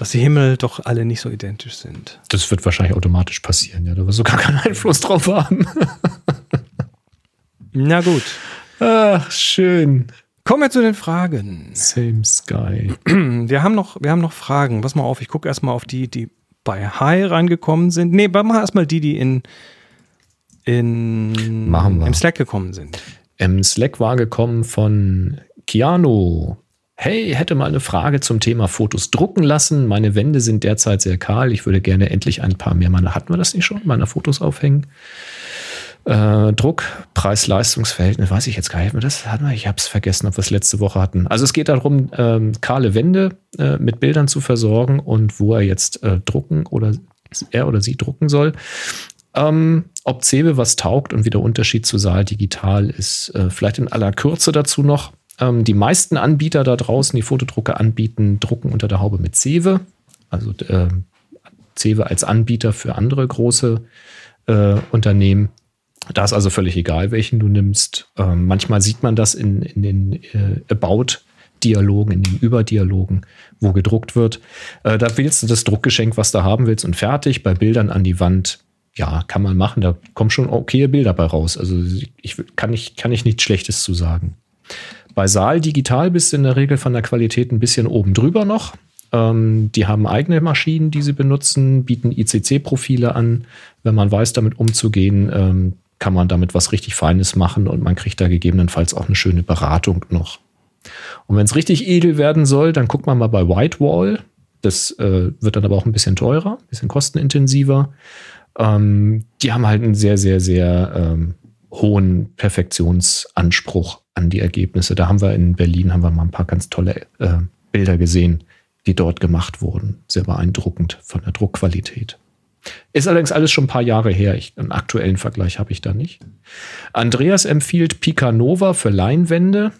dass die Himmel doch alle nicht so identisch sind. Das wird wahrscheinlich automatisch passieren, ja. Da wirst du gar keinen Einfluss drauf haben. [LAUGHS] Na gut. Ach, schön. Kommen wir zu den Fragen. Same Sky. [CLEARS THROAT] Wir haben noch, wir haben noch Fragen. Pass mal auf, ich gucke erstmal auf die, die bei High reingekommen sind. Nee, mach mal erstmal die, die in, in wir. im Slack gekommen sind. Im Slack war gekommen von Keanu. Hey, hätte mal eine Frage zum Thema Fotos drucken lassen. Meine Wände sind derzeit sehr kahl. Ich würde gerne endlich ein paar mehr meiner, hatten wir das nicht schon, meiner Fotos aufhängen. Äh, Druck, Preis-Leistungs-Verhältnis, weiß ich jetzt gar nicht mehr. Das hatten wir, ich habe es vergessen, ob wir es letzte Woche hatten. Also es geht darum, ähm, kahle Wände äh, mit Bildern zu versorgen und wo er jetzt äh, drucken oder er oder sie drucken soll. Ähm, ob Cebe was taugt und wie der Unterschied zu Saal Digital ist, äh, vielleicht in aller Kürze dazu noch. Ähm, die meisten Anbieter da draußen, die Fotodrucke anbieten, drucken unter der Haube mit Cewe. Also äh, Cewe als Anbieter für andere große äh, Unternehmen. Da ist also völlig egal, welchen du nimmst. Ähm, manchmal sieht man das in, in den äh, About-Dialogen, in den Überdialogen, wo gedruckt wird. Äh, da wählst du das Druckgeschenk, was du haben willst, und fertig. Bei Bildern an die Wand, ja, kann man machen. Da kommen schon okay Bilder bei raus. Also ich kann, ich, kann ich nichts Schlechtes zu sagen. Bei Saal Digital bist du in der Regel von der Qualität ein bisschen oben drüber noch. Ähm, die haben eigene Maschinen, die sie benutzen, bieten ICC-Profile an. Wenn man weiß, damit umzugehen, ähm, kann man damit was richtig Feines machen und man kriegt da gegebenenfalls auch eine schöne Beratung noch. Und wenn es richtig edel werden soll, dann guckt man mal bei Whitewall. Das äh, wird dann aber auch ein bisschen teurer, ein bisschen kostenintensiver. Ähm, die haben halt einen sehr, sehr, sehr ähm, hohen Perfektionsanspruch an die Ergebnisse. Da haben wir in Berlin haben wir mal ein paar ganz tolle äh, Bilder gesehen, die dort gemacht wurden. Sehr beeindruckend von der Druckqualität. Ist allerdings alles schon ein paar Jahre her. Ich, einen aktuellen Vergleich habe ich da nicht. Andreas empfiehlt Picanova für Leinwände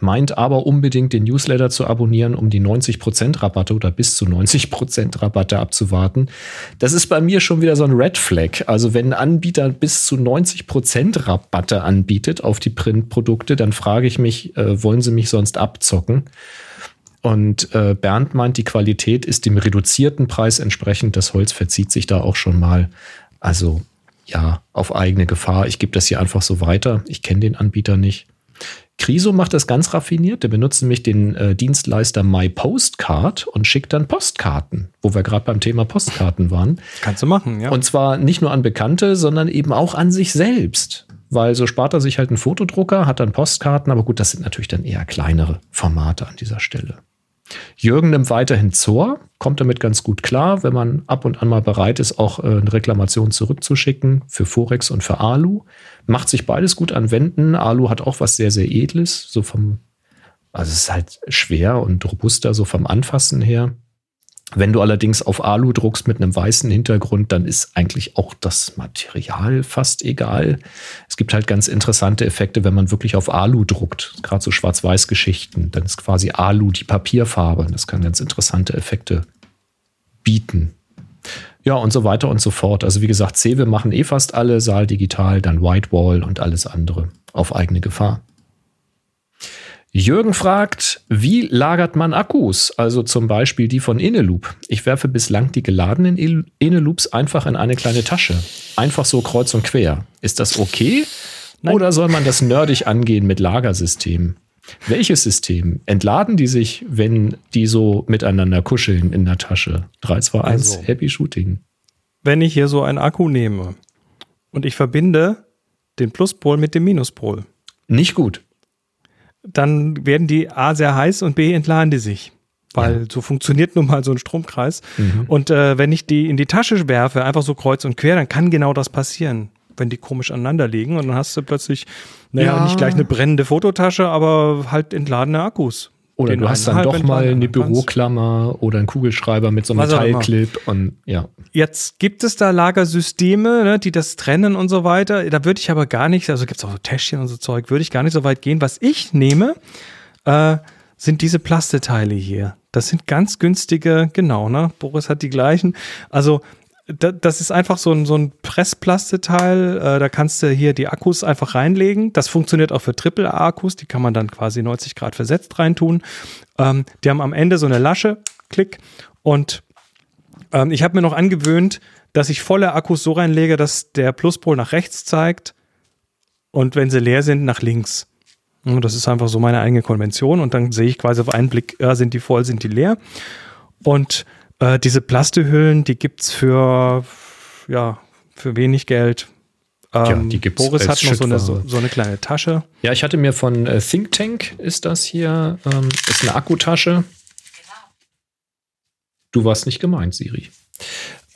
meint aber unbedingt den Newsletter zu abonnieren, um die 90% Rabatte oder bis zu 90% Rabatte abzuwarten. Das ist bei mir schon wieder so ein Red Flag. Also wenn ein Anbieter bis zu 90% Rabatte anbietet auf die Printprodukte, dann frage ich mich, äh, wollen sie mich sonst abzocken? Und äh, Bernd meint, die Qualität ist dem reduzierten Preis entsprechend. Das Holz verzieht sich da auch schon mal. Also ja, auf eigene Gefahr. Ich gebe das hier einfach so weiter. Ich kenne den Anbieter nicht. Criso macht das ganz raffiniert. Der benutzt nämlich den äh, Dienstleister MyPostcard und schickt dann Postkarten, wo wir gerade beim Thema Postkarten waren. Kannst du machen, ja. Und zwar nicht nur an Bekannte, sondern eben auch an sich selbst. Weil so spart er sich halt einen Fotodrucker, hat dann Postkarten, aber gut, das sind natürlich dann eher kleinere Formate an dieser Stelle. Jürgen nimmt weiterhin Zor, kommt damit ganz gut klar, wenn man ab und an mal bereit ist, auch äh, eine Reklamation zurückzuschicken für Forex und für Alu. Macht sich beides gut anwenden. Alu hat auch was sehr, sehr Edles, so vom, also es ist halt schwer und robuster, so vom Anfassen her. Wenn du allerdings auf Alu druckst mit einem weißen Hintergrund, dann ist eigentlich auch das Material fast egal. Es gibt halt ganz interessante Effekte, wenn man wirklich auf Alu druckt. Gerade so Schwarz-Weiß-Geschichten. Dann ist quasi Alu die Papierfarbe. Das kann ganz interessante Effekte bieten. Ja, und so weiter und so fort. Also wie gesagt, Cewe machen eh fast alle, Saal Digital, dann Whitewall und alles andere auf eigene Gefahr. Jürgen fragt, wie lagert man Akkus? Also zum Beispiel die von Eneloop. Ich werfe bislang die geladenen Eneloops einfach in eine kleine Tasche. Einfach so kreuz und quer. Ist das okay? Nein. Oder soll man das nerdig angehen mit Lagersystemen? Welches System? Entladen die sich, wenn die so miteinander kuscheln in der Tasche? 3, 2, 1, also, Happy Shooting. Wenn ich hier so einen Akku nehme und ich verbinde den Pluspol mit dem Minuspol. Nicht gut dann werden die A sehr heiß und B entladen die sich. Weil ja. so funktioniert nun mal so ein Stromkreis. Mhm. Und äh, wenn ich die in die Tasche werfe, einfach so kreuz und quer, dann kann genau das passieren, wenn die komisch aneinander liegen. Und dann hast du plötzlich, naja, ja. nicht gleich eine brennende Fototasche, aber halt entladene Akkus. Oder du hast dann doch mal eine Büroklammer oder einen Kugelschreiber mit so einem Metallclip und ja. Jetzt gibt es da Lagersysteme, ne, die das trennen und so weiter. Da würde ich aber gar nicht, also gibt es auch so Täschchen und so Zeug, würde ich gar nicht so weit gehen. Was ich nehme, äh, sind diese Plasteteile hier. Das sind ganz günstige, genau, ne? Boris hat die gleichen. Also das ist einfach so ein, so ein Pressplasteteil. Äh, da kannst du hier die Akkus einfach reinlegen. Das funktioniert auch für Triple-A-Akkus. Die kann man dann quasi 90 Grad versetzt reintun. Ähm, die haben am Ende so eine Lasche, Klick. Und ähm, ich habe mir noch angewöhnt, dass ich volle Akkus so reinlege, dass der Pluspol nach rechts zeigt und wenn sie leer sind, nach links. Und das ist einfach so meine eigene Konvention. Und dann sehe ich quasi auf einen Blick, ja, sind die voll, sind die leer. Und äh, diese Plastehüllen, die gibt es für, ja, für wenig Geld. Ähm, ja, die gibt's Boris hat noch so eine, so, so, eine kleine Tasche. Ja, ich hatte mir von äh, Think Tank, ist das hier, ähm, ist eine Akkutasche. Genau. Du warst nicht gemeint, Siri.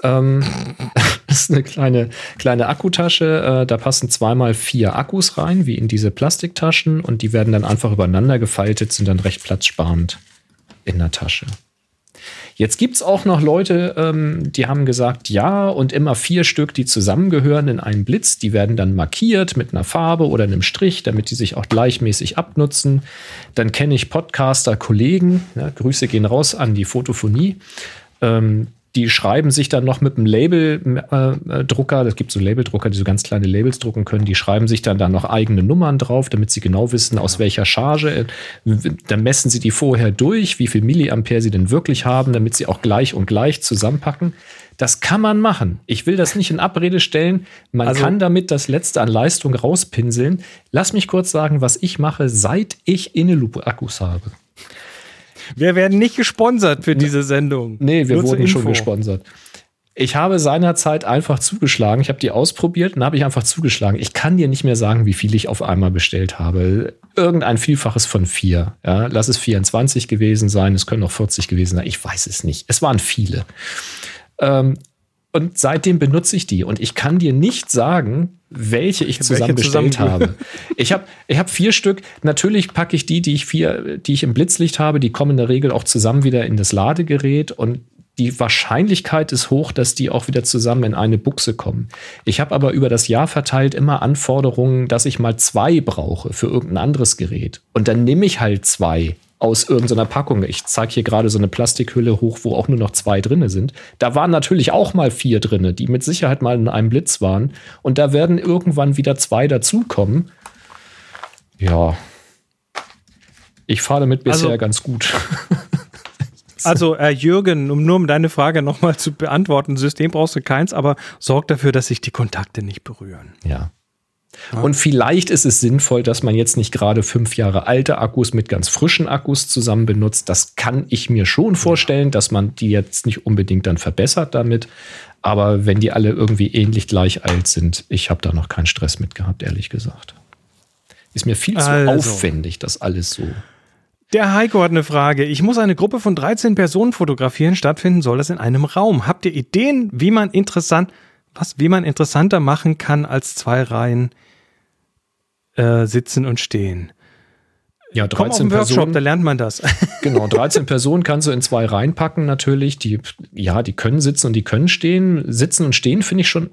Ähm, das [LAUGHS] ist eine kleine, kleine Akkutasche. Äh, da passen zweimal vier Akkus rein, wie in diese Plastiktaschen. Und die werden dann einfach übereinander gefaltet, sind dann recht platzsparend in der Tasche. Jetzt gibt es auch noch Leute, ähm, die haben gesagt, ja, und immer vier Stück, die zusammengehören in einen Blitz, die werden dann markiert mit einer Farbe oder einem Strich, damit die sich auch gleichmäßig abnutzen. Dann kenne ich Podcaster, Kollegen, ja, Grüße gehen raus an die Fotophonie. Ähm, die schreiben sich dann noch mit einem Labeldrucker, äh, das gibt so Labeldrucker, die so ganz kleine Labels drucken können, die schreiben sich dann da noch eigene Nummern drauf, damit sie genau wissen, aus welcher Charge. Dann messen sie die vorher durch, wie viel Milliampere sie denn wirklich haben, damit sie auch gleich und gleich zusammenpacken. Das kann man machen. Ich will das nicht in Abrede stellen. Man also, kann damit das Letzte an Leistung rauspinseln. Lass mich kurz sagen, was ich mache, seit ich Inneloop-Akkus habe. Wir werden nicht gesponsert für diese Sendung. Nee, wir Nur wurden schon gesponsert. Ich habe seinerzeit einfach zugeschlagen. Ich habe die ausprobiert und habe ich einfach zugeschlagen. Ich kann dir nicht mehr sagen, wie viel ich auf einmal bestellt habe. Irgendein Vielfaches von vier. Ja, lass es 24 gewesen sein. Es können auch 40 gewesen sein. Ich weiß es nicht. Es waren viele. Ähm, und seitdem benutze ich die. Und ich kann dir nicht sagen, welche ich zusammen bestellt habe. Ich habe ich hab vier Stück. Natürlich packe ich die, die ich vier, die ich im Blitzlicht habe, die kommen in der Regel auch zusammen wieder in das Ladegerät und die Wahrscheinlichkeit ist hoch, dass die auch wieder zusammen in eine Buchse kommen. Ich habe aber über das Jahr verteilt immer Anforderungen, dass ich mal zwei brauche für irgendein anderes Gerät. Und dann nehme ich halt zwei aus irgendeiner Packung. Ich zeige hier gerade so eine Plastikhülle hoch, wo auch nur noch zwei drinne sind. Da waren natürlich auch mal vier drinne, die mit Sicherheit mal in einem Blitz waren. Und da werden irgendwann wieder zwei dazukommen. Ja. Ich fahre damit bisher also, ganz gut. [LAUGHS] Also, äh, Jürgen, um nur um deine Frage nochmal zu beantworten, System brauchst du keins, aber sorg dafür, dass sich die Kontakte nicht berühren. Ja. Und vielleicht ist es sinnvoll, dass man jetzt nicht gerade fünf Jahre alte Akkus mit ganz frischen Akkus zusammen benutzt. Das kann ich mir schon vorstellen, dass man die jetzt nicht unbedingt dann verbessert damit. Aber wenn die alle irgendwie ähnlich gleich alt sind, ich habe da noch keinen Stress mit gehabt, ehrlich gesagt. Ist mir viel zu also. aufwendig, das alles so. Der Heiko hat eine Frage. Ich muss eine Gruppe von 13 Personen fotografieren. Stattfinden soll das in einem Raum. Habt ihr Ideen, wie man interessant, was, wie man interessanter machen kann als zwei Reihen äh, sitzen und stehen. Ja, 13 Komm auf Workshop, Personen, da lernt man das. [LAUGHS] genau, 13 Personen kannst du in zwei reinpacken natürlich. Die, ja, die können sitzen und die können stehen. Sitzen und stehen finde ich schon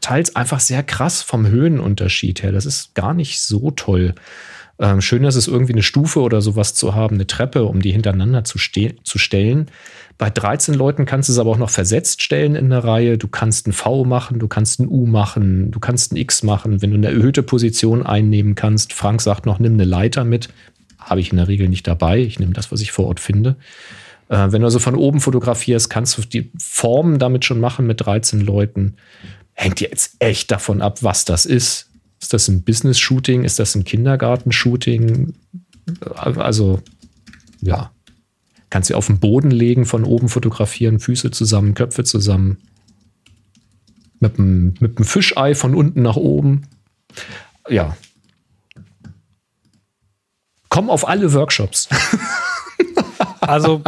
teils einfach sehr krass vom Höhenunterschied her. Das ist gar nicht so toll. Ähm, schön ist es irgendwie eine Stufe oder sowas zu haben, eine Treppe, um die hintereinander zu, zu stellen. Bei 13 Leuten kannst du es aber auch noch versetzt stellen in der Reihe. Du kannst ein V machen, du kannst ein U machen, du kannst ein X machen, wenn du eine erhöhte Position einnehmen kannst. Frank sagt noch, nimm eine Leiter mit. Habe ich in der Regel nicht dabei. Ich nehme das, was ich vor Ort finde. Äh, wenn du also von oben fotografierst, kannst du die Formen damit schon machen mit 13 Leuten. Hängt jetzt echt davon ab, was das ist. Ist das ein Business-Shooting? Ist das ein Kindergarten-Shooting? Also, ja, Kannst sie auf den Boden legen, von oben fotografieren, Füße zusammen, Köpfe zusammen. Mit einem, mit einem Fischei von unten nach oben. Ja. Komm auf alle Workshops. Also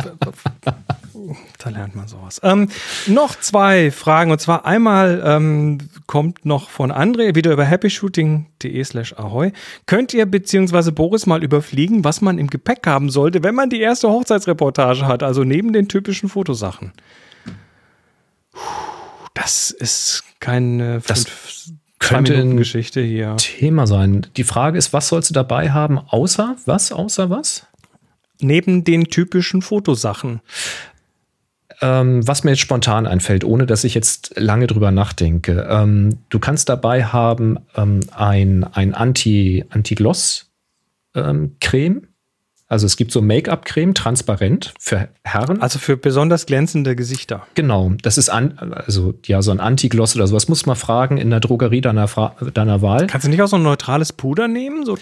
da lernt man sowas. Ähm, noch zwei Fragen. Und zwar einmal ähm, kommt noch von André, wieder über happyshooting.de slash ahoy. Könnt ihr beziehungsweise Boris mal überfliegen, was man im Gepäck haben sollte, wenn man die erste Hochzeitsreportage hat, also neben den typischen Fotosachen? Das ist keine das könnte eine Geschichte hier. Thema sein. Die Frage ist, was sollst du dabei haben, außer was? Außer was? Neben den typischen Fotosachen. Ähm, was mir jetzt spontan einfällt, ohne dass ich jetzt lange drüber nachdenke. Ähm, du kannst dabei haben ähm, ein, ein Anti, Anti-Gloss-Creme. Ähm, also es gibt so Make-up-Creme, transparent für Herren. Also für besonders glänzende Gesichter. Genau, das ist an, also ja so ein Anti-Gloss oder sowas. Muss man fragen in der Drogerie deiner, deiner Wahl. Kannst du nicht auch so ein neutrales Puder nehmen? So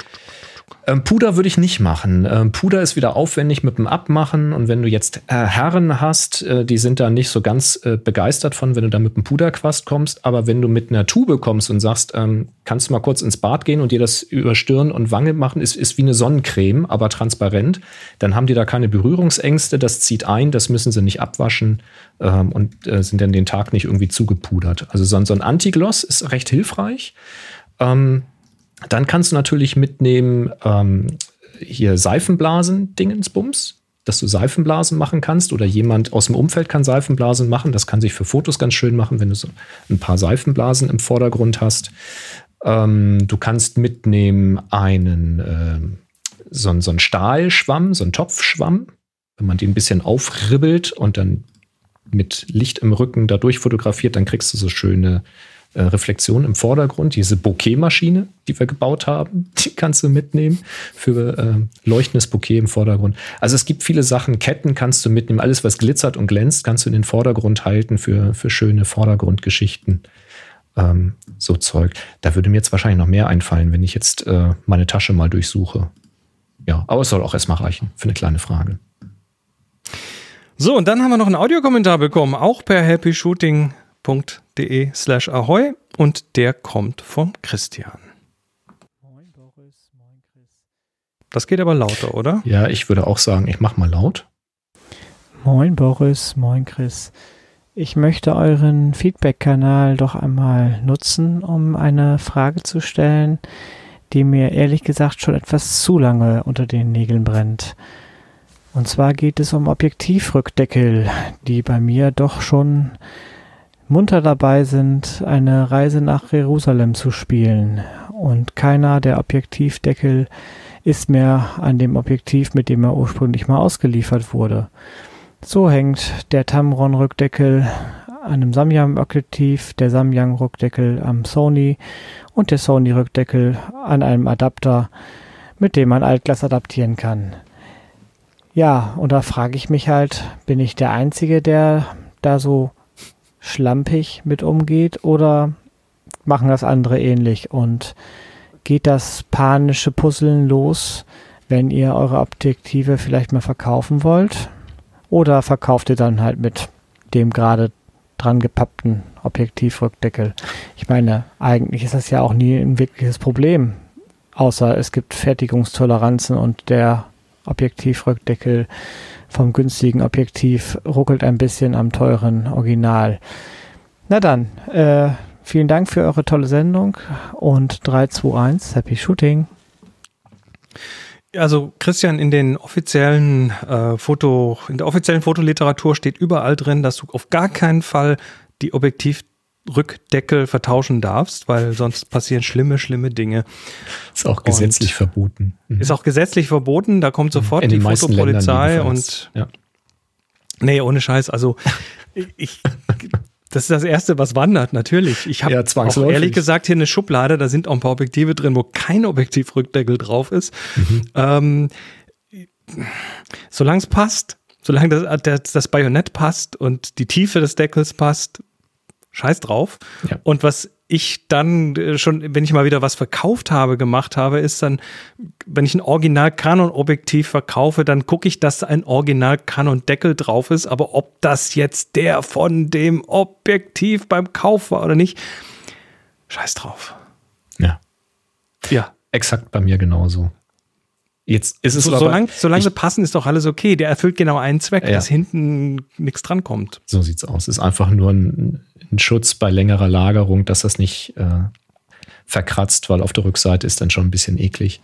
ähm, Puder würde ich nicht machen. Ähm, Puder ist wieder aufwendig mit dem Abmachen und wenn du jetzt äh, Herren hast, äh, die sind da nicht so ganz äh, begeistert von, wenn du da mit dem Puderquast kommst. Aber wenn du mit einer Tube kommst und sagst, ähm, kannst du mal kurz ins Bad gehen und dir das über Stirn und Wange machen, ist, ist wie eine Sonnencreme, aber transparent, dann haben die da keine Berührungsängste. Das zieht ein, das müssen sie nicht abwaschen ähm, und äh, sind dann den Tag nicht irgendwie zugepudert. Also so, so ein Antigloss ist recht hilfreich. Ähm, dann kannst du natürlich mitnehmen ähm, hier Seifenblasen, Dingensbums, dass du Seifenblasen machen kannst oder jemand aus dem Umfeld kann Seifenblasen machen. Das kann sich für Fotos ganz schön machen, wenn du so ein paar Seifenblasen im Vordergrund hast. Ähm, du kannst mitnehmen einen äh, so, so einen Stahlschwamm, so einen Topfschwamm, wenn man den ein bisschen aufribbelt und dann mit Licht im Rücken dadurch fotografiert, dann kriegst du so schöne äh, Reflexion im Vordergrund. Diese Bokeh-Maschine, die wir gebaut haben, [LAUGHS] die kannst du mitnehmen für äh, leuchtendes Bokeh im Vordergrund. Also es gibt viele Sachen. Ketten kannst du mitnehmen. Alles, was glitzert und glänzt, kannst du in den Vordergrund halten für, für schöne Vordergrundgeschichten. Ähm, so Zeug. Da würde mir jetzt wahrscheinlich noch mehr einfallen, wenn ich jetzt äh, meine Tasche mal durchsuche. Ja, aber es soll auch erstmal reichen für eine kleine Frage. So, und dann haben wir noch einen Audiokommentar bekommen, auch per happyshooting.de slash ahoy und der kommt vom Christian. Moin Boris, moin Chris. Das geht aber lauter, oder? Ja, ich würde auch sagen, ich mach mal laut. Moin Boris, moin Chris. Ich möchte euren Feedback-Kanal doch einmal nutzen, um eine Frage zu stellen, die mir ehrlich gesagt schon etwas zu lange unter den Nägeln brennt. Und zwar geht es um Objektivrückdeckel, die bei mir doch schon munter dabei sind, eine Reise nach Jerusalem zu spielen. Und keiner der Objektivdeckel ist mehr an dem Objektiv, mit dem er ursprünglich mal ausgeliefert wurde. So hängt der Tamron-Rückdeckel an einem Samyang-Objektiv, der Samyang-Rückdeckel am Sony und der Sony-Rückdeckel an einem Adapter, mit dem man Altglas adaptieren kann. Ja, und da frage ich mich halt, bin ich der Einzige, der da so schlampig mit umgeht oder machen das andere ähnlich und geht das panische Puzzeln los, wenn ihr eure Objektive vielleicht mal verkaufen wollt? Oder verkauft ihr dann halt mit dem gerade dran gepappten Objektivrückdeckel? Ich meine, eigentlich ist das ja auch nie ein wirkliches Problem. Außer es gibt Fertigungstoleranzen und der Objektivrückdeckel vom günstigen Objektiv ruckelt ein bisschen am teuren Original. Na dann, äh, vielen Dank für eure tolle Sendung und 3, 2, 1, Happy Shooting. Also Christian, in den offiziellen äh, Foto, in der offiziellen Fotoliteratur steht überall drin, dass du auf gar keinen Fall die Objektivrückdeckel vertauschen darfst, weil sonst passieren schlimme, schlimme Dinge. Ist auch gesetzlich und verboten. Mhm. Ist auch gesetzlich verboten, da kommt sofort in die Fotopolizei und ja. Nee, ohne Scheiß. Also ich, das ist das Erste, was wandert, natürlich. Ich habe ja, auch ehrlich gesagt hier eine Schublade, da sind auch ein paar Objektive drin, wo kein Objektivrückdeckel drauf ist. Mhm. Ähm, solange es passt, solange das, das, das Bajonett passt und die Tiefe des Deckels passt, scheiß drauf. Ja. Und was ich dann äh, schon, wenn ich mal wieder was verkauft habe, gemacht habe, ist dann, wenn ich ein Original Canon Objektiv verkaufe, dann gucke ich, dass ein Original Canon Deckel drauf ist, aber ob das jetzt der von dem Objektiv beim Kauf war oder nicht, scheiß drauf. Ja. Ja. Exakt bei mir genauso. Jetzt ist es so, solange, solange sie passen, ist doch alles okay. Der erfüllt genau einen Zweck, ja. dass hinten nichts drankommt. So sieht's aus. Ist einfach nur ein, ein Schutz bei längerer Lagerung, dass das nicht äh, verkratzt, weil auf der Rückseite ist dann schon ein bisschen eklig.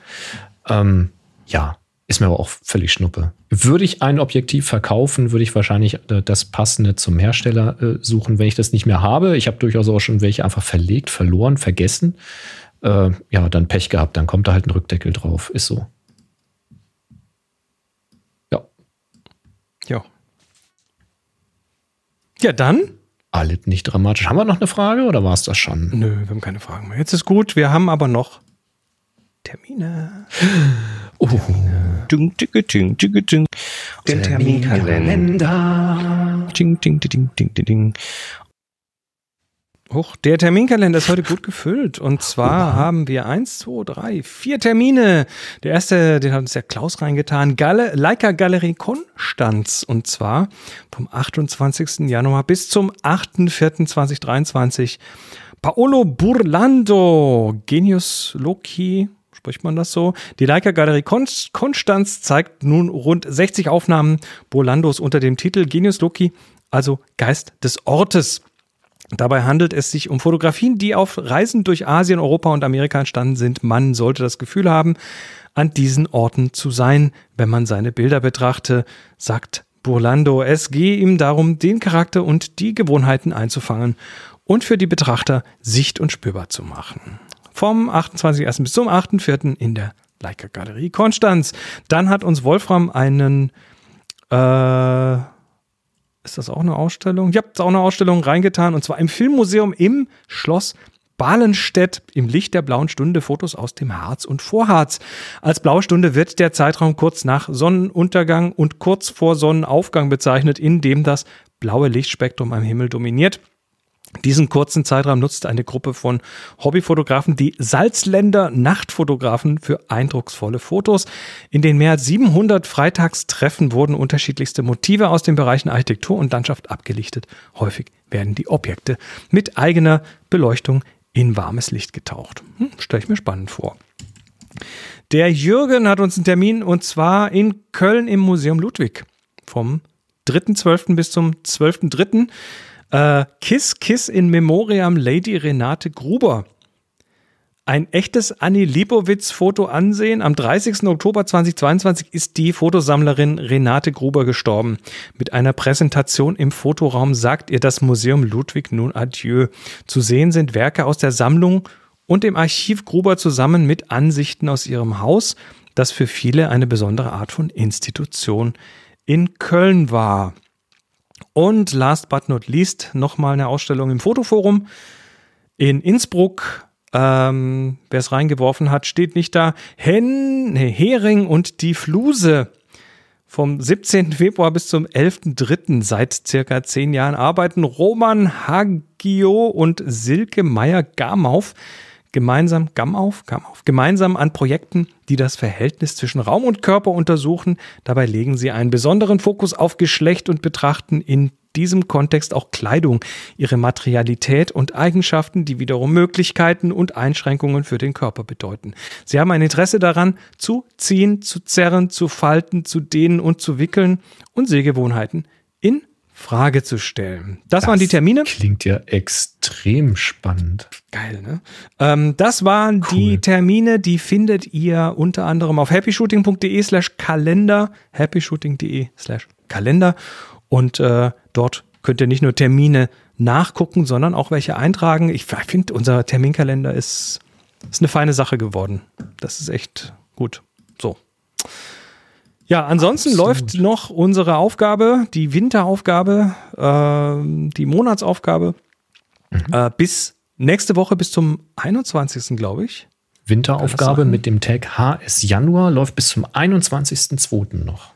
Ähm, ja, ist mir aber auch völlig schnuppe. Würde ich ein Objektiv verkaufen, würde ich wahrscheinlich äh, das passende zum Hersteller äh, suchen, wenn ich das nicht mehr habe. Ich habe durchaus auch schon welche einfach verlegt, verloren, vergessen. Äh, ja, dann Pech gehabt, dann kommt da halt ein Rückdeckel drauf. Ist so. Ja. Ja. Ja, dann alles nicht dramatisch. Haben wir noch eine Frage oder war es das schon? Nö, wir haben keine Fragen mehr. Jetzt ist gut, wir haben aber noch Termine. [GASPS] Oh. Termine. Ding, ding, ding, ding, Den Terminkalender. Ding, ding, ding, ding, ding, ding. Hoch, der Terminkalender ist heute gut gefüllt. Und zwar Oha. haben wir eins, zwei, drei, vier Termine. Der erste, den hat uns der Klaus reingetan. Galle, Leica Galerie Konstanz. Und zwar vom 28. Januar bis zum 8.4.2023. Paolo Burlando, Genius Loki, spricht man das so? Die Leica Galerie Konstanz zeigt nun rund 60 Aufnahmen Burlandos unter dem Titel Genius Loki, also Geist des Ortes. Dabei handelt es sich um Fotografien, die auf Reisen durch Asien, Europa und Amerika entstanden sind. Man sollte das Gefühl haben, an diesen Orten zu sein, wenn man seine Bilder betrachte, sagt Burlando. Es gehe ihm darum, den Charakter und die Gewohnheiten einzufangen und für die Betrachter sicht- und spürbar zu machen. Vom 28.01. bis zum 8.04. in der Leica Galerie Konstanz. Dann hat uns Wolfram einen äh, ist das auch eine Ausstellung? Ja, ist auch eine Ausstellung reingetan und zwar im Filmmuseum im Schloss Bahlenstedt im Licht der blauen Stunde Fotos aus dem Harz und Vorharz. Als blaue Stunde wird der Zeitraum kurz nach Sonnenuntergang und kurz vor Sonnenaufgang bezeichnet, in dem das blaue Lichtspektrum am Himmel dominiert. Diesen kurzen Zeitraum nutzt eine Gruppe von Hobbyfotografen, die Salzländer Nachtfotografen, für eindrucksvolle Fotos. In den mehr als 700 Freitagstreffen wurden unterschiedlichste Motive aus den Bereichen Architektur und Landschaft abgelichtet. Häufig werden die Objekte mit eigener Beleuchtung in warmes Licht getaucht. Hm, Stelle ich mir spannend vor. Der Jürgen hat uns einen Termin und zwar in Köln im Museum Ludwig vom 3.12. bis zum 12.3. Äh, Kiss, Kiss in Memoriam Lady Renate Gruber. Ein echtes Annie Libowitz-Foto ansehen. Am 30. Oktober 2022 ist die Fotosammlerin Renate Gruber gestorben. Mit einer Präsentation im Fotoraum sagt ihr das Museum Ludwig nun Adieu. Zu sehen sind Werke aus der Sammlung und dem Archiv Gruber zusammen mit Ansichten aus ihrem Haus, das für viele eine besondere Art von Institution in Köln war. Und last but not least nochmal eine Ausstellung im Fotoforum in Innsbruck. Ähm, Wer es reingeworfen hat, steht nicht da. Hen, Hering und die Fluse. Vom 17. Februar bis zum 11.3. seit circa zehn Jahren arbeiten Roman Hagio und Silke Meyer-Gamauf gemeinsam, Gammauf, Gammauf, gemeinsam an Projekten, die das Verhältnis zwischen Raum und Körper untersuchen. Dabei legen sie einen besonderen Fokus auf Geschlecht und betrachten in diesem Kontext auch Kleidung, ihre Materialität und Eigenschaften, die wiederum Möglichkeiten und Einschränkungen für den Körper bedeuten. Sie haben ein Interesse daran, zu ziehen, zu zerren, zu falten, zu dehnen und zu wickeln und Sehgewohnheiten in Frage zu stellen. Das, das, waren die Termine. Klingt ja extrem spannend. Geil, ne? Ähm, das waren cool. die Termine, die findet ihr unter anderem auf happyshooting.de slash Kalender, happyshooting.de slash Kalender. Und äh, dort könnt ihr nicht nur Termine nachgucken, sondern auch welche eintragen. Ich finde, unser Terminkalender ist, ist eine feine Sache geworden. Das ist echt gut. So. Ja, ansonsten Absolut. läuft noch unsere Aufgabe, die Winteraufgabe, äh, die Monatsaufgabe mhm. äh, bis nächste Woche bis zum 21. glaube ich. Winteraufgabe mit dem Tag HS Januar läuft bis zum 21.02. noch.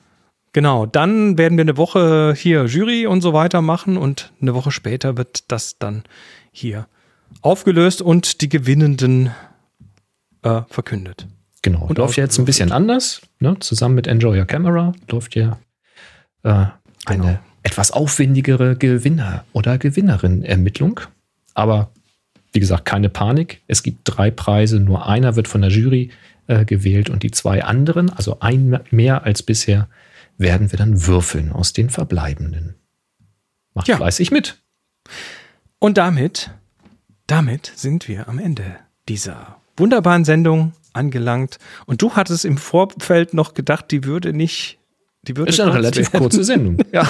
Genau, dann werden wir eine Woche hier Jury und so weiter machen und eine Woche später wird das dann hier aufgelöst und die Gewinnenden äh, verkündet. Genau, und läuft ja jetzt ein bisschen anders. Ne? Zusammen mit Enjoy Your Camera läuft ja äh, eine genau. etwas aufwendigere Gewinner- oder Gewinnerin-Ermittlung. Aber wie gesagt, keine Panik. Es gibt drei Preise, nur einer wird von der Jury äh, gewählt und die zwei anderen, also ein mehr als bisher, werden wir dann würfeln aus den verbleibenden. Macht ja. fleißig mit. Und damit, damit sind wir am Ende dieser wunderbaren Sendung angelangt. Und du hattest im Vorfeld noch gedacht, die würde nicht. Die würde ist eine relativ werden. kurze Sendung. [LAUGHS] ja.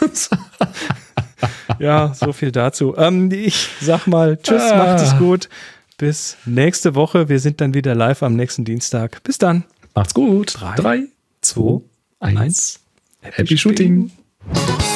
[LAUGHS] ja, so viel dazu. Ähm, ich sag mal, tschüss, ah. macht es gut. Bis nächste Woche. Wir sind dann wieder live am nächsten Dienstag. Bis dann. Macht's gut. 3, 2, 1. Happy, Happy Shooting. Shooting.